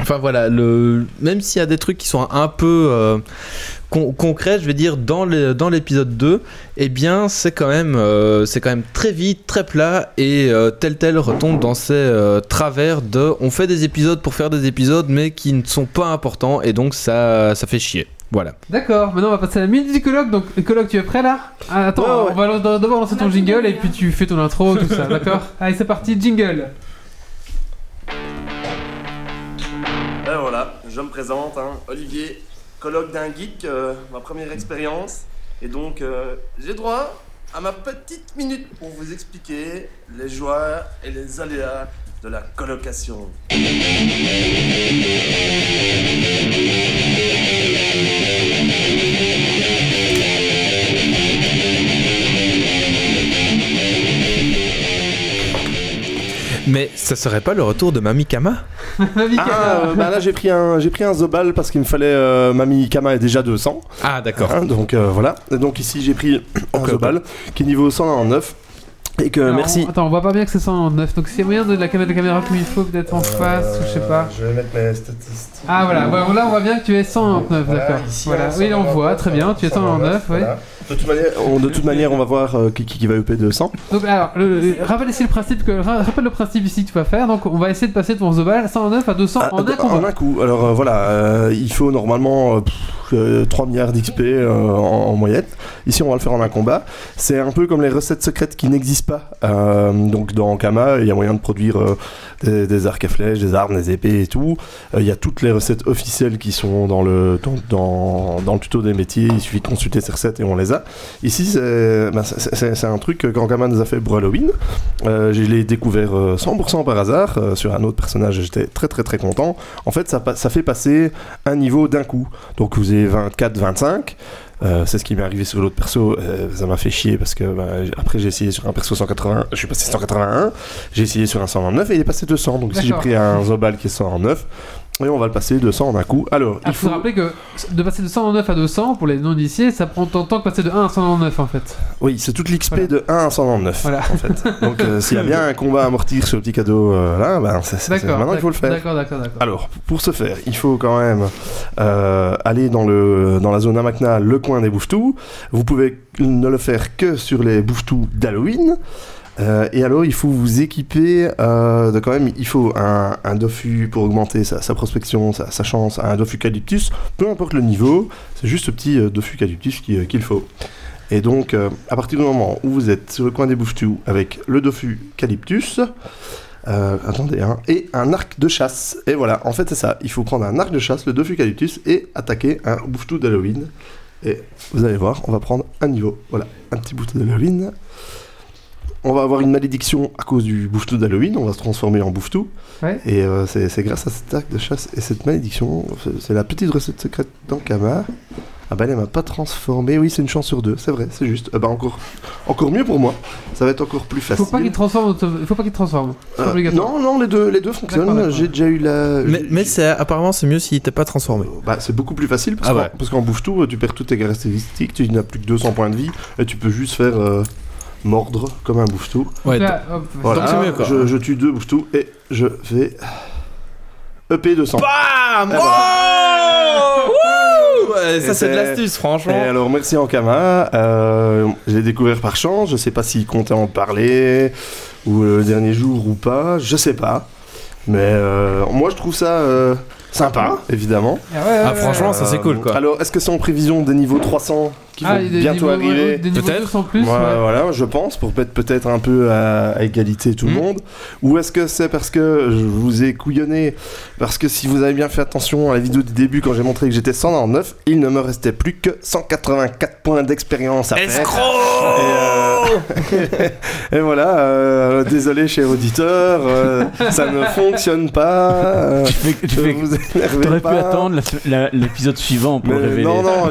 enfin voilà, le même s'il y a des trucs qui sont un peu euh, con- concrets, je vais dire dans le- dans l'épisode 2, eh bien c'est quand même euh, quand même très vite, très plat et euh, tel tel retombe dans euh, travers de on fait des épisodes pour faire des épisodes mais qui ne sont pas importants et donc ça ça fait chier. Voilà. D'accord, maintenant on va passer à la minute du colloque. Donc, le colloque, tu es prêt là? Ah, Attends, Ouais, ouais. on va d'abord lancer ton jingle et puis tu fais ton intro, tout ça, d'accord? [laughs] Allez, c'est parti, jingle Ben voilà, je me présente, hein, Olivier, colloque d'un geek, euh, ma première expérience. Et donc, euh, j'ai droit à ma petite minute pour vous expliquer les joies et les aléas de la colocation. Mais ce serait pas le retour de Mami Kama [laughs] Mamie Ah, Kama. euh, bah là j'ai pris un j'ai pris un Zobal parce qu'il me fallait euh, Mami Kama est déjà 200 Ah, d'accord. hein, donc euh, voilà et donc ici j'ai pris un Zobal qui est niveau 109 et que Alors, merci Attends, on voit pas bien que c'est 109. Donc c'est moyen de la caméra, de la caméra comme il faut, peut-être en face, ou je sais pas. je vais mettre mes statistiques Ah voilà, voilà, là on voit bien que tu es 109, Voilà, d'accord. ici, Voilà, on oui, on voit, très bien, tu es 109, oui. voilà. De toute manière on, de toute manière on va voir euh, qui, qui, va EP 200 Donc alors, le, le- rappelle ici le principe que ra- rappelle le principe ici que tu vas faire. Donc on va essayer de passer de ton Zobal 109 à 200 Ah, en un coup. Alors euh, voilà, euh, il faut normalement pff, euh, 3 milliards d'XP euh, en, en moyenne. Ici, on va le faire en un combat. C'est un peu comme les recettes secrètes qui n'existent pas. Euh, donc dans Kama, il y a moyen de produire euh, des, arcs à flèches, des armes, des épées et tout. Euh, Il y a toutes les recettes officielles qui sont dans le, dans, dans, le tuto des métiers. Il suffit de consulter ces recettes et on les a. Ici, c'est c'est un truc que quand Kama nous a fait pour Halloween. Euh, je l'ai découvert euh, 100% par hasard euh, sur un autre personnage. J'étais très très très content. En fait, ça, ça fait passer un niveau d'un coup. Donc vous avez 24, 25. Euh, c'est ce qui m'est arrivé sur l'autre perso. Euh, ça m'a fait chier parce que bah, j- après j'ai essayé sur un perso 180, je suis passé 181. J'ai essayé sur un 129 et il est passé 200. Donc ici j'ai pris un Zobal qui est 109 et on va le passer 200 en un coup. Alors Il il faut rappeler que de passer de 109 à 200 pour les non-initiés, ça prend autant de temps que passer de 1 à 109 en fait. Oui, c'est toute l'XP Voilà. de 1 à 199 Voilà. en fait. [laughs] Donc euh, s'il y a bien un combat à amortir sur le petit cadeau euh, là, ben, maintenant il faut le faire. D'accord, d'accord, d'accord. Alors, pour ce faire, il faut quand même euh, aller dans, le, dans la zone Amakna, le coin des bouffetous. Vous pouvez ne le faire que sur les bouffetous d'Halloween. Euh, et alors, il faut vous équiper euh, de quand même, il faut un, Dofus pour augmenter sa, prospection, sa, chance, un Dofus Calyptus, peu importe le niveau, c'est juste ce petit euh, Dofus Calyptus qui, qu'il faut. Et donc, à partir du moment où vous êtes sur le coin des bouffetous avec le Dofus Calyptus, attendez, hein, et un arc de chasse. Et voilà, en fait, c'est ça. Il faut prendre un arc de chasse, le Dofus Eucalyptus, et attaquer un bouffetou d'Halloween. Et vous allez voir, on va prendre un niveau. Voilà, un petit bouffetou d'Halloween. On va avoir une malédiction à cause du bouffetou d'Halloween, on va se transformer en bouffetou. Ouais. Et euh, c'est grâce à cet arc de chasse et cette malédiction, c'est- la petite recette secrète d'Ankama. Ah bah elle m'a pas transformé, oui c'est une chance sur deux, c'est vrai, c'est juste. Ah bah encore, encore mieux pour moi, ça va être encore plus facile. Faut pas qu'il transforme, faut pas qu'il transforme. C'est pas Euh, obligatoire. non, non, les deux, les deux fonctionnent. J'ai déjà eu la. Mais, apparemment, c'est mieux s'il n'était pas transformé. Bah, c'est beaucoup plus facile parce Ah qu'en ouais. parce qu'en bouffe tout, tu perds toutes tes caractéristiques, tu n'as plus que 200 points de vie et tu peux juste faire euh, mordre comme un bouffe tout. Ouais, Là, hop, Voilà, Donc c'est mieux, quoi. Je, je tue deux bouffe tout et je vais EP 200. Bam Et Oh Et Ça, c'est de l'astuce, Et franchement. alors merci Ankama, euh, je l'ai découvert par chance, je sais pas s'il comptait en parler ou le dernier jour ou pas, je sais pas. Mais euh, moi je trouve ça euh, sympa, évidemment. Ah, ouais, Ah, franchement, ça, c'est cool, quoi. Alors est-ce que c'est en prévision des niveaux 300 qui Ah, vont des bientôt arriver Des niveaux Peut-être. 200 plus. Ouais. Voilà, je pense, pour peut-être peut-être un peu à, à égalité tout le Mm. monde. Ou est-ce que c'est parce que je vous ai couillonné Parce que si vous avez bien fait attention à la vidéo du début, quand j'ai montré que j'étais 109, il ne me restait plus que 184 points d'expérience à faire. Et, euh, [laughs] et voilà, euh, désolé cher auditeur, euh, ça ne [laughs] fonctionne pas. euh, Tu fais, tu fais- vous énervez T'aurais pu attendre l'épisode suivant pour révéler. non, non, [laughs]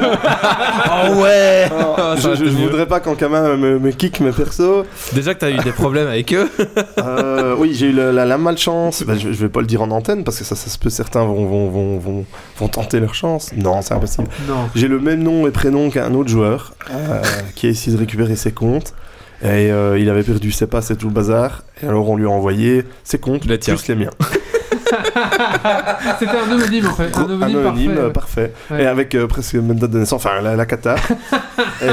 Oh ouais non, Ça je, voudrais pas qu'Ankama me, me kick mes persos. Déjà que t'as eu des problèmes avec eux. [laughs] Euh, oui, j'ai eu la, la malchance. Bah, je, je vais pas le dire en antenne parce que ça, ça se peut, certains vont, vont, vont, vont, vont tenter leur chance. Non, c'est impossible. Non. J'ai le même nom et prénom qu'un autre joueur euh, qui a essayé de récupérer ses comptes. Et euh, il avait perdu ses passes et tout le bazar. Et alors on lui a envoyé ses comptes, Les plus les miens. [laughs] [laughs] C'était un homonyme en fait. Un homonyme, Anonyme, parfait. euh, ouais. parfait. Ouais. Et avec euh, presque même date de naissance, enfin la, la cata. et euh,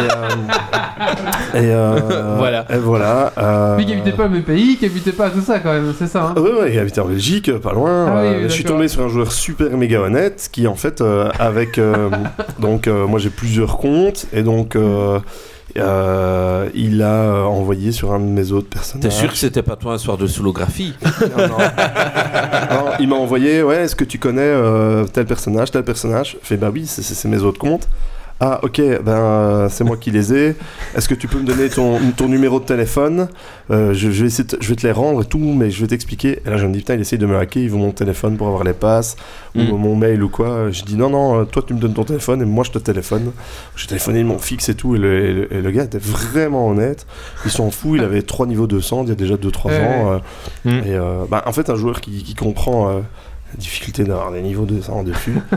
[laughs] et, euh, Voilà. Et voilà. euh, Mais qui habitait pas au même pays, qui habitait pas tout ça quand même, c'est ça. Hein. Ouais, ouais, il habitait en Belgique, pas loin. Ah oui, Euh, oui, je suis tombé sur un joueur super méga honnête qui, en fait, euh, avec. euh, [laughs] donc, euh, moi j'ai plusieurs comptes et donc. Euh, il a euh, envoyé sur un de mes autres personnages. T'es sûr que c'était pas toi un soir de solographie [laughs] Non, non. Non, il m'a envoyé, ouais, est-ce que tu connais euh, tel personnage, tel personnage? Je fais, bah oui, c'est mes autres comptes. Ah ok, ben euh, c'est moi qui les ai. Est-ce que tu peux me donner ton, ton numéro de téléphone? Euh, je, je vais essayer de- je vais te les rendre et tout, mais je vais t'expliquer. Et là je me dis putain, il essaye de me hacker, il veut mon téléphone pour avoir les passes ou Mm. mon mail ou quoi. Je dis non non, euh, toi tu me donnes ton téléphone et moi je te téléphone. J'ai téléphoné mon fixe et tout et le, et le- et le gars était vraiment honnête. Il s'en fout, il avait 3 niveaux 200 il y a déjà 2-3 Ouais, ans. euh, Mm. Et bah, en fait un joueur qui, qui comprend la difficulté d'avoir des niveaux 200 dessus. [laughs]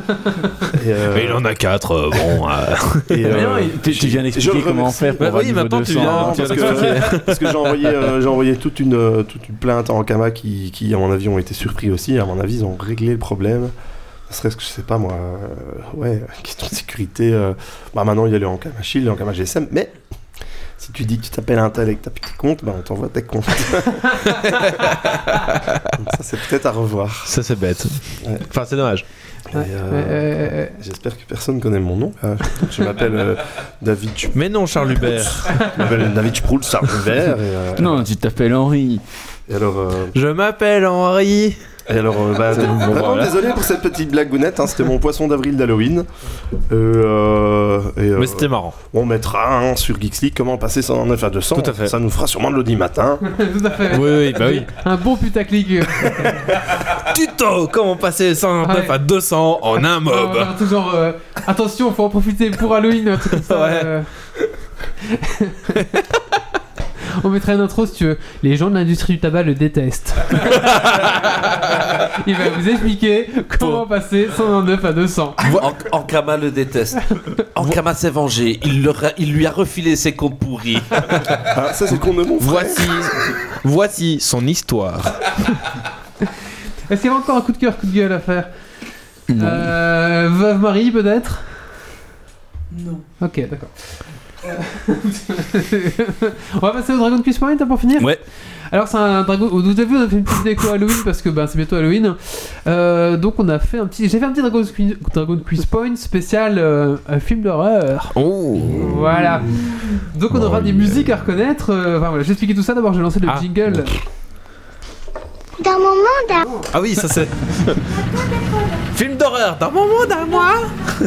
et, euh, Mais il en a 4, bon. [laughs] et, Mais euh, non, tu, tu viens d'expliquer comment faire pour Bah avoir oui, maintenant, tu 200. viens- Non, tu parce que, [laughs] parce que j'ai envoyé, euh, j'ai envoyé toute une, euh, toute une plainte en Kama qui, qui, à mon avis, ont été surpris aussi. À mon avis, ils ont réglé le problème. Ce serait-ce que je sais pas moi, euh, ouais, question de sécurité. euh, bah maintenant il y a le Ankama Shield, le Ankama GSM, mais si tu dis que tu t'appelles un tel avec ta petite compte, bah on t'envoie tes comptes. Donc [laughs] ça c'est peut-être à revoir. Ça, c'est bête. Ouais. Enfin, c'est dommage. Et, euh, Euh, J'espère que personne connaît mon nom. Euh, je m'appelle euh, David Chup- Mais non, Charles Hubert. je m'appelle David Sproul. Et, euh, Non, tu t'appelles Henri. et alors. euh, Je m'appelle Henri. Et alors, euh, bah, C'est bon, vraiment voilà. désolé pour cette petite blagounette, hein, c'était mon poisson d'avril d'Halloween. Euh, euh, Mais c'était marrant. on mettra hein, sur Geeks League comment passer 109 à 200. Tout à fait. Ça nous fera sûrement de l'audi matin. [laughs] Tout à fait. Oui, oui, bah oui. Un bon putaclic. [laughs] Tuto Comment passer 109 Ouais. à 200 en un mob tout genre, euh, attention, faut en profiter pour Halloween, un ça. Ouais. [laughs] [laughs] On mettrait une intro si tu veux. Les gens de l'industrie du tabac le détestent. [laughs] Il va vous expliquer comment passer 109 à 200. En- Ankama le déteste. [laughs] Ankama s'est vengé. Il, leur a- il lui a refilé ses comptes pourris. Ah, ça, c'est de mon frère. Voici, voici son histoire. Est-ce qu'il y a encore un coup de cœur, coup de gueule à faire? Euh, Veuve Marie, peut-être? Non. Ok, d'accord. Euh, [laughs] on va passer au Dragon Quiz Point pour finir Ouais. Alors c'est un dragon. Vous avez vu, on a fait une petite déco Halloween parce que bah, c'est bientôt Halloween. Euh, donc on a fait un petit. J'ai fait un petit Dragon Quiz, Dragon Quiz Point spécial euh, un film d'horreur. Oh Voilà. Donc on aura des musiques à reconnaître. Enfin voilà, j'ai expliqué tout ça. D'abord j'ai lancé le Ah. jingle. Dans mon monde, Ah oui, ça c'est. Film d'horreur dans mon monde à moi [laughs]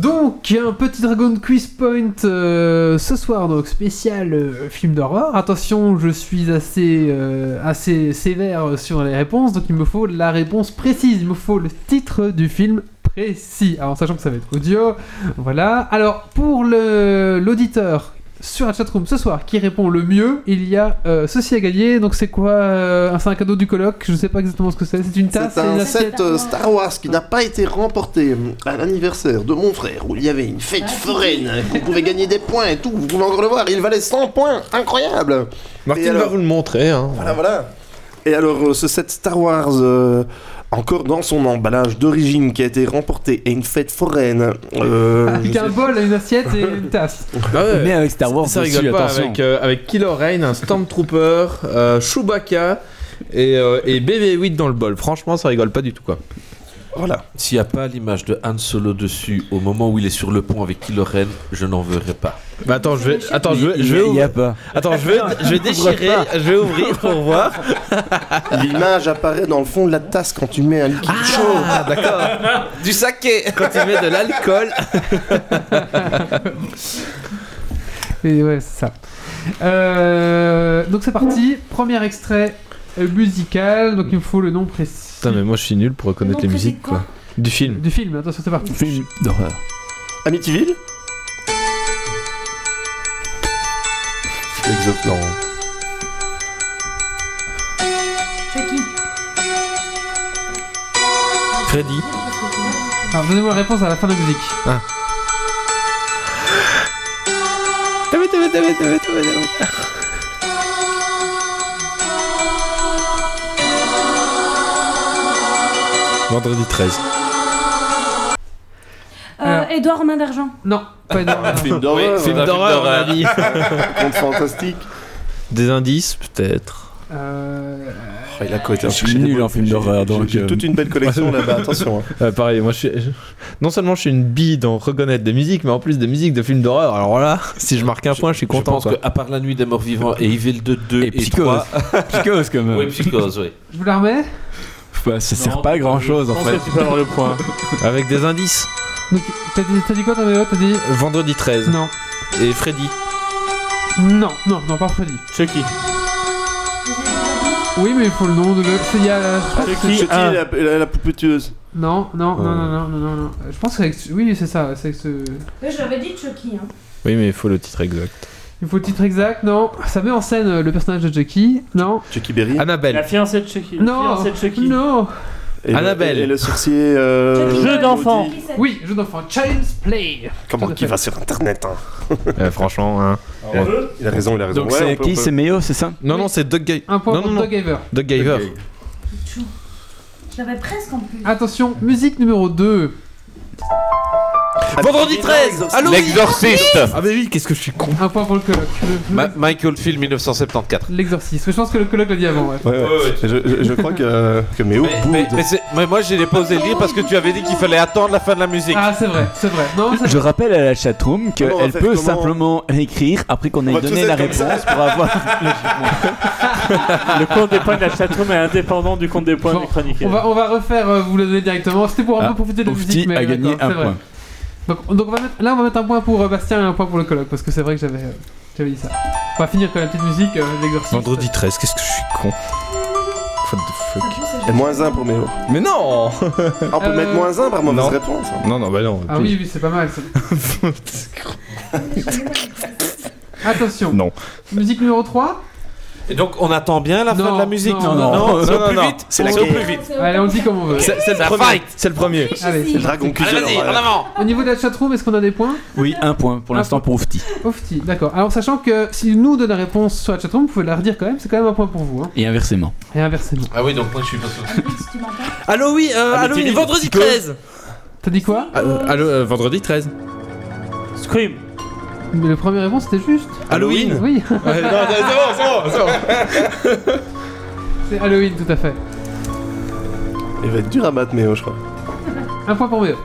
Donc un petit Dragon Quiz Point euh, ce soir donc spécial euh, film d'horreur. Attention, je suis assez euh, assez sévère sur les réponses, donc il me faut la réponse précise. Il me faut le titre du film précis. Alors sachant que ça va être audio, voilà. Alors pour l'auditeur sur la chatroom ce soir qui répond le mieux, il y a euh, ceci à gagner. Donc c'est quoi euh, C'est un cadeau du colloque. Je sais pas exactement ce que c'est. C'est une tasse. C'est une un set euh, Star Wars qui n'a pas été remporté à l'anniversaire de mon frère où il y avait une fête foraine. Vous pouvez gagner des points et tout. Vous pouvez encore le voir. Il valait 100 points. Incroyable. Martine alors va vous le montrer. Hein. Voilà, voilà. Et alors, ce set Star Wars, euh, encore dans son emballage d'origine, qui a été remporté à une fête foraine. euh, Avec un sais- bol, une assiette et une tasse. Ah ouais. Mais avec Star Wars, ça dessus, rigole pas attention. avec, euh, avec Kylo Ren, un Stormtrooper, euh, Chewbacca et, euh, et BB-8 dans le bol. Franchement, ça rigole pas du tout quoi. Voilà. S'il n'y a pas l'image de Han Solo dessus au moment où il est sur le pont avec Kylo Ren, je n'en verrai pas. Bah attends, je vais, attends, je vais, Il je vais, il y a ouvrir- pas. attends, je vais, je vais déchirer, je vais ouvrir pour [laughs] voir. L'image apparaît dans le fond de la tasse quand tu mets un liquide chaud. Ah d'accord. [laughs] Du saké. Quand il met de l'alcool. [laughs] Et ouais, c'est ça. Euh, donc c'est parti. Premier extrait euh, musical. Donc il me faut le nom précis Putain, mais moi je suis nul pour reconnaître les musiques quoi. Du film. du film. Attention, c'est parti. Film d'horreur. Amityville Exactement. Chucky. Freddy. Alors donnez-moi la réponse à la fin de la musique. Vendredi 13. Euh, Alors. Edouard Main d'Argent. Non, pas énorme. Film d'horreur. film euh, d'horreur, on a dit. Conte fantastique. Des indices, peut-être. Euh, Oh, il a quoi Je suis nul en film d'horreur, j'ai- donc, J'ai euh, toute une belle collection [laughs] là-bas, attention. hein. Euh, pareil, moi je suis. je- Non seulement je suis une bille dans reconnaître des musiques, mais en plus des musiques de films d'horreur. Alors là, [laughs] si je marque un point, je suis Je content. pense quoi. qu'à part La Nuit des Morts Vivants et Evil 2, 2 Et et, Psychose. 3. [laughs] Psychose quand même. oui, Psychose, oui. Je vous la remets? Bah, ça sert pas à grand chose en fait. que tu peux avoir le point. Avec des indices. Donc, T'as dit, t'as dit quoi, T'as dit Vendredi 13. Non. Et Freddy. Non, non, non, pas Freddy. Chucky. Oui, mais il faut le nom de le. Il y a. je pense que Chucky. Chucky, un. la, la, la poupée tueuse. Non, non, non, Oh. non, non, non, non, non. Je pense que c'est avec- oui, c'est ça, c'est avec ce. Ouais, je l'avais dit Chucky. Hein. Oui, mais il faut le titre exact. Il faut le titre exact, non. Ça met en scène euh, le personnage de Chucky, non. Chucky Berry. La Annabelle. fiancée de Chucky. La Non, fiancée de Chucky. non. Et le- Annabelle. Et, le sorcier. euh, Jeu d'enfant. maudit. Oui, jeu d'enfant, Child's Play. Comment Tout à qui fait. va sur internet hein [laughs] Euh, franchement, hein. Il a raison, il a raison. Donc Ouais, c'est on qui? peut- C'est Méo, c'est ça? Non, non, c'est Doug Gay. Un point Non, pour non, non. Doug Haver. Doug Gaver. Chou. Je l'avais presque en plus. Attention, musique numéro 2. Vendredi 13 Allô L'exorciste Ah, bah oui, qu'est-ce que je suis con. Un point pour le colloque. Le- Ma- Michael Field 1974. L'exorciste. Je pense que le colloque l'a dit avant, ouais. Ouais, ouais. Je, je- je crois que, que Mais, mais, mais c'est- mais moi j'ai pas osé le dire parce que tu avais dit qu'il fallait attendre la fin de la musique. Ah, c'est vrai, c'est vrai. Non, c'est Je rappelle à la chatroom Ah non, on va qu'elle faire peut comment simplement réécrire après qu'on On ait va donné la réponse pour avoir. [laughs] Le compte des points de la chatroom est indépendant du compte des points Bon, du chroniqueur. On va, on va refaire, euh, vous le donner directement. C'était pour un Ah, peu profiter de la musique, mais a gagné d'accord, un c'est vrai. point. Donc, donc on va mettre, là, on va mettre un point pour euh, Bastien et un point pour le colloque, parce que c'est vrai que j'avais euh, j'avais dit ça. On va finir avec la petite musique, euh, l'exorciste. Vendredi 13, qu'est-ce que je suis con. What the fuck. Et moins 1 pour Méo. Mais non Ah, on peut Euh, mettre moins 1 par mauvaise non. réponse. hein. Non, non, bah non. Ah oui, oui, c'est pas mal. ça. [laughs] Attention. Non. Musique numéro 3. Et donc on attend bien la fin Non, de la musique non, non, non. c'est Non, au non, plus non. vite C'est la au guerre. plus vite Allez, on le dit comme on veut. C'est c'est le Ça premier. fight. C'est le premier. Allez, c'est Le dragon cuiseur. Allez, vas-y, en avant Au niveau de la chatroom, est-ce qu'on a des points Oui, un point pour l'instant pour Oufti. Ofti, d'accord. Alors, sachant que si nous donne la réponse sur la chatroom, vous pouvez la redire quand même, c'est quand même un point pour vous. Hein. Et inversement. Et inversement. Ah oui, donc moi je suis pas sûr. Tu m'entends? Allô, oui, euh, Ah, mais allô, tu oui, vendredi psycho. 13 T'as dit quoi? Euh, Allô, euh, vendredi 13 Scream. Mais le premier réponse c'était juste. Halloween Oui, Ouais, non, c'est bon, c'est bon, c'est bon. [laughs] c'est Halloween tout à fait. Il va être dur à battre Méo, je crois. Un point pour Méo.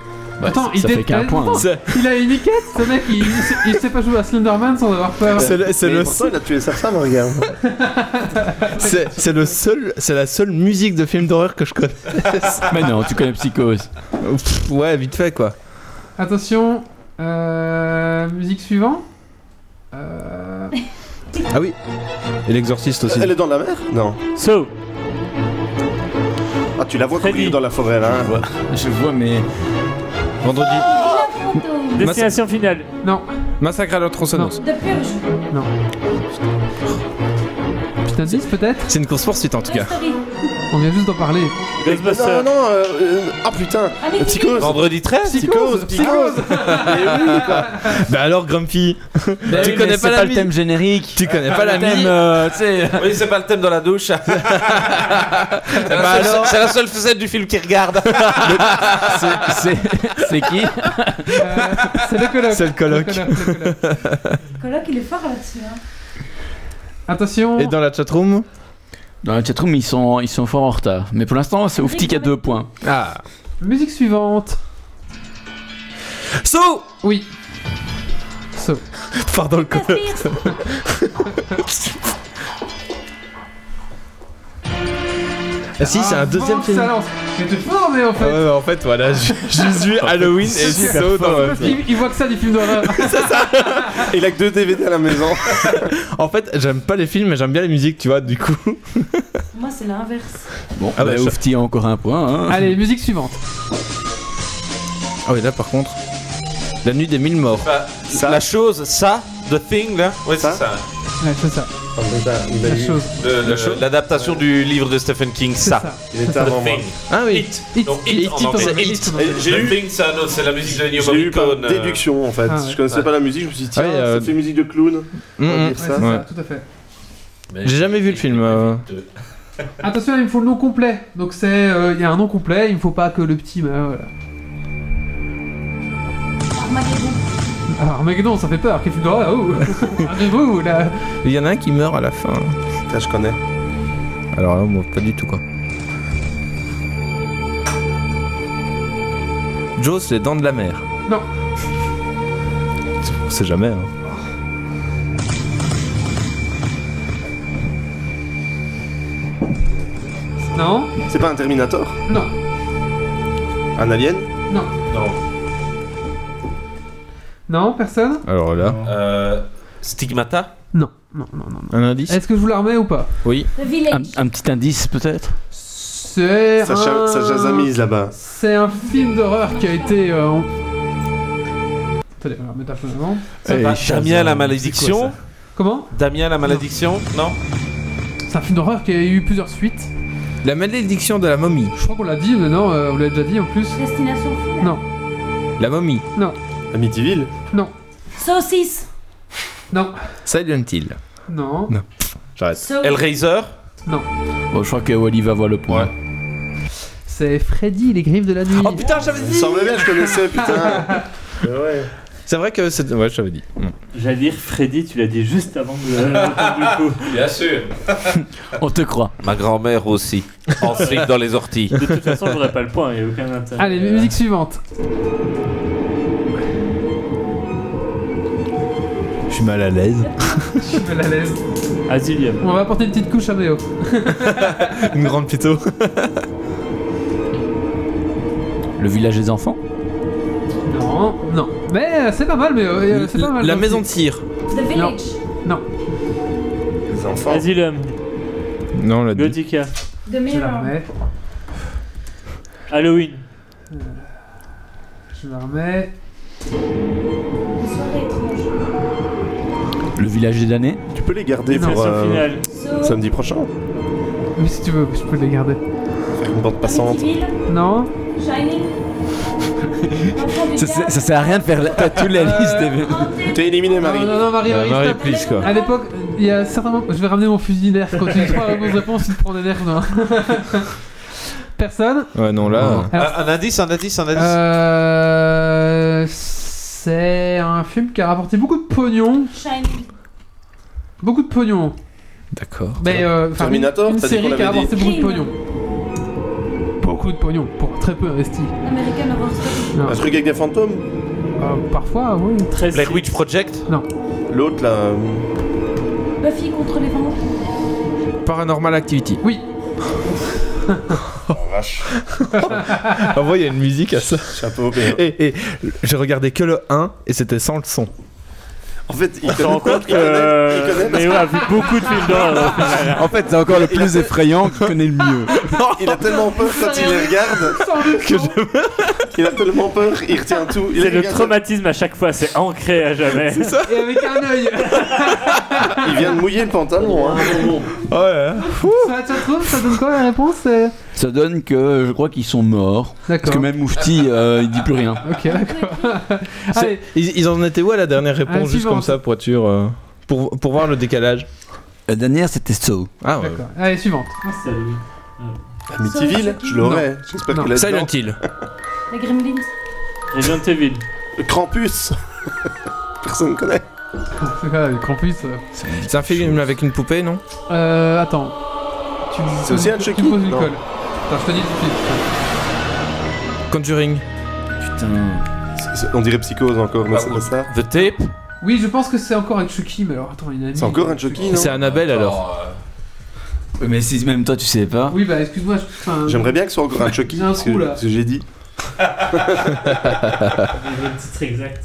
Bah, Attends, il ça fait qu'un point. hein. [laughs] Il a une niquette, ce mec, il, il sait, il sait pas jouer à Slenderman sans avoir peur. C'est le, c'est Mais le, pourtant, il a tué sa femme, regarde. [laughs] c'est, c'est le seul, c'est la seule musique de film d'horreur que je connais. Mais non, tu connais Psychose. Ouais, vite fait quoi. Attention, euh, musique suivante. Euh, Ah oui. Et l'exorciste aussi. Elle est dans la mer? Non. So. Ah, tu la vois courir dans la forêt là. hein. Je vois, mais. Vendredi. Destination finale. non, Massacre à la tronçonneuse. De purge. non. Indice peut-être? C'est une course poursuite en tout cas. On vient juste d'en parler. Non, Ghostbusters. non, euh, euh, ah putain. Psychose. Vendredi 13 Psychose, psychose. Mais oui, quoi. Bah alors Grumpy, tu connais pas la le musique thème générique. Tu connais pas la Le thème, euh, tu sais. [laughs] Oui, c'est pas le thème dans la douche. [laughs] c'est la, Bah seule- alors c'est la seule facette du film qu'il regarde. C'est- C'est c'est qui Euh, c'est le colloque. C'est le colloque. Le colloque. Coloc, il est fort là-dessus. Hein. Attention. Et dans la chatroom Dans la chatroom, ils sont, ils sont fort en retard. Mais pour l'instant, c'est Oufti qui a deux points. Ah. Musique suivante. So Oui. So. Pardon le colloque. [laughs] Ah si, c'est un deuxième film. Ça. Mais t'es fort, mais en fait. Ah ouais, bah, en fait, voilà, j'ai juste vu Halloween et So dans le film. Il, il voit que ça des films d'horreur. [laughs] Il a que deux DVD à la maison. [laughs] En fait, j'aime pas les films, mais j'aime bien les musiques, tu vois, du coup. [laughs] Moi, c'est l'inverse. Bon, Ah bah, bah, ça- Oufti a encore un point. Hein. Allez, musique suivante. Ah oui, là par contre. La nuit des mille morts. Bah, La chose, ça, The Thing, là. Oui, c'est Ça ça. Ouais, c'est ça. La chose. L'adaptation du livre de Stephen King, ça. ça. Il était ça. avant moi. Thing. Ah oui. It. Donc, en anglais. J'ai Thing, c'est un autre, c'est la musique de Ennio j'ai eu par euh, déduction en fait. Ah ouais. Je connaissais Ouais. pas la musique, je me suis dit tiens, Ah euh, ça fait musique de clown. Mm, On va mm. dire Ouais, ça. c'est Ouais. ça, tout à fait. J'ai jamais vu le film. euh. [laughs] Attention, il me faut le nom complet. Donc c'est, euh, il y a un nom complet. Il ne faut pas que le petit. bah, voilà. Armageddon. Ah, Armageddon, ça fait peur, quel film d'horreur, oh Arrêtez-vous, là Il y en a un qui meurt à la fin. Ça, je connais. Alors là, moi, pas du tout quoi. Jaws, les dents de la mer. Non. On sait jamais. Hein. Non C'est pas un Terminator? Non. Un Alien? Non. Non. Non, personne Alors là, Euh, Stigmata Non, non, non, non. non. un indice Est-ce que je vous la remets ou pas? Oui. The Un, Village. un petit indice peut-être? C'est Ça, un... cha- ça jasamise là-bas. C'est un film d'horreur qui a été... Euh... en- Attendez, on va remettre un peu avant. Ça Eh, va, Damien la malédiction quoi, Comment? Damien la malédiction Non? C'est un film d'horreur qui a eu plusieurs suites. La malédiction de la momie. Je crois qu'on l'a dit, mais non, euh, on l'a déjà dit en plus. Destination finale. Non, La momie. Amityville non, Saucisse. non, Silent Hill. non, J'arrête. So- Hellraiser non. Bon, je crois que Wally va voir le point. C'est Freddy, les griffes de la nuit. Oh putain, j'avais me dit semblait bien que je connaissais, putain. [laughs] ouais. C'est vrai que c'est. Ouais, je t'avais dit. Mm. J'allais dire Freddy, tu l'as dit juste avant de coup. [laughs] Bien sûr [laughs] On te croit. Ma grand-mère aussi. En slip dans les orties. De toute façon, j'aurais pas le point, il n'y a aucun intérêt. Allez, musique suivante. Mal à l'aise. Je suis mal à l'aise. Asylum. On va apporter une petite couche à Méo. [laughs] Une grande pito. Le village des enfants? Non, non. Mais euh, c'est pas mal, mais euh, c'est pas mal. La maison de cire. The Village. Non, Les enfants. Asylum. Non, on l'a dit. Gothica. The je la Mirror. remets. Halloween. Je la remets. Une soirée étrange. Le village des damnés Tu peux les garder pour euh, samedi prochain Oui, si tu veux, je peux les garder. Faire une bande passante. Non Shining. [laughs] Ça, sert- ça sert à rien de faire la- t'as toutes les listes des... T'es éliminé, Marie. Non, non, non, Marie, Euh, Marie, Marie, stop. please, quoi. À l'époque, il y a certainement. Je vais ramener mon fusil d'air quand tu trois bonnes réponses, tu te prends des nerfs. non. [laughs] Personne Ouais, non, là. Alors, Un, un indice, un indice, un indice. Euh. C'est un film qui a rapporté beaucoup de pognon. Shining. Beaucoup de pognon. D'accord. Mais euh, Terminator, une, une t'as dit série qu'on qui a l'avait beaucoup de pognon. Beaucoup de pognon pour très peu investi. American Horror Story. Non. Un truc avec des fantômes Euh, parfois, oui. 13 Blair Witch Project L'autre là. euh, Buffy contre les vampires. Paranormal Activity. Oui. vache. [laughs] En vrai, il y a une musique à ça. Chapeau. mais- Et, et j'ai regardé que le 1 et c'était sans le son. En fait, il se rend compte Il connaît. Il que parce Méo a vu beaucoup de films d'horreur. [laughs] En fait, c'est encore le plus effrayant qui connaît le mieux. [laughs] qu'il a tellement peur quand il les regarde. que je... [laughs] Il a tellement peur, il retient tout. Il C'est le traumatisme à chaque fois, c'est ancré à jamais. Et avec un œil. Il vient de mouiller le pantalon. Hein. Ouais. ça, tu trouves Ça donne quoi la réponse euh Ça donne que je crois qu'ils sont morts. Parce que même Moufti, euh, il dit plus rien. Ok, d'accord. [laughs] [laughs] Allez, Ils, ils en étaient où à la dernière réponse, Allez, juste suivante. comme ça, pour être euh, pour, pour voir le décalage La dernière, c'était So. Ah ouais. d'accord. Allez, suivante. Ah. Amityville, je l'aurais. J'espère Non. qu'il a Silent Hill. Les Gremlins. Resident Evil. Krampus. [laughs] Personne ne connaît. C'est quoi, les Krampus euh C'est un film avec une poupée, non? Euh, attends. Tu, C'est aussi un tu Chucky? me poses une Non. colle. Attends, je te dis tout de suite. Conjuring. Putain. C'est- c'est- On dirait psychose encore, mais c'est pas ça. The Tape Oui, je pense que c'est encore un Chucky, mais alors attends, il a mis. C'est encore un Chucky, non C'est Annabelle alors. Mais si même toi, tu sais pas. Oui, bah excuse-moi, je. enfin, J'aimerais bien que ce soit encore un [laughs] Chucky. Y a un ce trou, que- là. ce que j'ai dit. Le titre exact.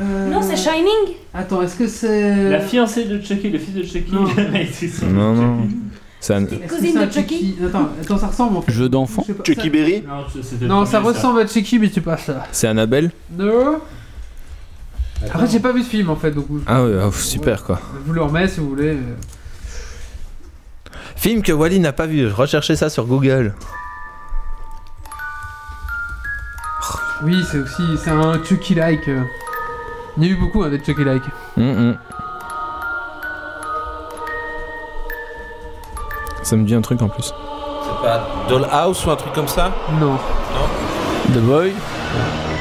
euh, Non, c'est Shining. Attends, est-ce que c'est. La fiancée de Chucky, le fils de Chucky. Non. [laughs] Non, non. Chucky. C'est un- Est-ce que Cousine de Chucky. Attends, attends, ça ressemble en fait. Jeu d'enfant. Je sais pas, Chucky ça- Berry Non, je- c'était le Non, ça premier, ressemble à Chucky, mais c'est pas ça. C'est Annabelle Non. Fait, j'ai pas vu ce film en fait, donc. Ah ouais, oh, super quoi. Je vous le remets si vous voulez. euh. Film que Wally n'a pas vu, recherchez ça sur Google. Oui, c'est aussi. C'est un Chucky-like. euh. Il y a eu beaucoup hein, des Chucky-like. Hum, hum. Ça me dit un truc en plus. C'est pas Dollhouse ou un truc comme ça Non. The Boy.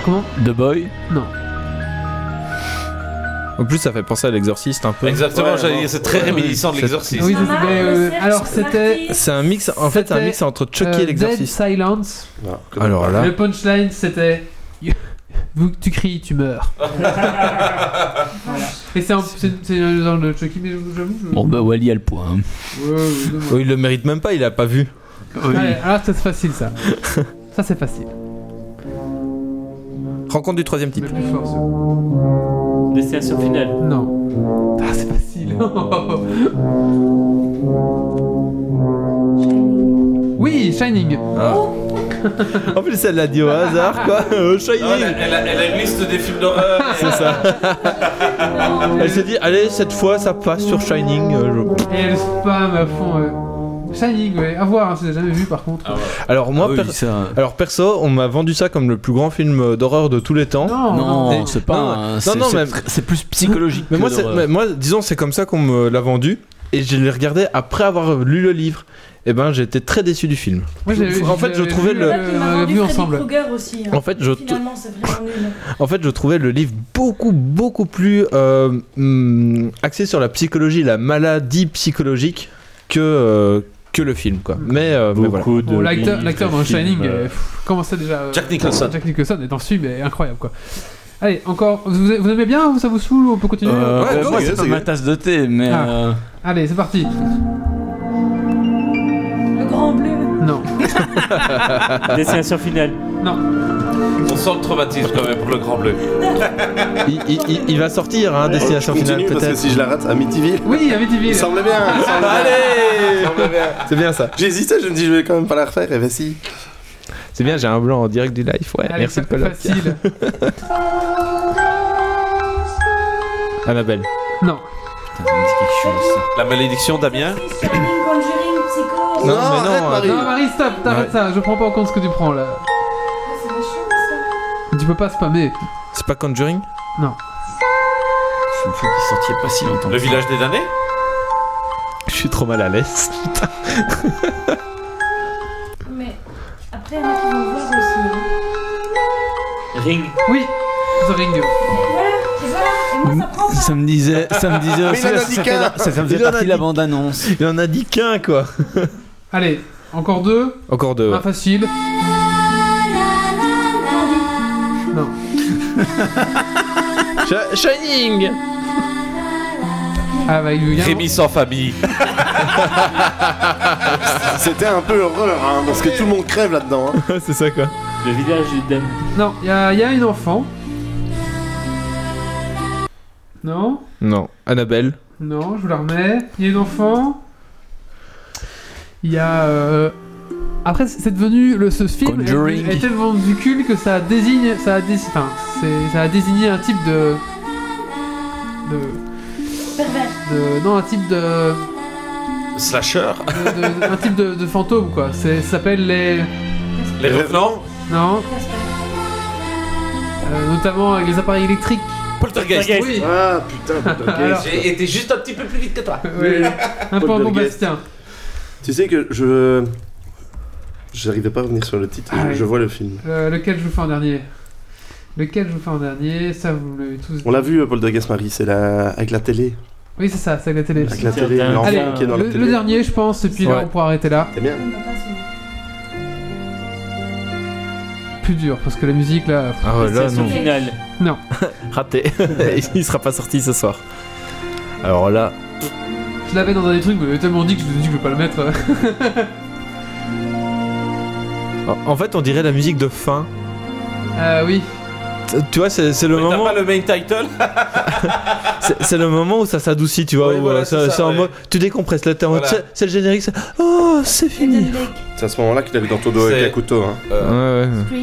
Comment The Boy. Non. En plus, ça fait penser à l'exorciste un peu. Exactement, Ouais, j'allais non. dire, c'est très réminiscent de l'exorcisme. Oui, euh, alors c'était. C'est un mix, en fait, un mix entre Chucky euh, et Dead l'exorciste. Silence. Non, connais Alors là. Le punchline c'était [laughs] Vous- tu cries, tu meurs. [laughs] un, c'est, un genre de Chucky, mais j'avoue. Je... Bon, bah, Wally a le point. hein. Ouais, ouais, dommage. Oh, il le mérite même pas, il a pas vu. Allez, alors ça, c'est facile ça. [laughs] ça c'est facile. Rencontre du troisième type. Mais plus fort celui-là. Destination finale. Non. Ah, c'est facile. [laughs] oui, Shining. Ah. [laughs] en plus, elle l'a dit au hasard, quoi. Shining. Ah, elle, a, elle a- elle a une liste des films d'horreur. C'est ça. Elle s'est dit, allez, cette fois, ça passe sur Shining. euh, je- Et elle spam à fond. euh. Shining, ouais. À voir, hein, je l'ai jamais vu par contre. Alors moi, Ah oui, per- ça- alors perso, on m'a vendu ça comme le plus grand film euh, d'horreur de tous les temps. Non, Non, Et- c'est pas. non, un- non, c'est- non, mais- plus psychologique. Mais que moi, mais moi, disons, c'est comme ça qu'on me l'a vendu. Et je l'ai regardé après avoir lu le livre. Et ben, été très déçu du film. Moi, en fait, je trouvais le, euh, vu ensemble. Aussi. hein. En fait, je- Finalement, c'est vraiment [laughs] nul. en fait, je trouvais le livre beaucoup, beaucoup plus euh, hum, axé sur la psychologie, la maladie psychologique que euh, que le film, quoi. Mais, euh, mais voilà. Bon, l'acteur, dans Shining, pff, comment ça déjà euh, Jack Nicholson. Jack Nicholson est dans ce film est incroyable quoi. Allez, encore, vous, vous aimez bien Ça vous saoule On peut continuer Euh, Ouais, ouais, c'est ma tasse de thé, mais. Ah. euh, Allez, c'est parti. Non, [laughs] Destination finale. non. On sent le traumatisme quand même pour le Grand Bleu. Il, il- il- il va sortir, hein, Destination Je Finale, continue parce que peut-être. si je la rate, Amityville. Oui, Amityville. Il semblait bien. il semblait bien. Allez Il semblait bien. C'est bien ça. J'hésitais, je me dis, je vais quand même pas la refaire. Et ben si. C'est bien, j'ai un blanc en direct du live. Ouais, Allez, merci le fa- colloque. Facile. [laughs] Annabelle. Non. putain, ça me dit quelque chose, ça. La malédiction d'Amien. [laughs] Non, mais arrête, non, Marie. Non, Marie, stop, t'arrêtes ça. Je prends pas en compte ce que tu prends là. Ah, c'est méchant ça. Tu peux pas spammer. C'est pas Conjuring? C'est une fois qu'il est sorti il y a pas si longtemps. Le village des damnés? Je suis trop mal à l'aise. [laughs] Mais après, il y en a qui vont voir aussi. hein. Ring. Oui, The Ring. Ça pas. Me disait, ça me disait aussi, il en a ça, dit ça, qu'un. fait- ça, ça me faisait en a partie de la dit- bande-annonce. Il en a dit qu'un, quoi. Allez, encore deux. Encore deux. Un ouais. facile. Non. Sh- Shining Ah bah il y a un- Rémi sans famille. [laughs] C'était un peu horreur, hein, parce que tout le monde crève là-dedans. hein. [laughs] C'est ça, quoi. Le village du Dame. Non, il y a, il y a une enfant. Non Non. Annabelle. Non, je vous la remets. Il y a une enfant. Il y a. euh, Après, c'est devenu. Le, ce film Conjuring. a été vendu cul que ça désigne. Ça a, dési- enfin, c'est- ça a désigné un type de. de. Pervers. de- non, un type de. Slasher. de- de- un type de, de fantôme, quoi. C'est- Ça s'appelle les. Les revenants. Non, euh, notamment avec les appareils électriques. Poltergeist. Oui, Ah putain, Poltergeist. J'ai été juste un petit peu plus vite que toi. [laughs] oui. un point pour Poltergeist. Bastien. Tu sais que je. J'arrivais pas à revenir sur le titre, Ah je, oui. je vois le film. Euh, lequel je vous fais en dernier? Lequel je vous fais en dernier? Ça, vous l'avez tous. On l'a vu, euh, Paul de Marie, c'est la... avec la télé. Oui, c'est ça, c'est avec la télé. Avec la télé, Allez, qui est dans le, la le dernier, je pense, et puis là, on pourra arrêter là. C'est bien. Plus dur, parce que la musique, là. pff, Ah ouais, là, non. finale. Non. [laughs] Raté. [laughs] Il sera pas sorti ce soir. Alors là, Je l'avais dans un des trucs, vous m'avez tellement dit que je vous ai dit que je vais pas le mettre. en- en fait, on dirait la musique de fin. Euh, oui. Tu vois, c'est le moment. pas le main title [laughs] C'est le moment où ça s'adoucit, tu vois. Euh, c'est en mode. Tu décompresses là, t'es en mode. Voilà. C'est le générique, c'est. Oh, c'est fini. C'est à ce moment-là qu'il avait dans ton dos avec un couteau. Hein. Euh, Ouais.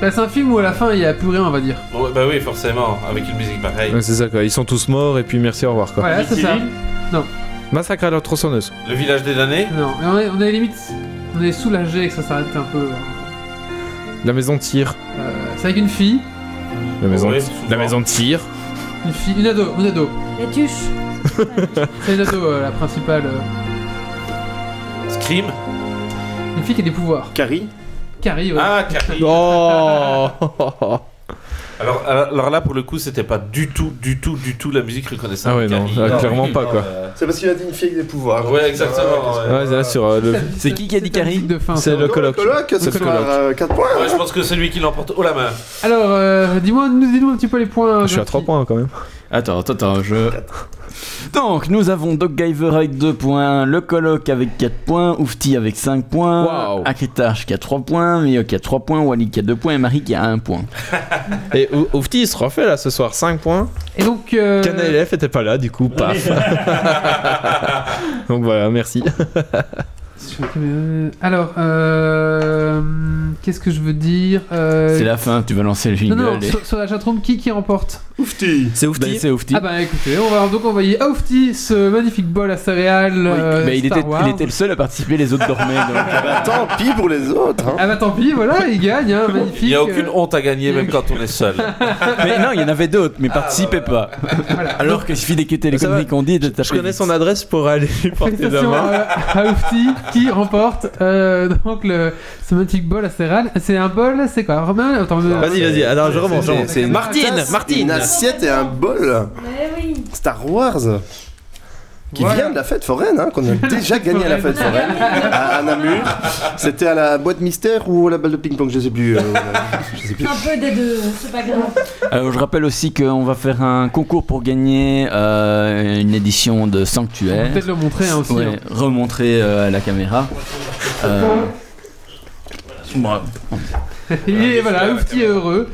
Bah, c'est un film où à la fin, il y a plus rien, on va dire. Bah oui, forcément, avec une musique pareille. Ouais, c'est ça quoi. Ils sont tous morts et puis merci, au revoir quoi. Voilà, c'est ça. Amityville. Massacre à la tronçonneuse. Le village des damnés. Non, mais on est, on est limite. On est soulagé que ça s'arrête un peu. La maison de tir. Euh, c'est avec une fille. La maison, Ouais, la maison de tir. Une fille. Une ado. Une ado. Les tuches. C'est une ado, euh, la principale. euh. Scream. Une fille qui a des pouvoirs. Carrie Carrie, ouais. Ah, Carrie. [laughs] Oh [laughs] Alors, alors là, pour le coup, c'était pas du tout, du tout, du tout la musique reconnaissable. Ah ouais, non, là, clairement pas, quoi. Euh, C'est parce qu'il a dit une fille avec des pouvoirs. Ouais, exactement. ouais. Ouais, c'est là sur euh, le. [laughs] C'est qui qui a dit Carrie de fin. C'est le colloque. Coloc, ce Le colloque. 4 points. Ouais, je pense que c'est lui qui l'emporte haut la main. Alors, euh, dis-moi, nous dis-nous un petit peu les points. Je suis à Jean-Pierre. 3 points quand même. Attends, attends, attends, je. [laughs] Donc, nous avons Doggiver avec 2 points, le coloc avec 4 points, Oufti avec 5 points. Akritage qui a 3 points, Mio qui a 3 points, Wally qui a 2 points et Marie qui a 1 point. [laughs] Et Oufti il se refait là ce soir, 5 points. Et donc, euh, KNLF était pas là, du coup, paf. [laughs] Donc voilà, merci. Euh, alors, euh, qu'est-ce que je veux dire euh, C'est la fin, tu vas lancer le Non, jingle. non, et- sur, sur la chatroom, qui, qui remporte Oufti. C'est Ben, Oufti. c'est Oufti. Ah bah écoutez, on va donc envoyer à Oufti ce magnifique bol à céréales. euh, Mais il Star était, Wars. il était le seul à participer, les autres dormaient. donc, euh, [laughs] Bah, tant pis pour les autres. Hein. Ah bah tant pis, voilà, il gagne, hein, magnifique. Il n'y a aucune honte à gagner, même quand on est seul. [laughs] Mais non, il y en avait d'autres, mais participaient pas. Alors qu'il suffit d'écouter les conneries qu'on dit et de Je connais son adresse pour aller lui porter demain. à, à Oufti qui remporte euh, donc le, magnifique bol à. C'est un bol, c'est quoi? Romain Attends, euh, Vas-y, vas-y, alors je remonte. C'est- Martine, Martine. Une assiette et un bol. Mais oui. Star Wars. Qui Voilà. vient de la fête foraine, hein, qu'on a déjà gagné à la fête foraine, à, à Namur. C'était à la boîte mystère ou à la balle de ping-pong, je sais plus. euh, je sais plus. Un peu des deux, c'est pas grave. Alors, je rappelle aussi qu'on va faire un concours pour gagner euh, une édition de Sanctuaire. peut-être le montrer hein, aussi. Ouais, hein. remontrer euh, à la caméra. Euh, [laughs] voilà. Et voilà, Oufti est heureux.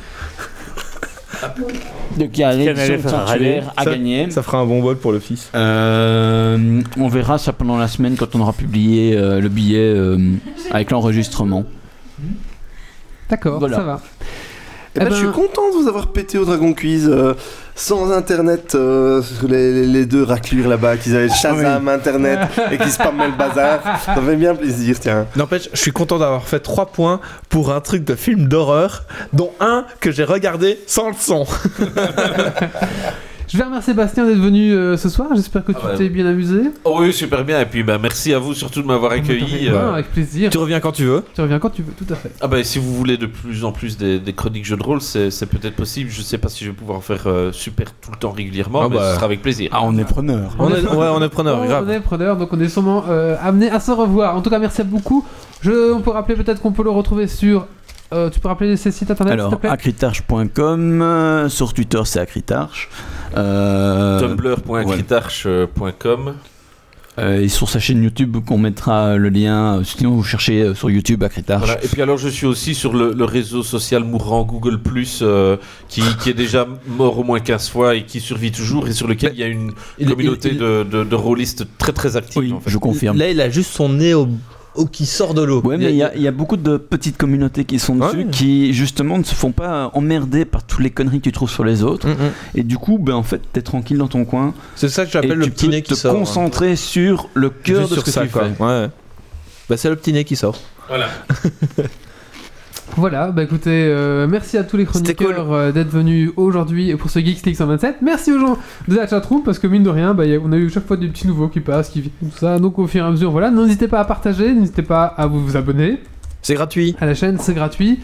Donc il y a l'édition de F à Sanctuaire à Ça- gagner. Ça fera un bon bol pour le fils. Euh, on verra ça pendant la semaine quand on aura publié euh, le billet euh, avec l'enregistrement. D'accord, Voilà. ça va. Eh ben, Eh ben- Je suis content de vous avoir pété au Dragon Quiz. Sans internet, euh, les, les- les deux raclures là-bas, qu'ils avaient Shazam, internet et qui spammaient le bazar. [laughs] Ça fait bien plaisir, tiens. N'empêche, je suis content d'avoir fait 3 points pour un truc de film d'horreur, dont un que j'ai regardé sans le son. [laughs] Je vais remercier Bastien d'être venu euh, ce soir. J'espère que tu Ah bah. t'es bien amusé. Oh oui, super bien. Et puis, bah, merci à vous surtout de m'avoir accueilli. Euh. avec plaisir. Tu reviens quand tu veux. Tu reviens quand tu veux, tout à fait. Ah bah, si vous voulez de plus en plus des, des chroniques jeux de rôle, c'est peut-être possible. Je sais pas si je vais pouvoir en faire euh, super tout le temps régulièrement, Ah mais bah. ce sera avec plaisir. Ah, on est preneur. On est, ouais, on est preneur, [laughs] On grave. est preneur, donc on est sûrement euh, amené à se revoir. En tout cas, merci beaucoup. Je, on peut rappeler peut-être qu'on peut le retrouver sur. Euh, tu peux rappeler ces sites internet Alors, plaît acritarche.com, euh, sur Twitter c'est acritarche. Euh, Tumblr.critarche.com euh, et sur sa chaîne YouTube qu'on mettra le lien, sinon vous cherchez sur YouTube acritarche. Voilà. Et puis alors je suis aussi sur le, le réseau social mourant Google Plus euh, qui, qui est déjà mort au moins 15 fois et qui survit toujours et sur lequel il y a une il- communauté il- de, de, de rôlistes très très active. Oui, en fait. je confirme. Là, il a juste son nez au, au- qui sort de l'eau. Ouais, mais il y, a- il y a beaucoup de petites communautés qui sont dessus, Ouais. qui justement ne se font pas emmerder par toutes les conneries que tu trouves sur les autres. Mm, mm. Et du coup, ben, en fait, t'es tranquille dans ton coin. C'est ça que j'appelle le tu petit nez qui te sort. hein. concentrer sur le cœur Juste de ce sur que ça, tu quoi. fais. Ouais. Bah, c'est le petit nez qui sort. Voilà. [laughs] Voilà, bah écoutez, euh, merci à tous les chroniqueurs euh, d'être venus aujourd'hui pour ce Geeks League 127. Merci aux gens de la chatroom parce que mine de rien, bah, a- on a eu chaque fois des petits nouveaux qui passent, qui viennent, tout ça. Donc au fur et à mesure, voilà, n'hésitez pas à partager, n'hésitez pas à vous, vous abonner C'est gratuit. à la chaîne, c'est gratuit.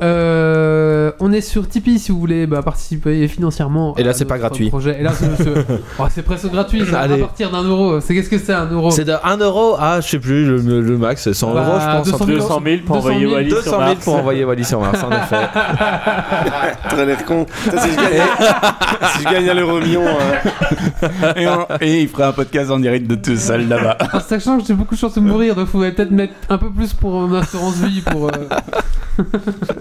Euh, on est sur Tipeee si vous voulez bah, participer financièrement. Et là, à c'est pas notre gratuit. Projet. Et là, c'est c'est- [laughs] oh, c'est presque gratuit. Ça Allez. à partir d'un euro. C'est qu'est-ce que c'est un euro C'est de 1 euro à, je sais plus, le, le- le max, c'est 100 Bah, euros, je pense. 200 un truc. 200 000 pour 200 envoyer 000, Wally 200 sur 000 Mars. pour envoyer Wally sur Mars, en effet. [laughs] T'as l'air con. Si, je gagne, si je gagne à l'euro million. hein. et, on- et il fera un podcast en direct de tout seul là-bas. En [laughs] sachant que j'ai beaucoup de chances de mourir, donc vous peut-être mettre un peu plus pour mon assurance vie pour. euh,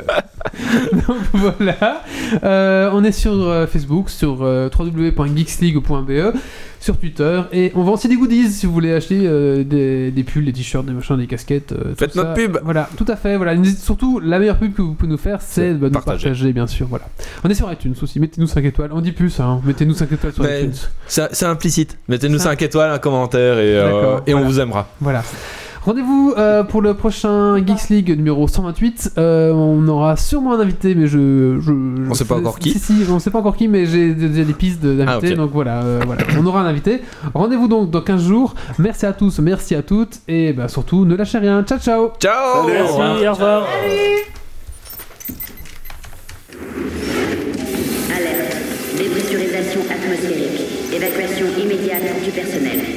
[laughs] donc voilà. Euh, on est sur euh, Facebook, sur euh, www.geeksleague.be, sur Twitter, et on vend aussi des goodies si vous voulez acheter des, des pulls, des t-shirts, des machins, des casquettes. Faites ça. notre pub. Voilà, tout à fait. Voilà. Surtout, la meilleure pub que vous pouvez nous faire, c'est bah, de nous partager. partager, bien sûr. Voilà. On est sur iTunes aussi. Mettez-nous 5 étoiles. On dit plus, hein. Mettez-nous 5 étoiles sur Mais- iTunes. C'est implicite. Mettez-nous Ça- 5 étoiles, un commentaire et, on vous aimera. Voilà. Rendez-vous euh, pour le prochain Geeks League numéro 128. Euh, on aura sûrement un invité, mais je. je On sait pas je- encore qui. Si, si, on sait pas encore qui, mais j'ai déjà des pistes d'invités. Ah, ok. Donc voilà, euh, voilà, on aura un invité. Rendez-vous donc dans 15 jours. Merci à tous, merci à toutes. Et bah, surtout, ne lâchez rien. Ciao, ciao Ciao Merci, au revoir. atmosphérique. Évacuation immédiate du personnel.